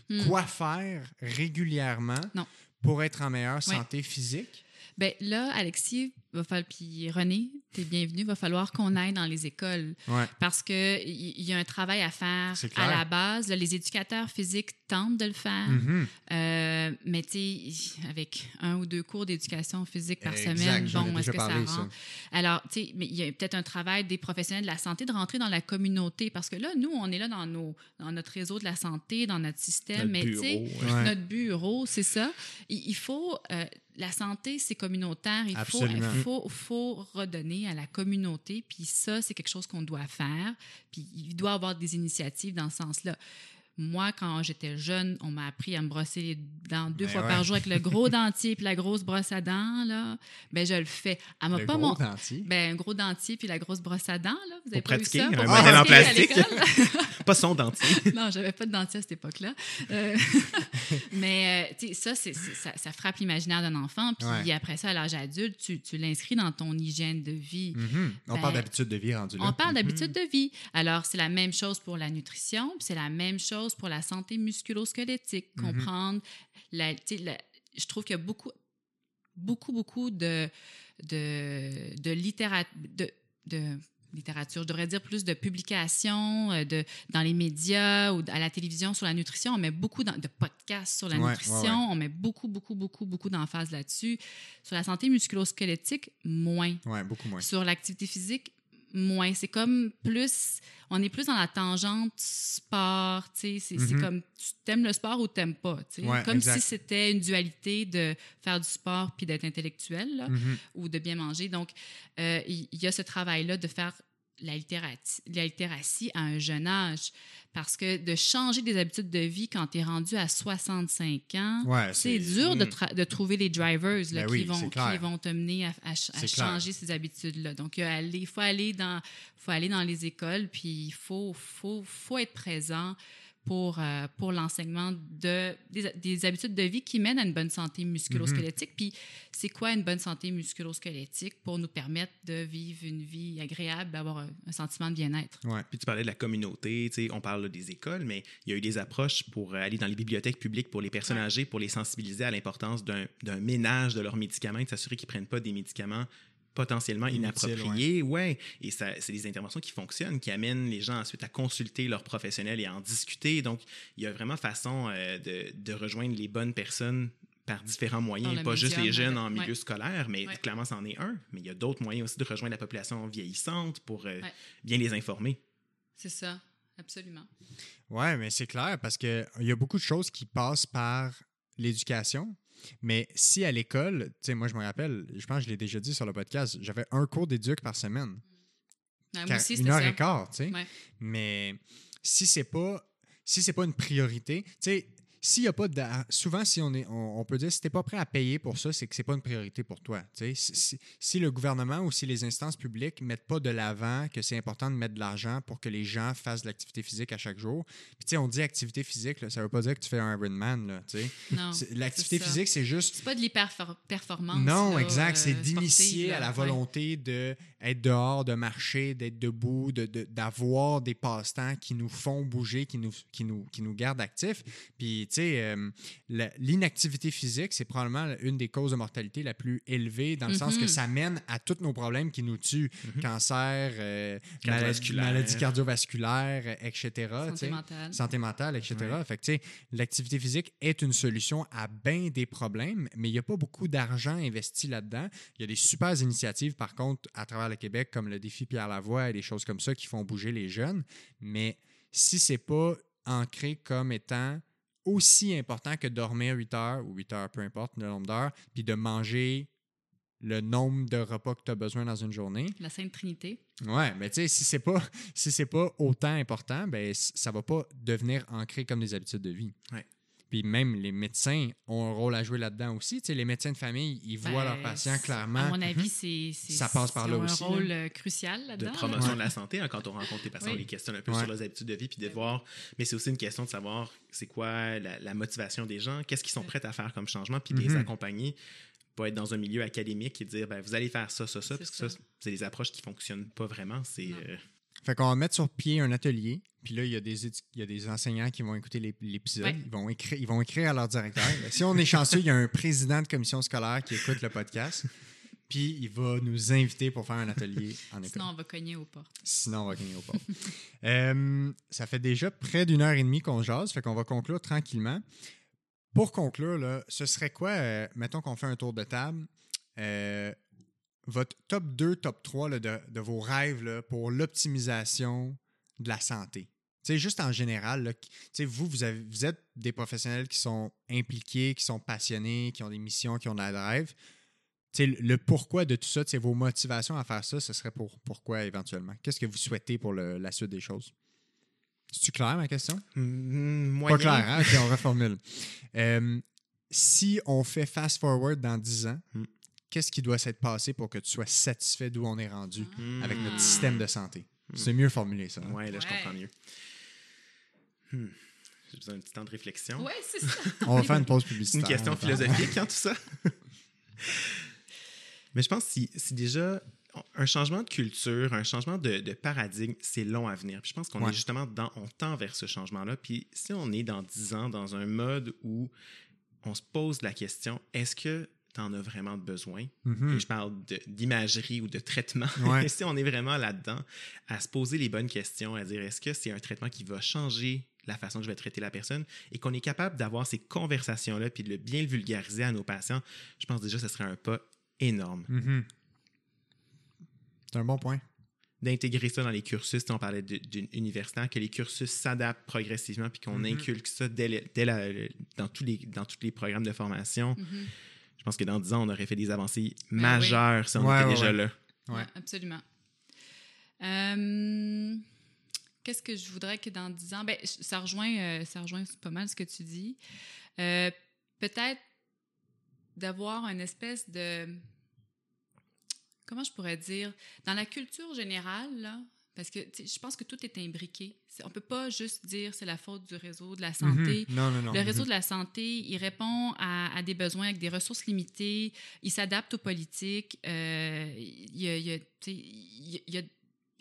Hmm. quoi faire régulièrement Non. Pour être en meilleure santé physique? Ben là, Alexis, va falloir, puis René, t'es bienvenu, va falloir qu'on aille dans les écoles Ouais. parce que il y, y a un travail à faire à la base. Là, les éducateurs physiques tentent de le faire, Mhm. euh, mais tu sais, avec un ou deux cours d'éducation physique par Exact, semaine, bon, est-ce que ça ça. Alors, tu sais, mais il y a peut-être un travail des professionnels de la santé de rentrer dans la communauté parce que là, nous, on est là dans, nos, dans notre réseau de la santé, dans notre système, Notre mais tu sais. Ouais. notre bureau, c'est ça. Il, il faut. euh, la santé, c'est communautaire. Il faut, Absolument. Faut, faut redonner à la communauté. Puis ça, c'est quelque chose qu'on doit faire. Puis il doit y avoir des initiatives dans ce sens-là. Moi, quand j'étais jeune, on m'a appris à me brosser les dents deux Ben fois ouais. par jour avec le gros dentier puis la grosse brosse à dents. Là. Ben, je le fais. Elle m'a pas gros mon... dentier? Ben, un gros dentier puis la grosse brosse à dents. Là. Vous avez Pour pas pratiquer, vu ça? Pour modèle en pratiquer plastique. Pas son dentier. non, j'avais pas de dentier à cette époque-là. Euh, mais euh, ça, ça, ça frappe l'imaginaire d'un enfant. Puis Ouais. après ça, à l'âge adulte, tu, tu l'inscris dans ton hygiène de vie. Mhm. On Ben, parle d'habitude de vie rendu là. On parle d'habitude de vie. Alors, c'est la même chose pour la nutrition, puis c'est la même chose pour la santé musculo-squelettique. Mhm. Comprendre, la, la- je trouve qu'il y a beaucoup, beaucoup, beaucoup de, de, de, littéra- de, de littérature, je devrais dire plus de publications euh, de, dans les médias ou à la télévision sur la nutrition. On met beaucoup dans- de podcasts sur la Ouais, nutrition. ouais, ouais. On met beaucoup, beaucoup, beaucoup, beaucoup d'emphase là-dessus. Sur la santé musculo-squelettique, moins. Ouais, beaucoup moins. Sur l'activité physique, moins. C'est comme plus. On est plus dans la tangente sport, tu sais. C'est Mhm. comme tu t'aimes le sport ou t'aimes pas, tu sais. Ouais, comme exact. si c'était une dualité de faire du sport puis d'être intellectuel, là, Mhm. ou de bien manger. Donc, euh, il y, a ce travail-là de faire la littératie, la littératie à un jeune âge. Parce que de changer des habitudes de vie quand tu es rendu à 65 ans, Ouais, c'est dur de, Mm. tra- de trouver les drivers là, Ben qui, oui, vont, qui vont te mener à, à ch- à C'est clair. changer ces habitudes-là. Donc, il faut aller, dans, faut aller dans les écoles, puis il faut, faut, faut être présent pour, euh, pour l'enseignement de, des, des habitudes de vie qui mènent à une bonne santé musculo-squelettique. Mm-hmm. Puis, c'est quoi une bonne santé musculo-squelettique pour nous permettre de vivre une vie agréable, d'avoir un, un sentiment de bien-être? Ouais. Puis tu parlais de la communauté, tu sais, on parle des écoles, mais il y a eu des approches pour aller dans les bibliothèques publiques pour les personnes Ouais. âgées, pour les sensibiliser à l'importance d'un d'un ménage de leurs médicaments et de s'assurer qu'ils ne prennent pas des médicaments potentiellement Inutiles, inappropriés. Ouais. Et ça, c'est des interventions qui fonctionnent, qui amènent les gens ensuite à consulter leurs professionnels et à en discuter. Donc, il y a vraiment façon euh, de, de rejoindre les bonnes personnes par différents moyens, pas juste les jeunes en milieu ouais. scolaire, mais Ouais. clairement, c'en est un. Mais il y a d'autres moyens aussi de rejoindre la population vieillissante pour euh, Ouais. bien les informer. C'est ça, absolument. Ouais, mais c'est clair parce qu'il y a beaucoup de choses qui passent par l'éducation. Mais si à l'école, tu sais, moi je me rappelle, je pense que je l'ai déjà dit sur le podcast, j'avais un cours d'éduc par semaine. Ouais, moi aussi, une heure ça. et quart, tu sais. Ouais. Mais si c'est pas si c'est pas une priorité, tu sais, s'il y a pas de souvent si on est on, on peut dire si t'es pas prêt à payer pour ça, c'est que c'est pas une priorité pour toi, tu sais. Si, si- si le gouvernement ou si les instances publiques mettent pas de l'avant que c'est important de mettre de l'argent pour que les gens fassent de l'activité physique à chaque jour. Puis tu sais, on dit activité physique, là, ça veut pas dire que tu fais un Ironman tu L'activité physique, c'est juste c'est pas de l'hyper-performance. non, là, exact. euh, C'est sportive, d'initier à la Ouais. volonté d'être dehors, de marcher, d'être debout, de- de- d'avoir des passe-temps qui nous font bouger, qui nous, qui nous, qui nous gardent actifs. Puis, tu euh, l'inactivité physique, c'est probablement une des causes de mortalité la plus élevée, dans le sens que Mhm. ça mène à tous nos problèmes qui nous tuent. Mhm. Cancer, euh, maladie, maladie cardiovasculaire, euh, etc. Santé mentale. santé mentale, etc. Ouais. Fait que, tu sais, l'activité physique est une solution à bien des problèmes, mais il n'y a pas beaucoup d'argent investi là-dedans. Il y a des super initiatives, par contre, à travers le Québec, comme le défi Pierre Lavoie et des choses comme ça qui font bouger les jeunes. Mais si c'est pas ancré comme étant aussi important que dormir 8 heures ou 8 heures, peu importe le nombre d'heures, puis de manger le nombre de repas que tu as besoin dans une journée, La Sainte Trinité. Ouais, mais tu sais, si c'est pas si c'est pas autant important, ben ça va pas devenir ancré comme des habitudes de vie. Ouais. Puis même les médecins ont un rôle à jouer là-dedans aussi. Tu sais, les médecins de famille, ils voient Ben, leurs patients clairement. À mon avis, c'est, c'est- Ça passe par là aussi, un rôle euh, crucial de là-dedans. là. promotion Ouais. de la santé hein, quand on rencontre les patients, Oui. on les questionne un peu Ouais. sur leurs habitudes de vie, puis de voir. Mais c'est aussi une question de savoir c'est quoi la, la motivation des gens, qu'est-ce qu'ils sont prêts à faire comme changement, puis de les Mhm. accompagner. Pas être dans un milieu académique et dire ben, vous allez faire ça, ça, ça, parce que ça. c'est des approches qui fonctionnent pas vraiment. C'est euh, Fait qu'on va mettre sur pied un atelier. Puis là, il y a des, il y a des enseignants qui vont écouter l'ép- l'épisode. Ouais. Ils, vont écrire, ils vont écrire à leur directeur. si on est chanceux, il y a un président de commission scolaire qui écoute le podcast. Puis il va nous inviter pour faire un atelier en école. Sinon, on va cogner aux portes. Sinon, on va gagner au port. Euh, ça fait déjà près d'une heure et demie qu'on jase, fait qu'on va conclure tranquillement. Pour conclure, là, ce serait quoi, euh, mettons qu'on fait un tour de table, euh, votre top 2, top 3 là, de, de vos rêves là, pour l'optimisation de la santé? Tu sais, juste en général, là, vous, vous, avez- vous êtes des professionnels qui sont impliqués, qui sont passionnés, qui ont des missions, qui ont de la drive. Tu sais, le- le pourquoi de tout ça, vos motivations à faire ça, ce serait pour pourquoi éventuellement? Qu'est-ce que vous souhaitez pour le- la suite des choses? C'est-tu clair ma question? mm, moyen. Pas clair, hein? Ok, on reformule. Euh, si on fait fast forward dans 10 ans, Hmm. Qu'est-ce qui doit s'être passé pour que tu sois satisfait d'où on est rendu Mm. avec notre système de santé? Hmm. C'est mieux formulé, ça. hein? Ouais, là, je Ouais. comprends mieux. Hmm. J'ai besoin d'un petit temps de réflexion. Ouais, c'est ça. On va faire une pause C'est publicitaire. une question philosophique, hein, tout ça? Mais je pense que si, si déjà un changement de culture, un changement de, de paradigme, c'est long à venir. Puis je pense qu'on Ouais. est justement dans, on tend vers ce changement-là. Puis si on est dans 10 ans dans un mode où on se pose la question, est-ce que tu en as vraiment besoin? Mhm. Et je parle d'imagerie ou de traitement. Ouais. Si on est vraiment là-dedans, à se poser les bonnes questions, à dire est-ce que c'est un traitement qui va changer la façon que je vais traiter la personne? Et qu'on est capable d'avoir ces conversations-là puis de le bien le vulgariser à nos patients, je pense déjà que ce serait un pas énorme. Mhm. C'est un bon point. D'intégrer ça dans les cursus, on parlait d'une universitaire, que les cursus s'adaptent progressivement puis qu'on Mhm. inculque ça dès le- dès la- dans, tous les, dans tous les programmes de formation. Je pense que dans 10 ans, on aurait fait des avancées Ben oui. majeures si on Ouais, était ouais, déjà ouais. là. Ouais, absolument. Euh, Qu'est-ce que je voudrais que dans 10 ans? Ben, ça rejoint, euh, ça rejoint pas mal ce que tu dis. Euh, Peut-être d'avoir une espèce de. Comment je pourrais dire? Dans la culture générale, là, parce que je pense que tout est imbriqué. C'est- On peut pas juste dire c'est la faute du réseau de la santé. Mhm. Non, non, non. Le réseau Mhm. de la santé, il répond à, à des besoins avec des ressources limitées, il s'adapte aux politiques, euh, il, y a, il y a, tu sais, il y a- il y a-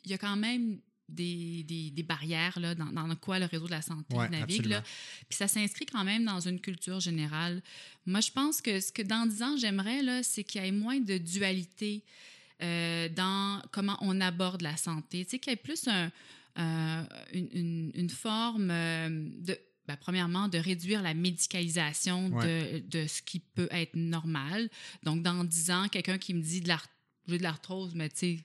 il y a quand même des, des, des barrières là, dans, dans quoi le réseau de la santé Ouais, navigue. Là. Puis ça s'inscrit quand même dans une culture générale. Moi, je pense que ce que dans 10 ans, j'aimerais, c'est qu'il y ait moins de dualité euh, dans comment on aborde la santé. Tu sais, qu'il y ait plus un, euh, une, une- une forme euh, de ben, premièrement, de réduire la médicalisation de, de, ce qui peut être normal. Donc, dans 10 ans, quelqu'un qui me dit de j'ai de l'arthrose, mais tu sais,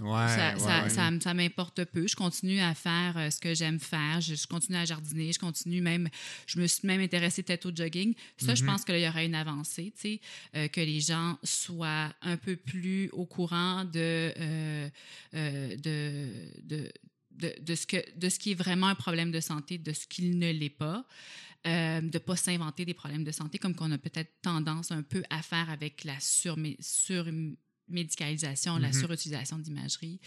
Ouais, ça, ça, ça, m'importe peu. Je continue à faire euh, ce que j'aime faire. Je, continue à jardiner. Je continue même. Je me suis même intéressée peut-être au jogging. Ça, je mm-hmm. pense qu'il y aura une avancée, tu sais, euh, que les gens soient un peu plus au courant de, euh, de, de, de, de, ce que, de ce qui est vraiment un problème de santé, de ce qu'il ne l'est pas. de ne pas s'inventer des problèmes de santé comme qu'on a peut-être tendance un peu à faire avec la sur, sur médicalisation, la mm-hmm. surutilisation d'imagerie.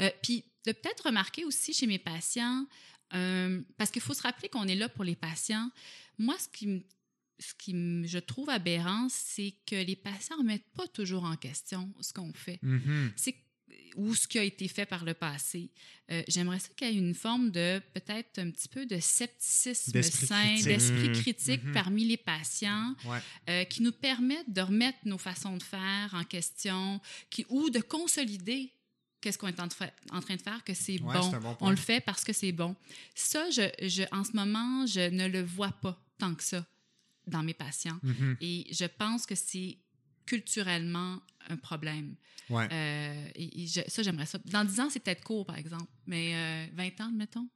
Euh, puis de peut-être remarquer aussi chez mes patients, euh, parce qu'il faut se rappeler qu'on est là pour les patients. Moi, ce qui, ce qui je trouve aberrant, c'est que les patients ne remettent pas toujours en question ce qu'on fait. Mm-hmm. C'est ou ce qui a été fait par le passé. Euh, j'aimerais ça qu'il y ait une forme de peut-être un petit peu de scepticisme sain, d'esprit mmh. critique mmh. parmi les patients euh, qui nous permettent de remettre nos façons de faire en question qui, ou de consolider qu'est-ce qu'on est en, train de faire, que c'est bon. On le fait parce que c'est bon. Ça, je, je, en ce moment, je ne le vois pas tant que ça dans mes patients. Mmh Et je pense que c'est culturellement un problème. Ouais. Euh, et, ça, j'aimerais ça. Dans 10 ans, c'est peut-être court, par exemple, mais 20 euh, ans, mettons.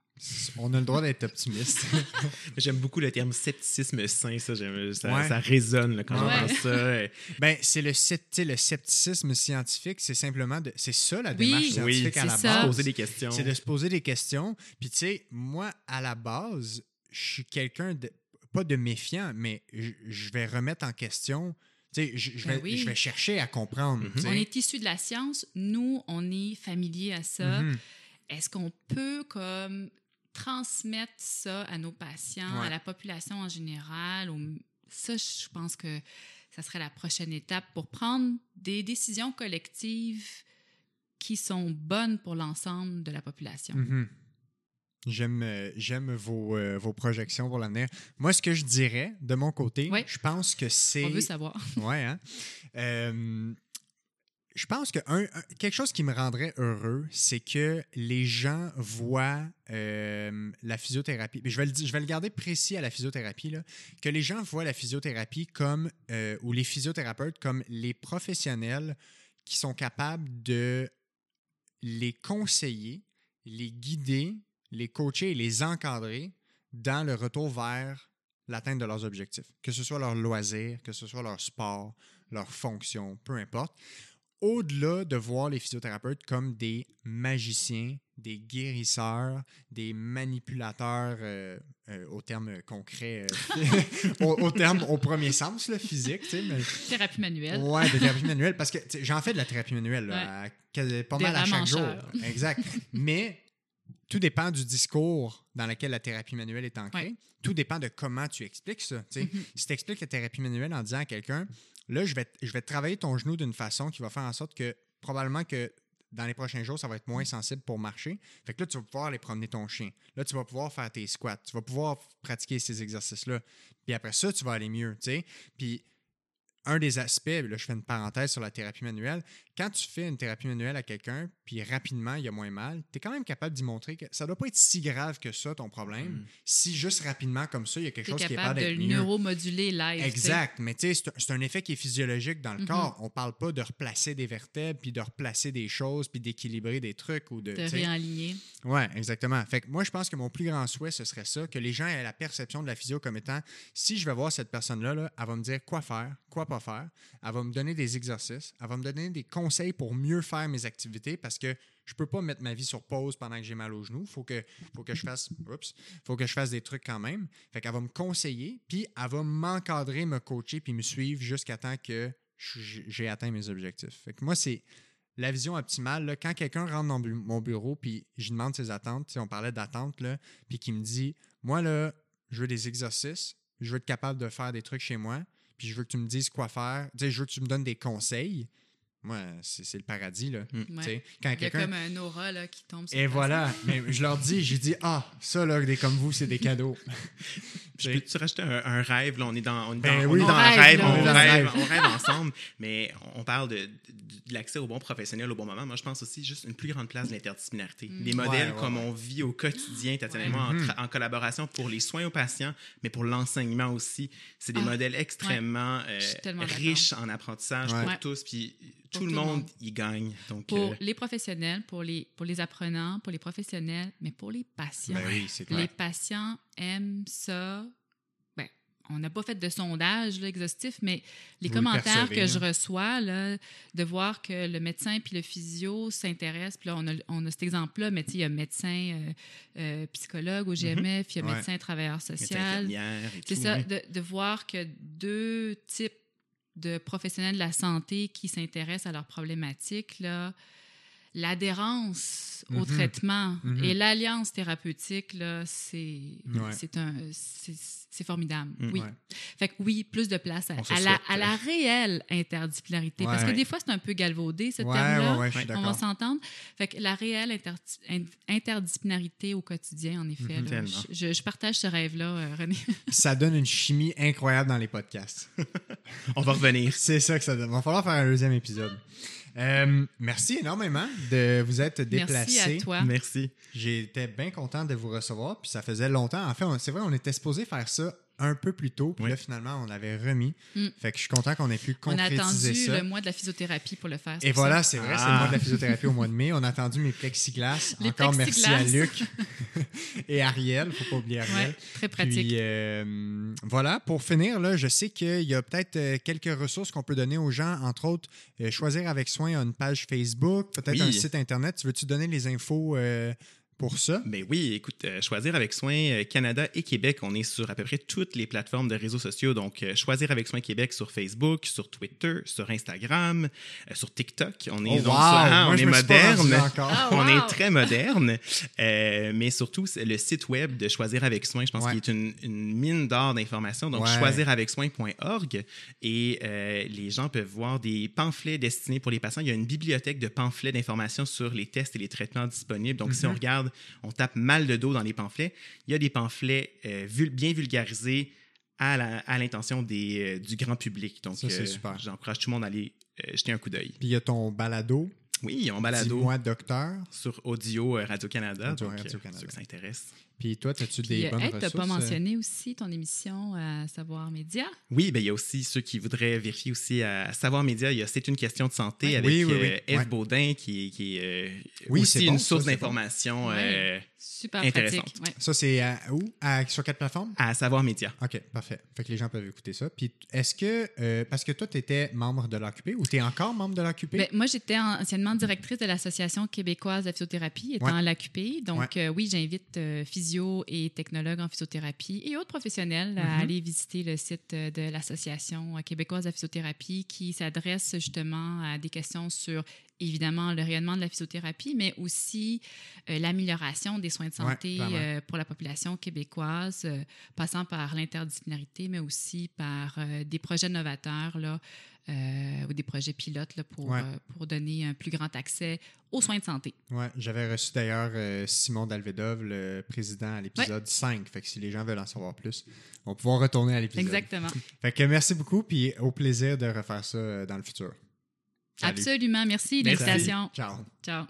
On a le droit d'être optimiste. J'aime beaucoup le terme scepticisme sain, ça, ça, résonne quand ouais. j'entends ça. ben, c'est le, le scepticisme scientifique, c'est simplement de, c'est ça la démarche scientifique à la base. Se poser des questions. C'est de se poser des questions. Puis tu sais, moi, à la base, je suis quelqu'un de, pas de méfiant, mais je vais remettre en question je, je, ben je, vais, chercher à comprendre. Mhm. On est issu de la science. Nous, on est familier à ça. Mhm. Est-ce qu'on peut comme transmettre ça à nos patients, à la population en général? Ça, je pense que ça serait la prochaine étape pour prendre des décisions collectives qui sont bonnes pour l'ensemble de la population. Mhm. J'aime, euh, j'aime vos, euh, vos projections pour l'avenir. Moi, ce que je dirais de mon côté, je pense que c'est. On veut savoir. ouais, hein? Euh, je pense que un, quelque chose qui me rendrait heureux, c'est que les gens voient la physiothérapie. Je vais, le, je vais le garder précis à la physiothérapie, là, que les gens voient la physiothérapie comme, ou les physiothérapeutes comme les professionnels qui sont capables de les conseiller, les guider les coacher et les encadrer dans le retour vers l'atteinte de leurs objectifs, que ce soit leur loisir, que ce soit leur sport, leur fonction, peu importe. Au-delà de voir les physiothérapeutes comme des magiciens, des guérisseurs, des manipulateurs euh, euh, au terme concret, euh, au, terme au premier sens, le physique. Mais... Thérapie manuelle. Oui, de thérapie manuelle, parce que j'en fais de la thérapie manuelle pas mal à chaque jour. Exact. Mais tout dépend du discours dans lequel la thérapie manuelle est ancrée. Tout dépend de comment tu expliques ça. Mm-hmm. Si tu expliques la thérapie manuelle en disant à quelqu'un, là, je vais, je vais travailler ton genou d'une façon qui va faire en sorte que probablement que dans les prochains jours, ça va être moins sensible pour marcher. Fait que là, tu vas pouvoir aller promener ton chien. Là, tu vas pouvoir faire tes squats. Tu vas pouvoir pratiquer ces exercices-là. Puis après ça, tu vas aller mieux, Puis un des aspects, là, je fais une parenthèse sur la thérapie manuelle, quand tu fais une thérapie manuelle à quelqu'un, puis rapidement, il y a moins mal, tu es quand même capable d'y montrer que ça doit pas être si grave que ça, ton problème, mm. si juste rapidement comme ça, il y a quelque chose qui est pas d'être de neuromoduler live. Exact, mais tu sais, c'est un effet qui est physiologique dans le mm-hmm. corps. On parle pas de replacer des vertèbres, puis de replacer des choses, puis d'équilibrer des trucs ou de... De réaligner. Ouais, exactement. Fait que moi, je pense que mon plus grand souhait, ce serait ça, que les gens aient la perception de la physio comme étant, si je vais voir cette personne-là, là, elle va me dire quoi faire, quoi pas faire, elle va me donner des exercices, elle va me donner des conseils pour mieux faire mes activités parce que je peux pas mettre ma vie sur pause pendant que j'ai mal au genou. Faut que, faut que je fasse, faut que je fasse des trucs quand même. Fait qu'elle va me conseiller, puis elle va m'encadrer, me coacher, puis me suivre jusqu'à temps que j'ai atteint mes objectifs. Fait que moi, c'est la vision optimale. quand quelqu'un rentre dans mon bureau, puis je demande ses attentes, on parlait d'attente, puis qui me dit, moi, là, je veux des exercices, je veux être capable de faire des trucs chez moi, puis je veux que tu me dises quoi faire, je veux que tu me donnes des conseils moi, c'est c'est le paradis, là. Mm. Tu Ouais. sais, Quand Il y a comme un aura là, qui tombe sur Et voilà, mais je leur dis, j'ai dit, ah, ça, là, des comme vous, c'est des cadeaux. Je peux-tu rajouter un, un rêve? Là, on est dans, on est Ben dans, on oui. est On dans rêve, un rêve, là. on, rêve, rêve. on rêve ensemble, mais on parle de, de- de l'accès au bon professionnel au bon moment. Moi, je pense aussi juste une plus grande place de l'interdisciplinarité. Mm. Des modèles Ouais, ouais, comme ouais. on vit au quotidien, Ouais. moi, en, collaboration pour les soins aux patients, mais pour l'enseignement aussi. C'est des Ah, modèles extrêmement euh, tellement riches en apprentissage pour tous, puis tout le tout le monde y gagne. Donc, Pour euh, les professionnels, pour les, pour les apprenants, pour les professionnels, mais pour les patients. Ben oui, c'est clair. Les patients aiment ça. Ben, on n'a pas fait de sondage là, exhaustif, mais les Vous le commentaires percevez, que je là. reçois, là, de voir que le médecin puis le physio s'intéressent, puis là, on a, on a cet exemple-là, mais tu sais, il y a médecin euh, euh, psychologue au GMF, il y a Ouais. médecin travailleur social. C'est ça, de voir que deux types de professionnels de la santé qui s'intéressent à leurs problématiques, là, l'adhérence au Mhm. traitement Mhm. et l'alliance thérapeutique, là, c'est Ouais. c'est un c'est c'est formidable. Mm. Oui. Ouais. Fait que oui, plus de place à, la, souhaite, à la réelle interdisciplinarité. Parce que Ouais. des fois, c'est un peu galvaudé, ce Ouais, terme-là. On va s'entendre. Fait que la réelle inter- in- interdisciplinarité au quotidien, en effet. Mhm. là, Tellement. je, je- je partage ce rêve-là, euh, René. Ça donne une chimie incroyable dans les podcasts. On va revenir. C'est ça que ça donne. Il va falloir faire un deuxième épisode. Euh, merci énormément de vous être déplacé. Merci à toi. Merci. J'étais bien content de vous recevoir, puis ça faisait longtemps. En fait, on- c'est vrai, on était supposé faire ça un peu plus tôt, puis Oui. là, finalement, on l'avait remis. Mm. Fait que je suis content qu'on ait pu On a concrétiser attendu ça. le mois de la physiothérapie pour le faire. Et voilà, ça. c'est vrai, c'est Ah. le mois de la physiothérapie au mois de mai. On a attendu mes plexiglas. Les Encore merci à. Luc et Ariel. faut pas oublier Ariel. Ouais, très pratique. Puis euh, voilà, pour finir, là, je sais qu'il y a peut-être euh, quelques ressources qu'on peut donner aux gens, entre autres, euh, Choisir avec soin une page Facebook, peut-être Oui. un site Internet. Tu veux-tu donner les infos euh, pour ça? Ben oui, écoute, euh, Choisir avec soin euh, Canada et Québec, on est sur à peu près toutes les plateformes de réseaux sociaux. Donc, euh, Choisir avec soin Québec sur Facebook, sur Twitter, sur Instagram, euh, sur TikTok. On est, Oh, donc, wow! sur- ah, Moi, on est moderne. Ah, On est très moderne, Euh, mais surtout le site web de Choisir avec soin, je pense Ouais. qu'il est une, une mine d'or d'informations. Donc, Ouais. choisiravecsoin.org et euh, les gens peuvent voir des pamphlets destinés pour les patients. Il y a une bibliothèque de pamphlets d'informations sur les tests et les traitements disponibles. Donc, si Mhm. on regarde, on tape mal de dos dans les pamphlets, il y a des pamphlets euh, vul- bien vulgarisés à l'intention euh, du grand public. Donc, euh, super. j'encourage tout le monde à aller jeter un coup d'œil. Puis il y a ton balado, Oui, on balado Dis-moi docteur. sur Audio Radio-Canada. Audio Radio-Canada. ceux. Puis toi, as-tu Puis, des euh, bonnes hey, ressources? t'as pas mentionné aussi ton émission à Savoir Média? Oui, ben, il y a aussi ceux qui voudraient vérifier aussi à Savoir Média. Il y a C'est une question de santé Ouais. avec Oui, oui, oui. euh, Eve Ouais. Baudin qui, est- qui est euh, Oui, c'est aussi bon, une source bon. d'information Ouais. euh, Super Intéressante. pratique. ouais. Ça, c'est à- où? À- sur quelle plateforme? à Savoir Média. OK, parfait. Fait que les gens peuvent écouter ça. Puis est-ce que, euh, parce que toi, tu étais membre de l'AQP ou tu es encore membre de l'AQP? Ben, moi, j'étais anciennement directrice de l'Association québécoise de physiothérapie, étant Ouais. à l'AQP. Donc, euh, oui, j'invite euh, physio et technologues en physiothérapie et autres professionnels à Mhm. aller visiter le site de l'Association québécoise de physiothérapie qui s'adresse justement à des questions sur, évidemment, le rayonnement de la physiothérapie, mais aussi euh, l'amélioration des soins de Ouais, santé euh, pour la population québécoise, euh, passant par l'interdisciplinarité, mais aussi par des projets novateurs, là, ou des projets pilotes là, pour, Ouais. pour donner un plus grand accès aux soins de santé. Ouais, j'avais reçu d'ailleurs Simon Dalvedov, le président à l'épisode 5. Fait que si les gens veulent en savoir plus, on va pouvoir retourner à l'épisode. Exactement. Fait que merci beaucoup, puis au plaisir de refaire ça dans le futur. Absolument. Merci de l'invitation. Ciao. Ciao.